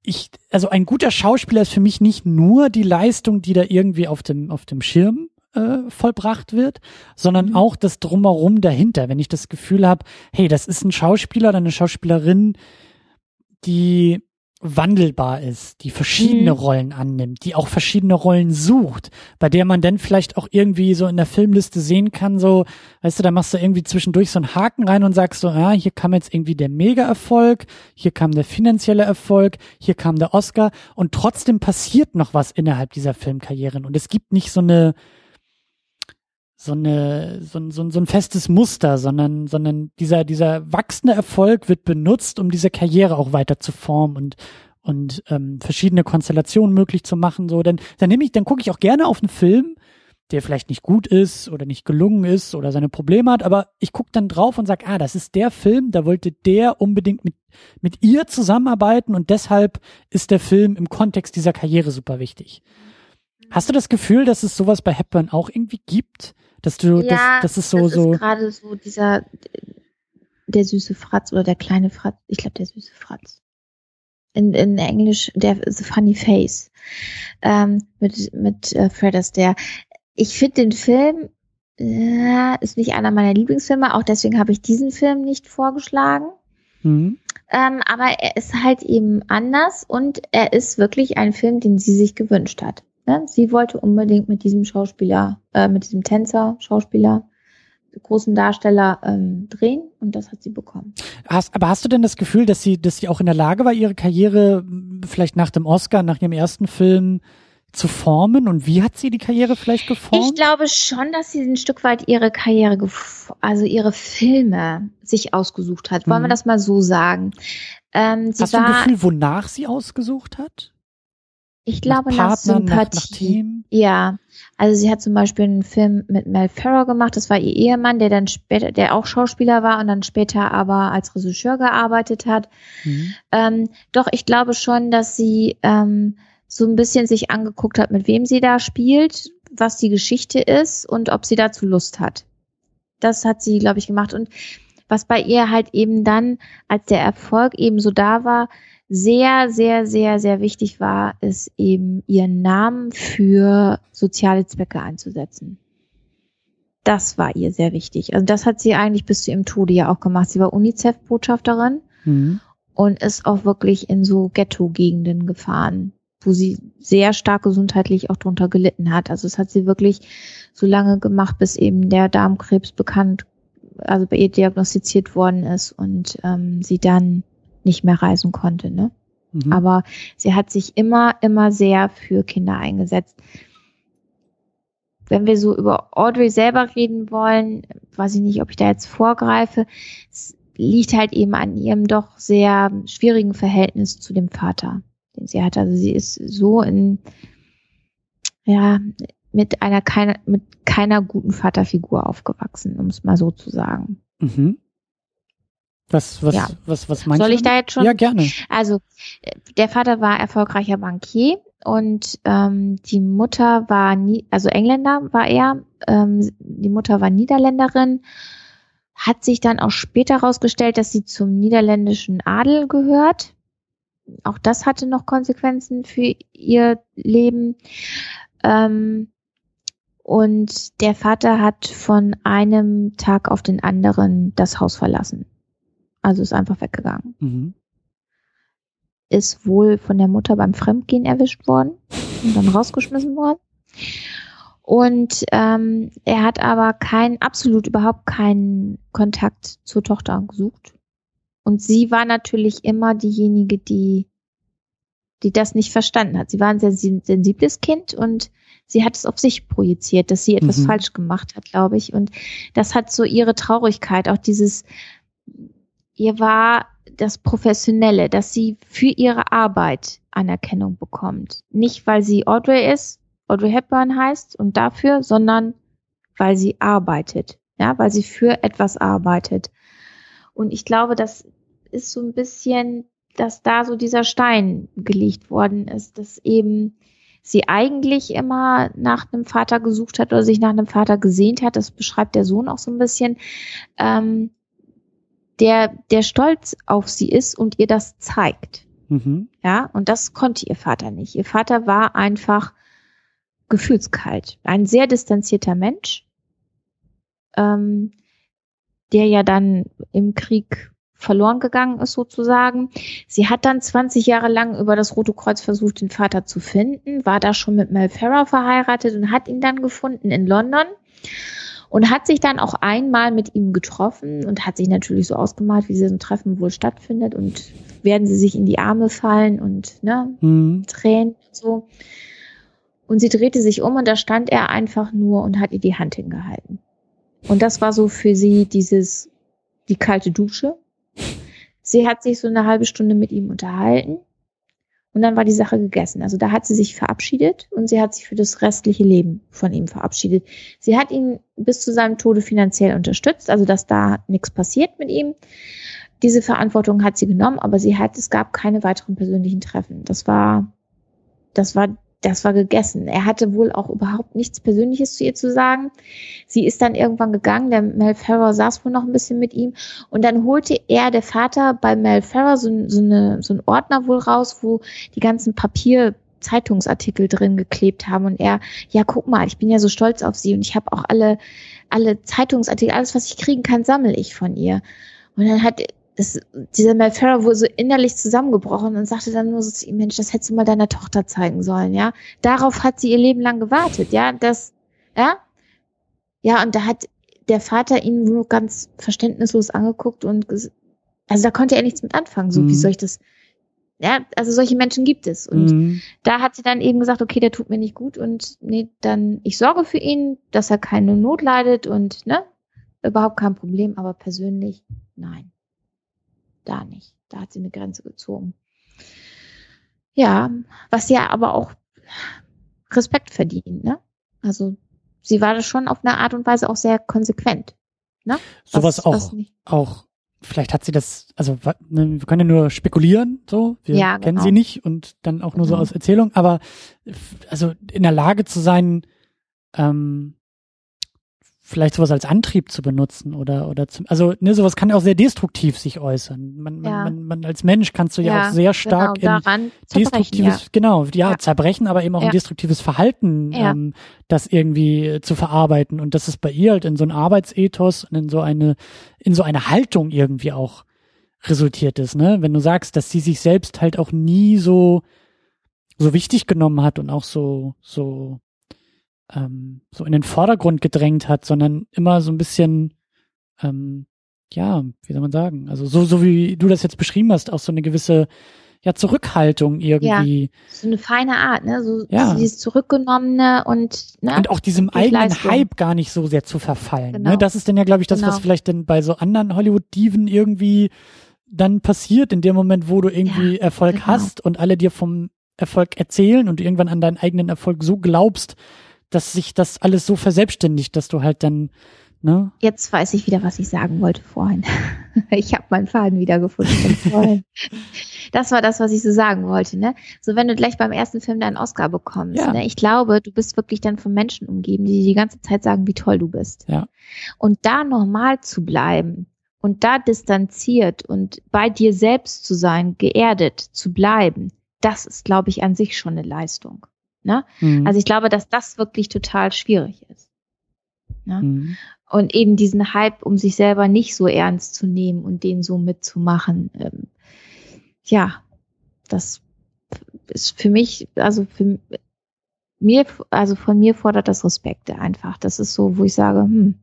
ich, also ein guter Schauspieler ist für mich nicht nur die Leistung, die da irgendwie auf dem, auf dem Schirm äh, vollbracht wird, sondern mhm. auch das Drumherum dahinter. Wenn ich das Gefühl habe, hey, das ist ein Schauspieler oder eine Schauspielerin, die wandelbar ist, die verschiedene mhm. Rollen annimmt, die auch verschiedene Rollen sucht, bei der man dann vielleicht auch irgendwie so in der Filmliste sehen kann, so, weißt du, da machst du irgendwie zwischendurch so einen Haken rein und sagst so, ja, hier kam jetzt irgendwie der Mega-Erfolg, hier kam der finanzielle Erfolg, hier kam der Oscar und trotzdem passiert noch was innerhalb dieser Filmkarrieren und es gibt nicht so eine, so eine so, so, so ein festes Muster, sondern sondern dieser dieser wachsende Erfolg wird benutzt, um diese Karriere auch weiter zu formen und und ähm, verschiedene Konstellationen möglich zu machen. So, dann dann nehme ich, dann gucke ich auch gerne auf einen Film, der vielleicht nicht gut ist oder nicht gelungen ist oder seine Probleme hat, aber ich gucke dann drauf und sag, ah, das ist der Film, da wollte der unbedingt mit mit ihr zusammenarbeiten und deshalb ist der Film im Kontext dieser Karriere super wichtig. Hast du das Gefühl, dass es sowas bei Hepburn auch irgendwie gibt? Dass du, ja, das, das ist so, das so. gerade so dieser, der süße Fratz oder der kleine Fratz. Ich glaube, der süße Fratz. In, in Englisch, der The Funny Face. Ähm, mit, mit äh, Fred Astaire. Ich finde den Film, äh, ist nicht einer meiner Lieblingsfilme, auch deswegen habe ich diesen Film nicht vorgeschlagen. Mhm. Ähm, aber er ist halt eben anders und er ist wirklich ein Film, den sie sich gewünscht hat. Ne? Sie wollte unbedingt mit diesem Schauspieler, äh, mit diesem Tänzer, Schauspieler, großen Darsteller ähm, drehen und das hat sie bekommen. Hast, aber hast du denn das Gefühl, dass sie, dass sie auch in der Lage war, ihre Karriere vielleicht nach dem Oscar, nach ihrem ersten Film zu formen und wie hat sie die Karriere vielleicht geformt? Ich glaube schon, dass sie ein Stück weit ihre Karriere, also ihre Filme sich ausgesucht hat. Wollen mhm. wir das mal so sagen? Ähm, Hast du ein Gefühl, wonach sie ausgesucht hat? Ich glaube nach, nach Sympathie. Nach, nach ja, also sie hat zum Beispiel einen Film mit Mel Ferrer gemacht. Das war ihr Ehemann, der dann später, der auch Schauspieler war und dann später aber als Regisseur gearbeitet hat. Mhm. Ähm, doch ich glaube schon, dass sie ähm, so ein bisschen sich angeguckt hat, mit wem sie da spielt, was die Geschichte ist und ob sie dazu Lust hat. Das hat sie, glaube ich, gemacht. Und was bei ihr halt eben dann, als der Erfolg eben so da war, sehr, sehr, sehr, sehr wichtig war, ist eben ihren Namen für soziale Zwecke einzusetzen. Das war ihr sehr wichtig. Also das hat sie eigentlich bis zu ihrem Tode ja auch gemacht. Sie war UNICEF-Botschafterin mhm. und ist auch wirklich in so Ghetto-Gegenden gefahren, wo sie sehr stark gesundheitlich auch drunter gelitten hat. Also es hat sie wirklich so lange gemacht, bis eben der Darmkrebs bekannt, also bei ihr diagnostiziert worden ist und ähm, sie dann nicht mehr reisen konnte. Ne? Mhm. Aber sie hat sich immer, immer sehr für Kinder eingesetzt. Wenn wir so über Audrey selber reden wollen, weiß ich nicht, ob ich da jetzt vorgreife, es liegt halt eben an ihrem doch sehr schwierigen Verhältnis zu dem Vater, den sie hat. Also sie ist so in, ja, mit einer keiner, mit keiner guten Vaterfigur aufgewachsen, um es mal so zu sagen. Mhm. Was, was, ja. was, was meinst Soll du? ich da jetzt schon? Ja, gerne. Also, der Vater war erfolgreicher Bankier und ähm, die Mutter war nie, also Engländer war er, ähm, die Mutter war Niederländerin, hat sich dann auch später herausgestellt, dass sie zum niederländischen Adel gehört. Auch das hatte noch Konsequenzen für ihr Leben. Ähm, und der Vater hat von einem Tag auf den anderen das Haus verlassen. Also ist einfach weggegangen. Mhm. Ist wohl von der Mutter beim Fremdgehen erwischt worden und dann rausgeschmissen worden. Und ähm, er hat aber keinen, absolut überhaupt keinen Kontakt zur Tochter gesucht. Und sie war natürlich immer diejenige, die, die das nicht verstanden hat. Sie war ein sehr sensibles Kind und sie hat es auf sich projiziert, dass sie etwas mhm. falsch gemacht hat, glaube ich. Und das hat so ihre Traurigkeit, auch dieses, ihr war das Professionelle, dass sie für ihre Arbeit Anerkennung bekommt. Nicht, weil sie Audrey ist, Audrey Hepburn heißt und dafür, sondern weil sie arbeitet. Ja, weil sie für etwas arbeitet. Und ich glaube, das ist so ein bisschen, dass da so dieser Stein gelegt worden ist, dass eben sie eigentlich immer nach einem Vater gesucht hat oder sich nach einem Vater gesehnt hat. Das beschreibt der Sohn auch so ein bisschen. Ähm, der, der stolz auf sie ist und ihr das zeigt. Mhm. Ja, und das konnte ihr Vater nicht. Ihr Vater war einfach gefühlskalt. Ein sehr distanzierter Mensch, ähm, der ja dann im Krieg verloren gegangen ist sozusagen. Sie hat dann 20 Jahre lang über das Rote Kreuz versucht, den Vater zu finden, war da schon mit Mel Ferrer verheiratet und hat ihn dann gefunden in London und hat sich dann auch einmal mit ihm getroffen und hat sich natürlich so ausgemalt, wie so ein Treffen wohl stattfindet und werden sie sich in die Arme fallen und ne, mhm. Tränen und so. Und sie drehte sich um und da stand er einfach nur und hat ihr die Hand hingehalten. Und das war so für sie dieses, die kalte Dusche. Sie hat sich so eine halbe Stunde mit ihm unterhalten und dann war die Sache gegessen. Also da hat sie sich verabschiedet und sie hat sich für das restliche Leben von ihm verabschiedet. Sie hat ihn bis zu seinem Tode finanziell unterstützt, also dass da nichts passiert mit ihm. Diese Verantwortung hat sie genommen, aber sie hat, es gab keine weiteren persönlichen Treffen. Das war, das war das war gegessen. Er hatte wohl auch überhaupt nichts Persönliches zu ihr zu sagen. Sie ist dann irgendwann gegangen, der Mel Ferrer saß wohl noch ein bisschen mit ihm und dann holte er, der Vater, bei Mel Ferrer so, so, eine, so einen Ordner wohl raus, wo die ganzen Papier Zeitungsartikel drin geklebt haben und er, ja, guck mal, ich bin ja so stolz auf sie und ich habe auch alle, alle Zeitungsartikel, alles, was ich kriegen kann, sammle ich von ihr. Und dann hat das, dieser Mel Ferrer wurde so innerlich zusammengebrochen und sagte dann nur so zu ihm, Mensch, das hättest du mal deiner Tochter zeigen sollen, ja. Darauf hat sie ihr Leben lang gewartet, ja, das, ja. Ja, und da hat der Vater ihn nur ganz verständnislos angeguckt und, also da konnte er nichts mit anfangen, so, mhm. wie soll ich das, ja, also solche Menschen gibt es. Und mhm. da hat sie dann eben gesagt, okay, der tut mir nicht gut und nee, dann, ich sorge für ihn, dass er keine Not leidet und, ne, überhaupt kein Problem, aber persönlich, nein. Da nicht. Da hat sie eine Grenze gezogen. Ja, was ja aber auch Respekt verdient, ne? Also sie war das schon auf eine Art und Weise auch sehr konsequent. Ne? Sowas was, auch, auch, vielleicht hat sie das, also ne, wir können ja nur spekulieren, so, wir ja, kennen genau. sie nicht und dann auch nur genau. so aus Erzählung, aber also in der Lage zu sein, ähm, vielleicht sowas als Antrieb zu benutzen oder oder zum, also ne, sowas kann ja auch sehr destruktiv sich äußern. Man, ja. man, man, als Mensch kannst du ja, ja auch sehr stark genau, in destruktives, ja. genau, ja, zerbrechen, aber eben auch ein destruktives Verhalten, ähm, das irgendwie zu verarbeiten und das ist bei ihr halt in so ein Arbeitsethos und in so eine in so eine Haltung irgendwie auch resultiert ist, ne? Wenn du sagst, dass sie sich selbst halt auch nie so so wichtig genommen hat und auch so so ähm, so in den Vordergrund gedrängt hat, sondern immer so ein bisschen, ähm, ja, wie soll man sagen, also so, so wie du das jetzt beschrieben hast, auch so eine gewisse ja, Zurückhaltung irgendwie. Ja, so eine feine Art, ne? So ja. dieses Zurückgenommene und ne? Und auch diesem eigenen Leistung. Hype gar nicht so sehr zu verfallen. Ne? Genau. Ne? Das ist dann ja, glaube ich, das, genau. was vielleicht dann bei so anderen Hollywood-Diven irgendwie dann passiert, in dem Moment, wo du irgendwie ja, Erfolg genau. hast und alle dir vom Erfolg erzählen und du irgendwann an deinen eigenen Erfolg so glaubst, dass sich das alles so verselbstständigt, dass du halt dann, ne? Jetzt weiß ich wieder, was ich sagen wollte vorhin. ich habe meinen Faden wiedergefunden vorhin. Das war das, was ich so sagen wollte, ne? So, wenn du gleich beim ersten Film deinen Oscar bekommst, ja. ne? Ich glaube, du bist wirklich dann von Menschen umgeben, die die ganze Zeit sagen, wie toll du bist. Ja. Und da normal zu bleiben und da distanziert und bei dir selbst zu sein, geerdet zu bleiben, das ist, glaube ich, an sich schon eine Leistung. Ne? Mhm. Also ich glaube, dass das wirklich total schwierig ist. Ne? Mhm. Und eben diesen Hype, um sich selber nicht so ernst zu nehmen und den so mitzumachen. Ähm, ja, das ist für mich, also für, mir, also von mir fordert das Respekt einfach. Das ist so, wo ich sage, hm,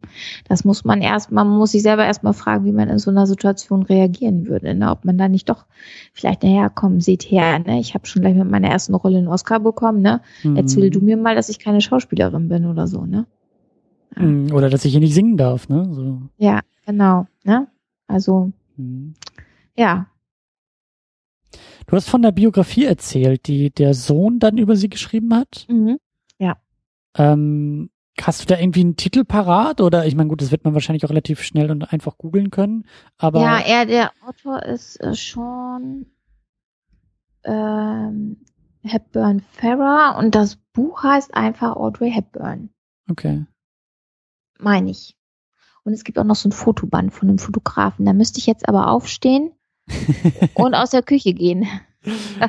das muss man erst, man muss sich selber erstmal fragen, wie man in so einer Situation reagieren würde, ne? ob man da nicht doch vielleicht naja, komm, seht her, ne? ich habe schon gleich mit meiner ersten Rolle einen Oscar bekommen, ne? Mhm. Erzähl du mir mal, dass ich keine Schauspielerin bin oder so, ne? Ja. Mhm, oder dass ich hier nicht singen darf, ne? So. Ja, genau, ne? Also, mhm. ja, Du hast von der Biografie erzählt, die der Sohn dann über sie geschrieben hat. Mhm. Ja. Ähm, hast du da irgendwie einen Titel parat? Oder ich meine, gut, das wird man wahrscheinlich auch relativ schnell und einfach googeln können. Aber ja, er, der Autor ist äh, Sean ähm, Hepburn Farrer und das Buch heißt einfach Audrey Hepburn. Okay. Meine ich. Und es gibt auch noch so ein Fotoband von einem Fotografen. Da müsste ich jetzt aber aufstehen und aus der Küche gehen.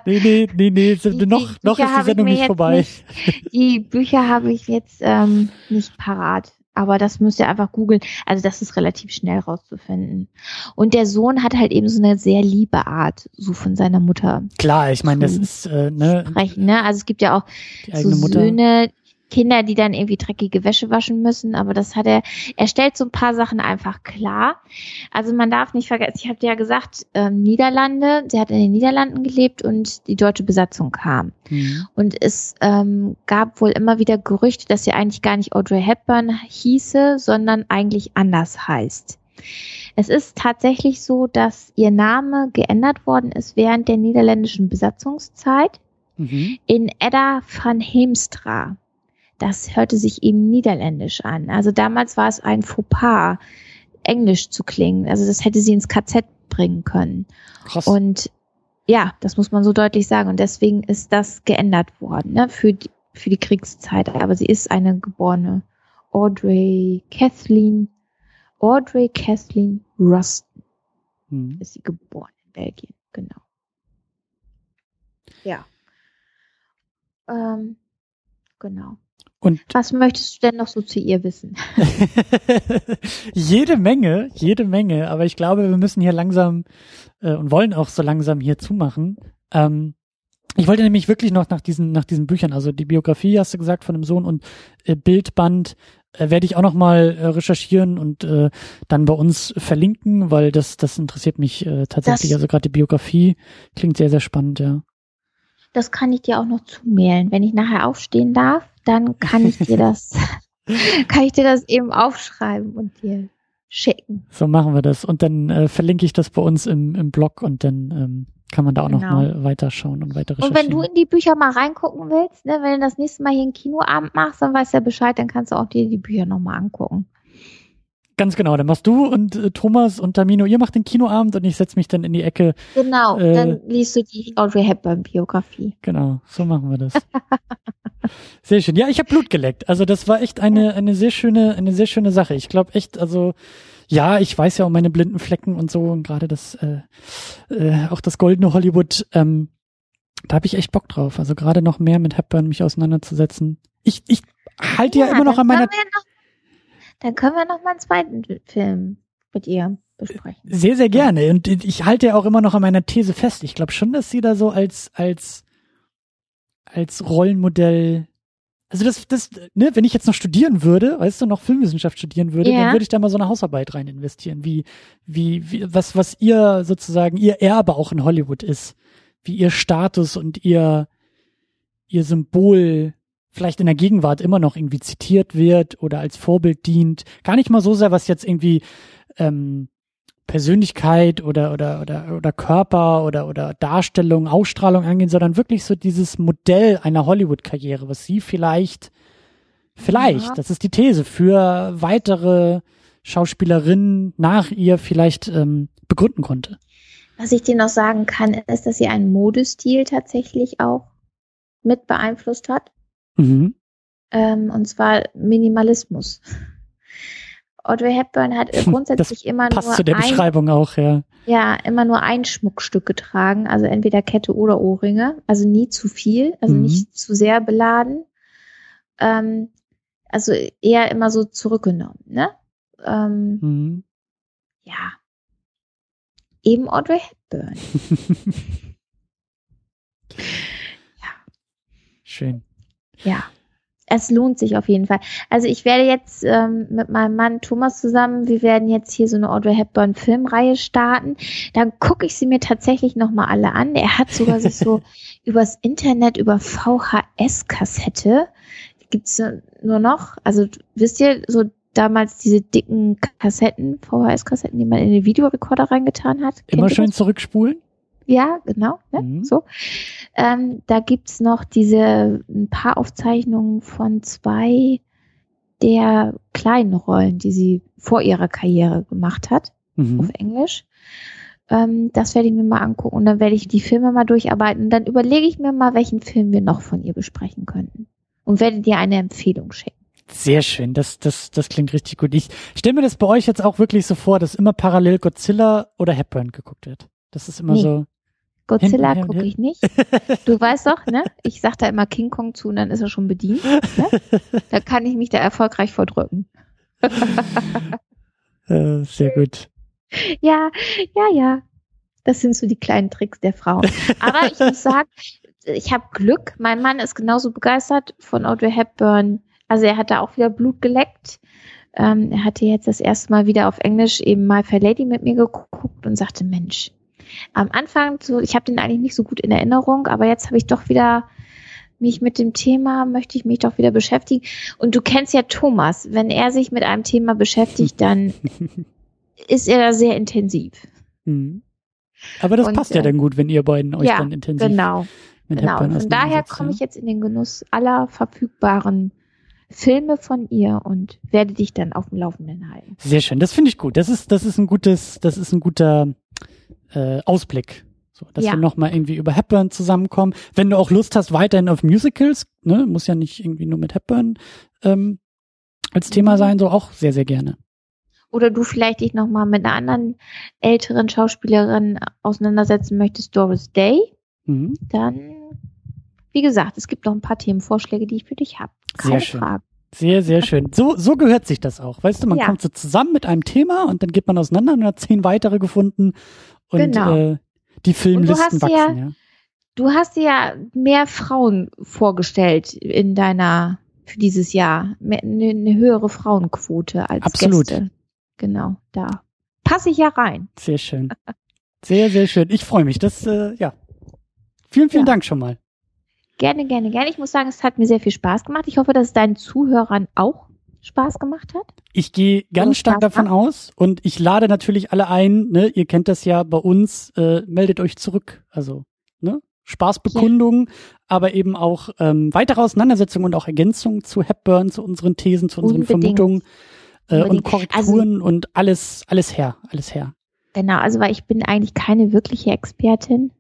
Nee, nee, nee, nee, die, noch, die noch ist die Sendung nicht vorbei. Nicht, die Bücher habe ich jetzt ähm, nicht parat. Aber das müsst ihr einfach googeln. Also das ist relativ schnell rauszufinden. Und der Sohn hat halt eben so eine sehr liebe Art, so von seiner Mutter. Klar, ich meine, das ist äh, ne, sprechen, ne? Also es gibt ja auch so Söhne, Kinder, die dann irgendwie dreckige Wäsche waschen müssen, aber das hat er, er stellt so ein paar Sachen einfach klar. Also man darf nicht vergessen, ich habe ja gesagt, ähm, Niederlande, sie hat in den Niederlanden gelebt und die deutsche Besatzung kam. Mhm. Und es ähm, gab wohl immer wieder Gerüchte, dass sie eigentlich gar nicht Audrey Hepburn hieße, sondern eigentlich anders heißt. Es ist tatsächlich so, dass ihr Name geändert worden ist während der niederländischen Besatzungszeit mhm. in Edda van Heemstra das hörte sich eben niederländisch an. Also damals war es ein Fauxpas, Englisch zu klingen. Also das hätte sie ins KZ bringen können. Krass. Und ja, das muss man so deutlich sagen. Und deswegen ist das geändert worden ne, für, die, für die Kriegszeit. Aber sie ist eine geborene Audrey Kathleen, Audrey Kathleen Ruston hm. ist sie geboren in Belgien, genau. Ja. Ähm, genau. Und Was möchtest du denn noch so zu ihr wissen? jede Menge, jede Menge. Aber ich glaube, wir müssen hier langsam äh, und wollen auch so langsam hier zumachen. Ähm, ich wollte nämlich wirklich noch nach diesen, nach diesen Büchern, also die Biografie hast du gesagt von dem Sohn und äh, Bildband äh, werde ich auch noch mal äh, recherchieren und äh, dann bei uns verlinken, weil das, das interessiert mich äh, tatsächlich. Das, also gerade die Biografie klingt sehr, sehr spannend, ja. Das kann ich dir auch noch zumailen, wenn ich nachher aufstehen darf dann kann ich dir das, kann ich dir das eben aufschreiben und dir schicken. So machen wir das. Und dann äh, verlinke ich das bei uns im, im Blog und dann ähm, kann man da auch genau. noch mal weiterschauen und weiter Und wenn du in die Bücher mal reingucken willst, ne, wenn du das nächste Mal hier einen Kinoabend machst, dann weißt du ja Bescheid, dann kannst du auch dir die Bücher noch mal angucken. Ganz genau, dann machst du und äh, Thomas und Tamino, ihr macht den Kinoabend und ich setze mich dann in die Ecke. Genau, äh, dann liest du die Audrey Hepburn Biografie. Genau, so machen wir das. sehr schön. Ja, ich habe Blut geleckt. Also das war echt eine eine sehr schöne eine sehr schöne Sache. Ich glaube echt, also ja, ich weiß ja um meine blinden Flecken und so und gerade das äh, äh, auch das goldene Hollywood. Ähm, da habe ich echt Bock drauf. Also gerade noch mehr mit Hepburn mich auseinanderzusetzen. Ich ich halte ja, ja immer noch an meiner. Noch dann können wir noch mal einen zweiten Film mit ihr besprechen. Sehr, sehr gerne. Und ich halte ja auch immer noch an meiner These fest. Ich glaube schon, dass sie da so als, als, als Rollenmodell also das, das, ne, wenn ich jetzt noch studieren würde, weißt du, noch Filmwissenschaft studieren würde, ja. dann würde ich da mal so eine Hausarbeit rein investieren, wie, wie, wie, was, was ihr sozusagen, ihr Erbe auch in Hollywood ist, wie ihr Status und ihr, ihr Symbol vielleicht in der Gegenwart immer noch irgendwie zitiert wird oder als Vorbild dient. Gar nicht mal so sehr, was jetzt irgendwie ähm, Persönlichkeit oder oder oder oder Körper oder oder Darstellung, Ausstrahlung angeht, sondern wirklich so dieses Modell einer Hollywood-Karriere, was sie vielleicht vielleicht, ja. das ist die These, für weitere Schauspielerinnen nach ihr vielleicht ähm, begründen konnte. Was ich dir noch sagen kann, ist, dass sie einen Modestil tatsächlich auch mit beeinflusst hat. Mhm. Ähm, und zwar Minimalismus. Audrey Hepburn hat grundsätzlich das immer passt nur zu der ein, Beschreibung auch, ja. Ja, immer nur ein Schmuckstück getragen, also entweder Kette oder Ohrringe, also nie zu viel, also mhm. nicht zu sehr beladen. Ähm, also eher immer so zurückgenommen, ne? Ähm, mhm. Ja. Eben Audrey Hepburn. ja. Schön. Ja, es lohnt sich auf jeden Fall. Also ich werde jetzt ähm, mit meinem Mann Thomas zusammen, wir werden jetzt hier so eine Audrey Hepburn Filmreihe starten. Dann gucke ich sie mir tatsächlich nochmal alle an. Er hat sogar sich so übers Internet, über VHS-Kassette, gibt's nur noch, also wisst ihr, so damals diese dicken Kassetten, VHS-Kassetten, die man in den Videorekorder reingetan hat. Immer schön zurückspulen? Ja, genau. Ne? Mhm. So. Ähm, da gibt's noch diese ein paar Aufzeichnungen von zwei der kleinen Rollen, die sie vor ihrer Karriere gemacht hat, mhm. auf Englisch. Ähm, das werde ich mir mal angucken und dann werde ich die Filme mal durcharbeiten. Und dann überlege ich mir mal, welchen Film wir noch von ihr besprechen könnten. Und werde dir eine Empfehlung schicken. Sehr schön, das, das, das klingt richtig gut. Ich stelle mir das bei euch jetzt auch wirklich so vor, dass immer parallel Godzilla oder Hepburn geguckt wird. Das ist immer nee. so. Godzilla gucke ich nicht. Du weißt doch, ne? Ich sag da immer King Kong zu und dann ist er schon bedient. Ne? Da kann ich mich da erfolgreich vordrücken. äh, sehr gut. Ja, ja, ja. Das sind so die kleinen Tricks der Frau. Aber ich muss sagen, ich habe Glück. Mein Mann ist genauso begeistert von Audrey Hepburn. Also er hat da auch wieder Blut geleckt. Ähm, er hatte jetzt das erste Mal wieder auf Englisch eben My Fair Lady mit mir geguckt und sagte, Mensch, am Anfang, so, ich habe den eigentlich nicht so gut in Erinnerung, aber jetzt habe ich doch wieder mich mit dem Thema, möchte ich mich doch wieder beschäftigen. Und du kennst ja Thomas, wenn er sich mit einem Thema beschäftigt, dann ist er da sehr intensiv. Mhm. Aber das Und, passt ja dann gut, wenn ihr beiden euch ja, dann intensiv. Genau. genau. Von daher komme ich jetzt in den Genuss aller verfügbaren Filme von ihr und werde dich dann auf dem Laufenden halten. Sehr schön, das finde ich gut. Das ist, das ist ein gutes, das ist ein guter äh, Ausblick. So, dass ja. wir nochmal irgendwie über Hepburn zusammenkommen. Wenn du auch Lust hast, weiterhin auf Musicals, ne, muss ja nicht irgendwie nur mit Hepburn ähm, als Thema mhm. sein, so auch sehr, sehr gerne. Oder du vielleicht dich nochmal mit einer anderen älteren Schauspielerin auseinandersetzen möchtest, Doris Day, mhm. dann, wie gesagt, es gibt noch ein paar Themenvorschläge, die ich für dich habe. Sehr schön. Frage. Sehr, sehr schön. So, so gehört sich das auch. Weißt du, man ja. kommt so zusammen mit einem Thema und dann geht man auseinander und hat zehn weitere gefunden und genau. äh, die Filmlisten wachsen. Ja, ja, Du hast dir ja mehr Frauen vorgestellt in deiner für dieses Jahr. Eine, eine höhere Frauenquote als Absolut. Gäste. Genau, da passe ich ja rein. Sehr schön. Sehr, sehr schön. Ich freue mich. Das, äh, ja. Vielen, vielen ja. Dank schon mal. Gerne, gerne, gerne. Ich muss sagen, es hat mir sehr viel Spaß gemacht. Ich hoffe, dass es deinen Zuhörern auch Spaß gemacht hat? Ich gehe ganz stark davon macht? aus und ich lade natürlich alle ein, ne, ihr kennt das ja bei uns, äh, meldet euch zurück. Also, ne? Spaßbekundungen, ja. aber eben auch ähm, weitere Auseinandersetzungen und auch Ergänzungen zu Hepburn, zu unseren Thesen, zu unseren Unbedingt. Vermutungen äh, und Korrekturen also, und alles, alles her, alles her. Genau, also weil ich bin eigentlich keine wirkliche Expertin.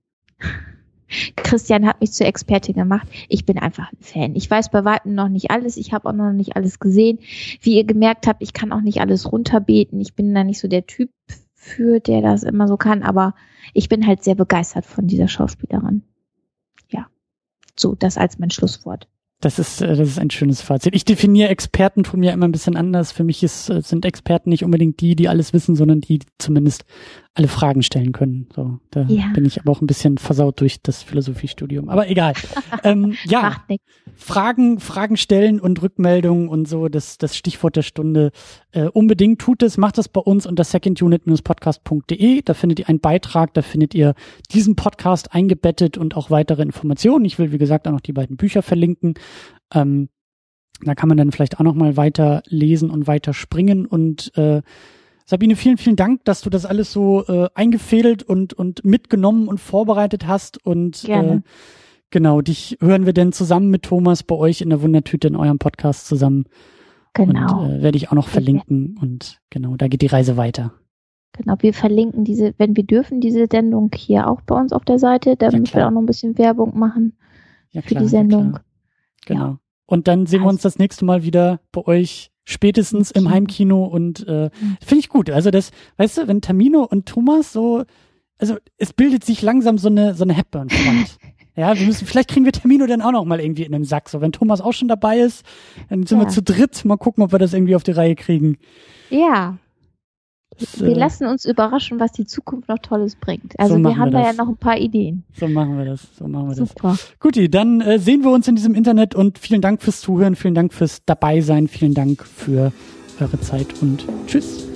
Christian hat mich zur Expertin gemacht. Ich bin einfach ein Fan. Ich weiß bei weitem noch nicht alles. Ich habe auch noch nicht alles gesehen. Wie ihr gemerkt habt, ich kann auch nicht alles runterbeten. Ich bin da nicht so der Typ für, der das immer so kann. Aber ich bin halt sehr begeistert von dieser Schauspielerin. Ja, so das als mein Schlusswort. Das ist, äh, das ist ein schönes Fazit. Ich definiere Experten von mir immer ein bisschen anders. Für mich ist, äh, sind Experten nicht unbedingt die, die alles wissen, sondern die, die zumindest alle Fragen stellen können. So, da ja. bin ich aber auch ein bisschen versaut durch das Philosophiestudium. Aber egal. ähm, ja, Fragen, Fragen stellen und Rückmeldungen und so, das, das Stichwort der Stunde. Äh, unbedingt tut es, macht es bei uns unter secondunit-podcast.de. Da findet ihr einen Beitrag, da findet ihr diesen Podcast eingebettet und auch weitere Informationen. Ich will, wie gesagt, auch noch die beiden Bücher verlinken. Ähm, da kann man dann vielleicht auch noch mal weiter lesen und weiter springen und äh, Sabine, vielen, vielen Dank, dass du das alles so äh, eingefädelt und, und mitgenommen und vorbereitet hast. Und Äh, genau, dich hören wir denn zusammen mit Thomas bei euch in der Wundertüte in eurem Podcast zusammen. Genau. Und äh, werde ich auch noch verlinken. Und genau, da geht die Reise weiter. Genau, wir verlinken diese, wenn wir dürfen, diese Sendung hier auch bei uns auf der Seite, damit ja, wir auch noch ein bisschen Werbung machen ja, für die Sendung. Ja, genau. Ja. Und dann sehen also. wir uns das nächste Mal wieder bei euch spätestens im Heimkino und äh, mhm. finde ich gut. Also das, weißt du, wenn Tamino und Thomas so, also es bildet sich langsam so eine so eine Hepburn-Front. ja, wir müssen, vielleicht kriegen wir Tamino dann auch noch mal irgendwie in den Sack. So, wenn Thomas auch schon dabei ist, dann sind ja. wir zu dritt. Mal gucken, ob wir das irgendwie auf die Reihe kriegen. Ja, wir äh, lassen uns überraschen, was die Zukunft noch Tolles bringt. Also so wir haben wir da ja noch ein paar Ideen. So machen wir das. So machen wir Super. das. Guti, dann äh, sehen wir uns in diesem Internet und vielen Dank fürs Zuhören, vielen Dank fürs Dabeisein, vielen Dank für eure Zeit und tschüss.